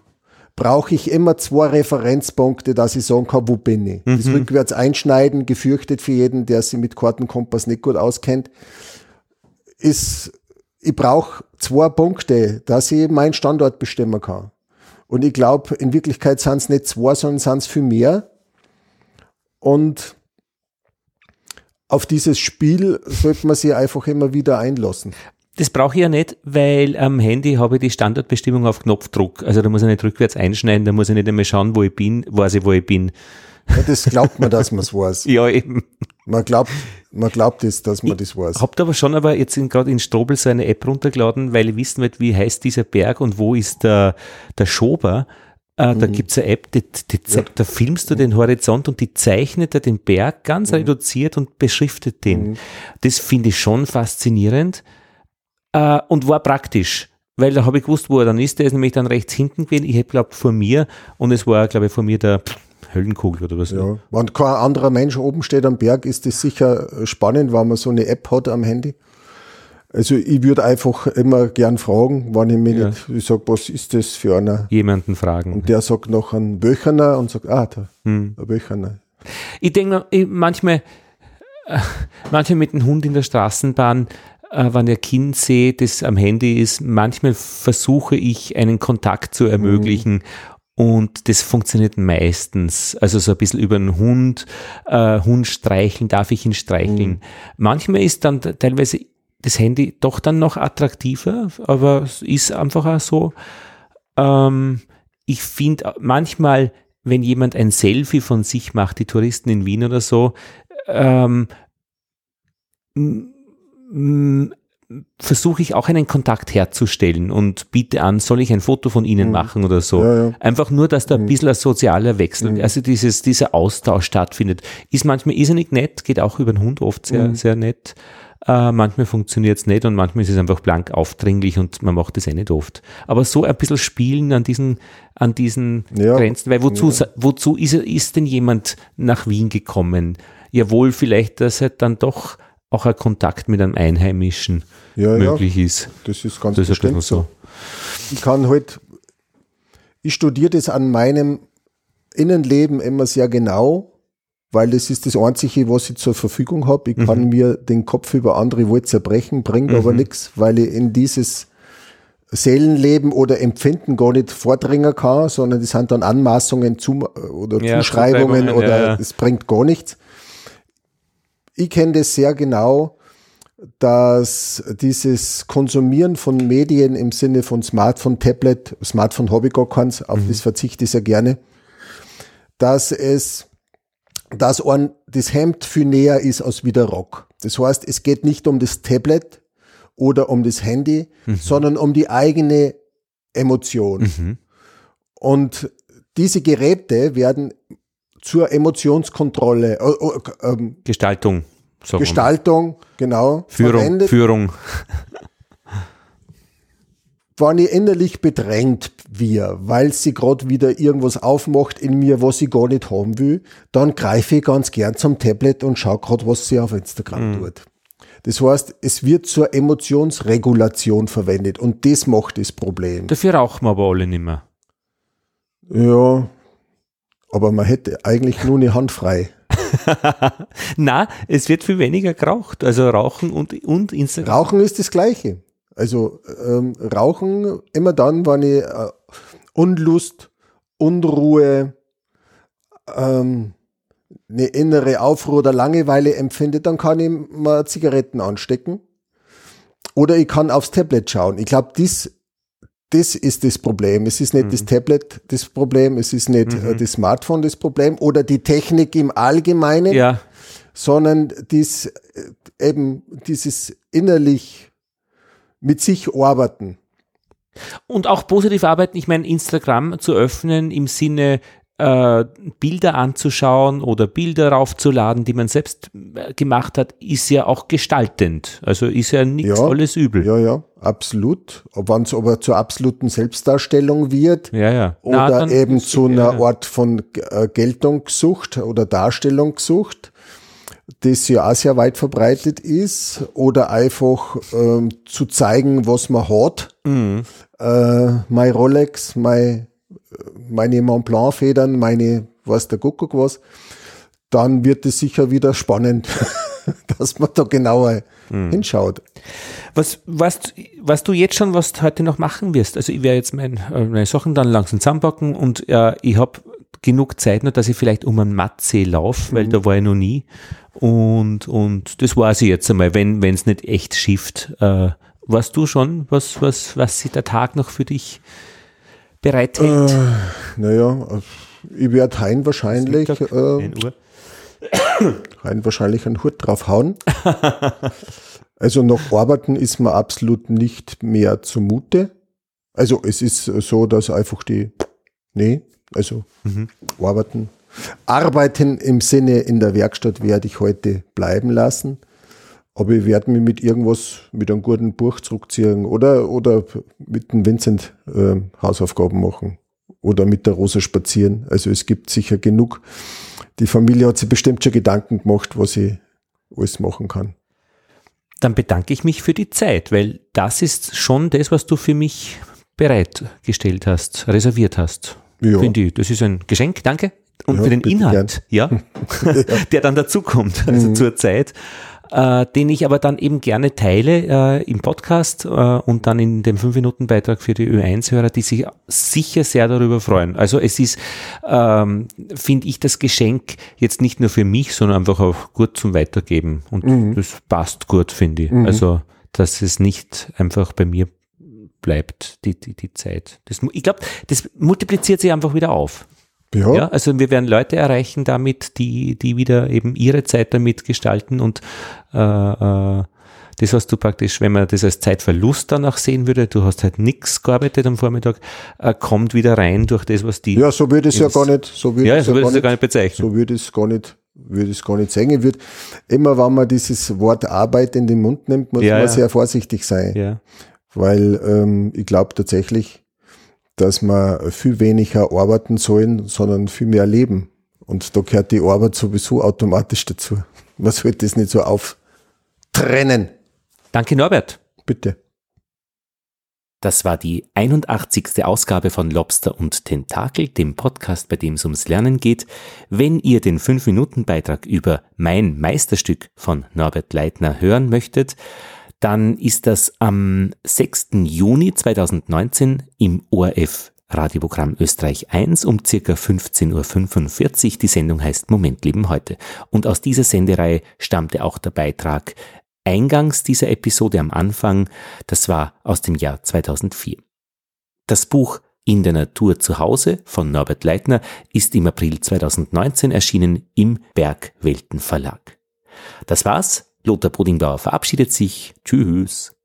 brauche ich immer zwei Referenzpunkte, dass ich sagen kann, wo bin ich. Mhm. Das rückwärts einschneiden, gefürchtet für jeden, der sich mit Kartenkompass nicht gut auskennt, ist, ich brauche zwei Punkte, dass ich meinen Standort bestimmen kann. Und ich glaube, in Wirklichkeit sind es nicht zwei, sondern sind es viel mehr. Und auf dieses Spiel sollte man sich einfach immer wieder einlassen. Das brauche ich ja nicht, weil am Handy habe ich die Standortbestimmung auf Knopfdruck. Also da muss ich nicht rückwärts einschneiden, da muss ich nicht einmal schauen, wo ich bin, weiß ich, wo ich bin. Ja, das glaubt man, dass man es weiß. ja, eben. Man glaubt, man glaubt es, dass man ich das weiß. Habt aber schon aber jetzt gerade in Strobel so eine App runtergeladen, weil ich wissen will, wie heißt dieser Berg und wo ist der, der Schober. Äh, mhm. Da gibt's eine App, die, die ja. da filmst du den Horizont und die zeichnet er den Berg ganz mhm. reduziert und beschriftet den. Mhm. Das finde ich schon faszinierend äh, und war praktisch. Weil da habe ich gewusst, wo er dann ist. Der ist nämlich dann rechts hinten gewesen. Ich habe glaube vor mir und es war, glaube ich, vor mir der Höllenkugel oder was. Ja, wenn kein anderer Mensch oben steht am Berg, ist das sicher spannend, weil man so eine App hat am Handy. Also ich würde einfach immer gern fragen, wann ich mir ja. nicht, ich sage, was ist das für einer? Jemanden fragen. Und der sagt noch ein Böcherner und sagt, ah, da, hm. ein Böcherner. Ich denke manchmal, äh, manchmal mit dem Hund in der Straßenbahn, äh, wenn ihr Kind sehe, das am Handy ist, manchmal versuche ich einen Kontakt zu ermöglichen. Mhm. Und das funktioniert meistens. Also so ein bisschen über einen Hund, äh, Hund streicheln, darf ich ihn streicheln. Mhm. Manchmal ist dann teilweise das Handy doch dann noch attraktiver, aber es ist einfach auch so. Ähm, ich finde manchmal, wenn jemand ein Selfie von sich macht, die Touristen in Wien oder so, ähm, versuche ich auch einen Kontakt herzustellen und biete an, soll ich ein Foto von Ihnen mhm. machen oder so. Ja, ja. Einfach nur, dass da ein mhm. bisschen ein sozialer Wechsel, mhm. also dieses, dieser Austausch stattfindet. Ist manchmal irrsinnig nett, geht auch über den Hund oft sehr, mhm. sehr nett. Äh, manchmal funktioniert es nicht und manchmal ist es einfach blank aufdringlich und man macht es eh nicht oft. Aber so ein bisschen spielen an diesen, an diesen ja. Grenzen, weil wozu, wozu ist, ist denn jemand nach Wien gekommen? Jawohl, vielleicht, dass er dann doch auch ein Kontakt mit einem Einheimischen ja, möglich ja. ist. Das ist ganz das bestimmt ist so. Ich kann halt, ich studiere das an meinem Innenleben immer sehr genau, weil das ist das Einzige, was ich zur Verfügung habe. Ich mhm. kann mir den Kopf über andere Worte zerbrechen, bringt mhm. aber nichts, weil ich in dieses Seelenleben oder Empfinden gar nicht vordringen kann, sondern das sind dann Anmaßungen zum, oder ja, Zuschreibungen oder es ja. bringt gar nichts ich kenne das sehr genau, dass dieses Konsumieren von Medien im Sinne von Smartphone, Tablet, Smartphone habe ich gar keins, auf mhm. das verzichte ich sehr gerne, dass es, dass ein, das Hemd viel näher ist als wie der Rock. Das heißt, es geht nicht um das Tablet oder um das Handy, mhm. sondern um die eigene Emotion. Mhm. Und diese Geräte werden zur Emotionskontrolle. Äh, äh, Gestaltung. Gestaltung, genau. Führung. Verwendet. Führung. Wenn ich innerlich bedrängt wir, weil sie gerade wieder irgendwas aufmacht in mir, was ich gar nicht haben will, dann greife ich ganz gern zum Tablet und schaue gerade, was sie auf Instagram mhm. tut. Das heißt, es wird zur Emotionsregulation verwendet und das macht das Problem. Dafür rauchen wir aber alle nicht mehr. Ja, aber man hätte eigentlich nur eine Hand frei. Na, es wird viel weniger geraucht. Also Rauchen und, und Instagram. Rauchen ist das Gleiche. Also ähm, Rauchen immer dann, wenn ich äh, Unlust, Unruhe, ähm, eine innere Aufruhr oder Langeweile empfinde, dann kann ich mal Zigaretten anstecken. Oder ich kann aufs Tablet schauen. Ich glaube, das, das ist das Problem. Es ist nicht mhm. das Tablet das Problem, es ist nicht äh, mhm. das Smartphone das Problem oder die Technik im Allgemeinen, ja. sondern dies, äh, eben dieses innerlich mit sich arbeiten. Und auch positiv arbeiten, ich meine, Instagram zu öffnen im Sinne, äh, Bilder anzuschauen oder Bilder raufzuladen, die man selbst äh, gemacht hat, ist ja auch gestaltend. Also ist ja nichts ja, alles übel. Ja, ja, absolut. Ob es aber zur absoluten Selbstdarstellung wird ja, ja. oder Na, eben zu einer ja, Art von äh, Geltungssucht oder Darstellungssucht, das ja auch sehr weit verbreitet ist, oder einfach ähm, zu zeigen, was man hat. Mhm. Äh, mein Rolex, mein meine Mont Blanc Federn, meine, was der Kuckuck was, dann wird es sicher wieder spannend, dass man da genauer hm. hinschaut. Was, was, was du jetzt schon, was du heute noch machen wirst, also ich werde jetzt mein, äh, meine Sachen dann langsam zusammenpacken und äh, ich habe genug Zeit noch, dass ich vielleicht um einen Mattsee laufe, weil mhm. da war ich noch nie. Und, und das war sie jetzt einmal, wenn es nicht echt schifft. Äh, weißt du schon, was, was, was sich der Tag noch für dich bereithält? Äh, naja, ich werde Hein wahrscheinlich, äh, Hein wahrscheinlich einen Hut draufhauen. also noch arbeiten ist mir absolut nicht mehr zumute. Also es ist so, dass einfach die, nee, also mhm. arbeiten. Arbeiten im Sinne in der Werkstatt werde ich heute bleiben lassen. Aber ich werde mich mit irgendwas, mit einem guten Buch zurückziehen oder, oder mit dem Vincent äh, Hausaufgaben machen oder mit der Rosa spazieren. Also es gibt sicher genug. Die Familie hat sich bestimmt schon Gedanken gemacht, was ich alles machen kann. Dann bedanke ich mich für die Zeit, weil das ist schon das, was du für mich bereitgestellt hast, reserviert hast. Ja. Finde ich. Das ist ein Geschenk, danke. Und ja, für den Inhalt, ja, der dann dazukommt, also mhm. zur Zeit äh, den ich aber dann eben gerne teile äh, im Podcast äh, und dann in dem 5-Minuten-Beitrag für die Ö1-Hörer, die sich sicher sehr darüber freuen. Also es ist, ähm, finde ich, das Geschenk jetzt nicht nur für mich, sondern einfach auch gut zum Weitergeben. Und mhm. das passt gut, finde ich. Mhm. Also, dass es nicht einfach bei mir bleibt, die, die, die Zeit. Das, ich glaube, das multipliziert sich einfach wieder auf. Ja. ja. Also wir werden Leute erreichen damit, die, die wieder eben ihre Zeit damit gestalten und äh, äh, das hast du praktisch, wenn man das als Zeitverlust danach sehen würde, du hast halt nichts gearbeitet am Vormittag, äh, kommt wieder rein durch das, was die. Ja, so würde es ja gar nicht, so würde ja, so würde es ja gar nicht bezeichnen. So würde es gar nicht, würde es gar nicht sagen. Wird immer, wenn man dieses Wort Arbeit in den Mund nimmt, muss ja, man ja. sehr vorsichtig sein. Ja. Weil ähm, ich glaube tatsächlich, dass man viel weniger arbeiten sollen, sondern viel mehr leben. Und da gehört die Arbeit sowieso automatisch dazu. Man sollte das nicht so auftrennen. Danke, Norbert. Bitte. Das war die 81. Ausgabe von Lobster und Tentakel, dem Podcast, bei dem es ums Lernen geht. Wenn ihr den 5-Minuten-Beitrag über mein Meisterstück von Norbert Leitner hören möchtet, dann ist das am 6. Juni 2019 im ORF Radioprogramm Österreich 1 um circa 15.45 Uhr. Die Sendung heißt Moment leben heute. Und aus dieser Sendereihe stammte auch der Beitrag eingangs dieser Episode am Anfang. Das war aus dem Jahr 2004. Das Buch In der Natur zu Hause von Norbert Leitner ist im April 2019 erschienen im Bergwelten Verlag. Das war's Lothar Bodingbauer verabschiedet sich. Tschüss.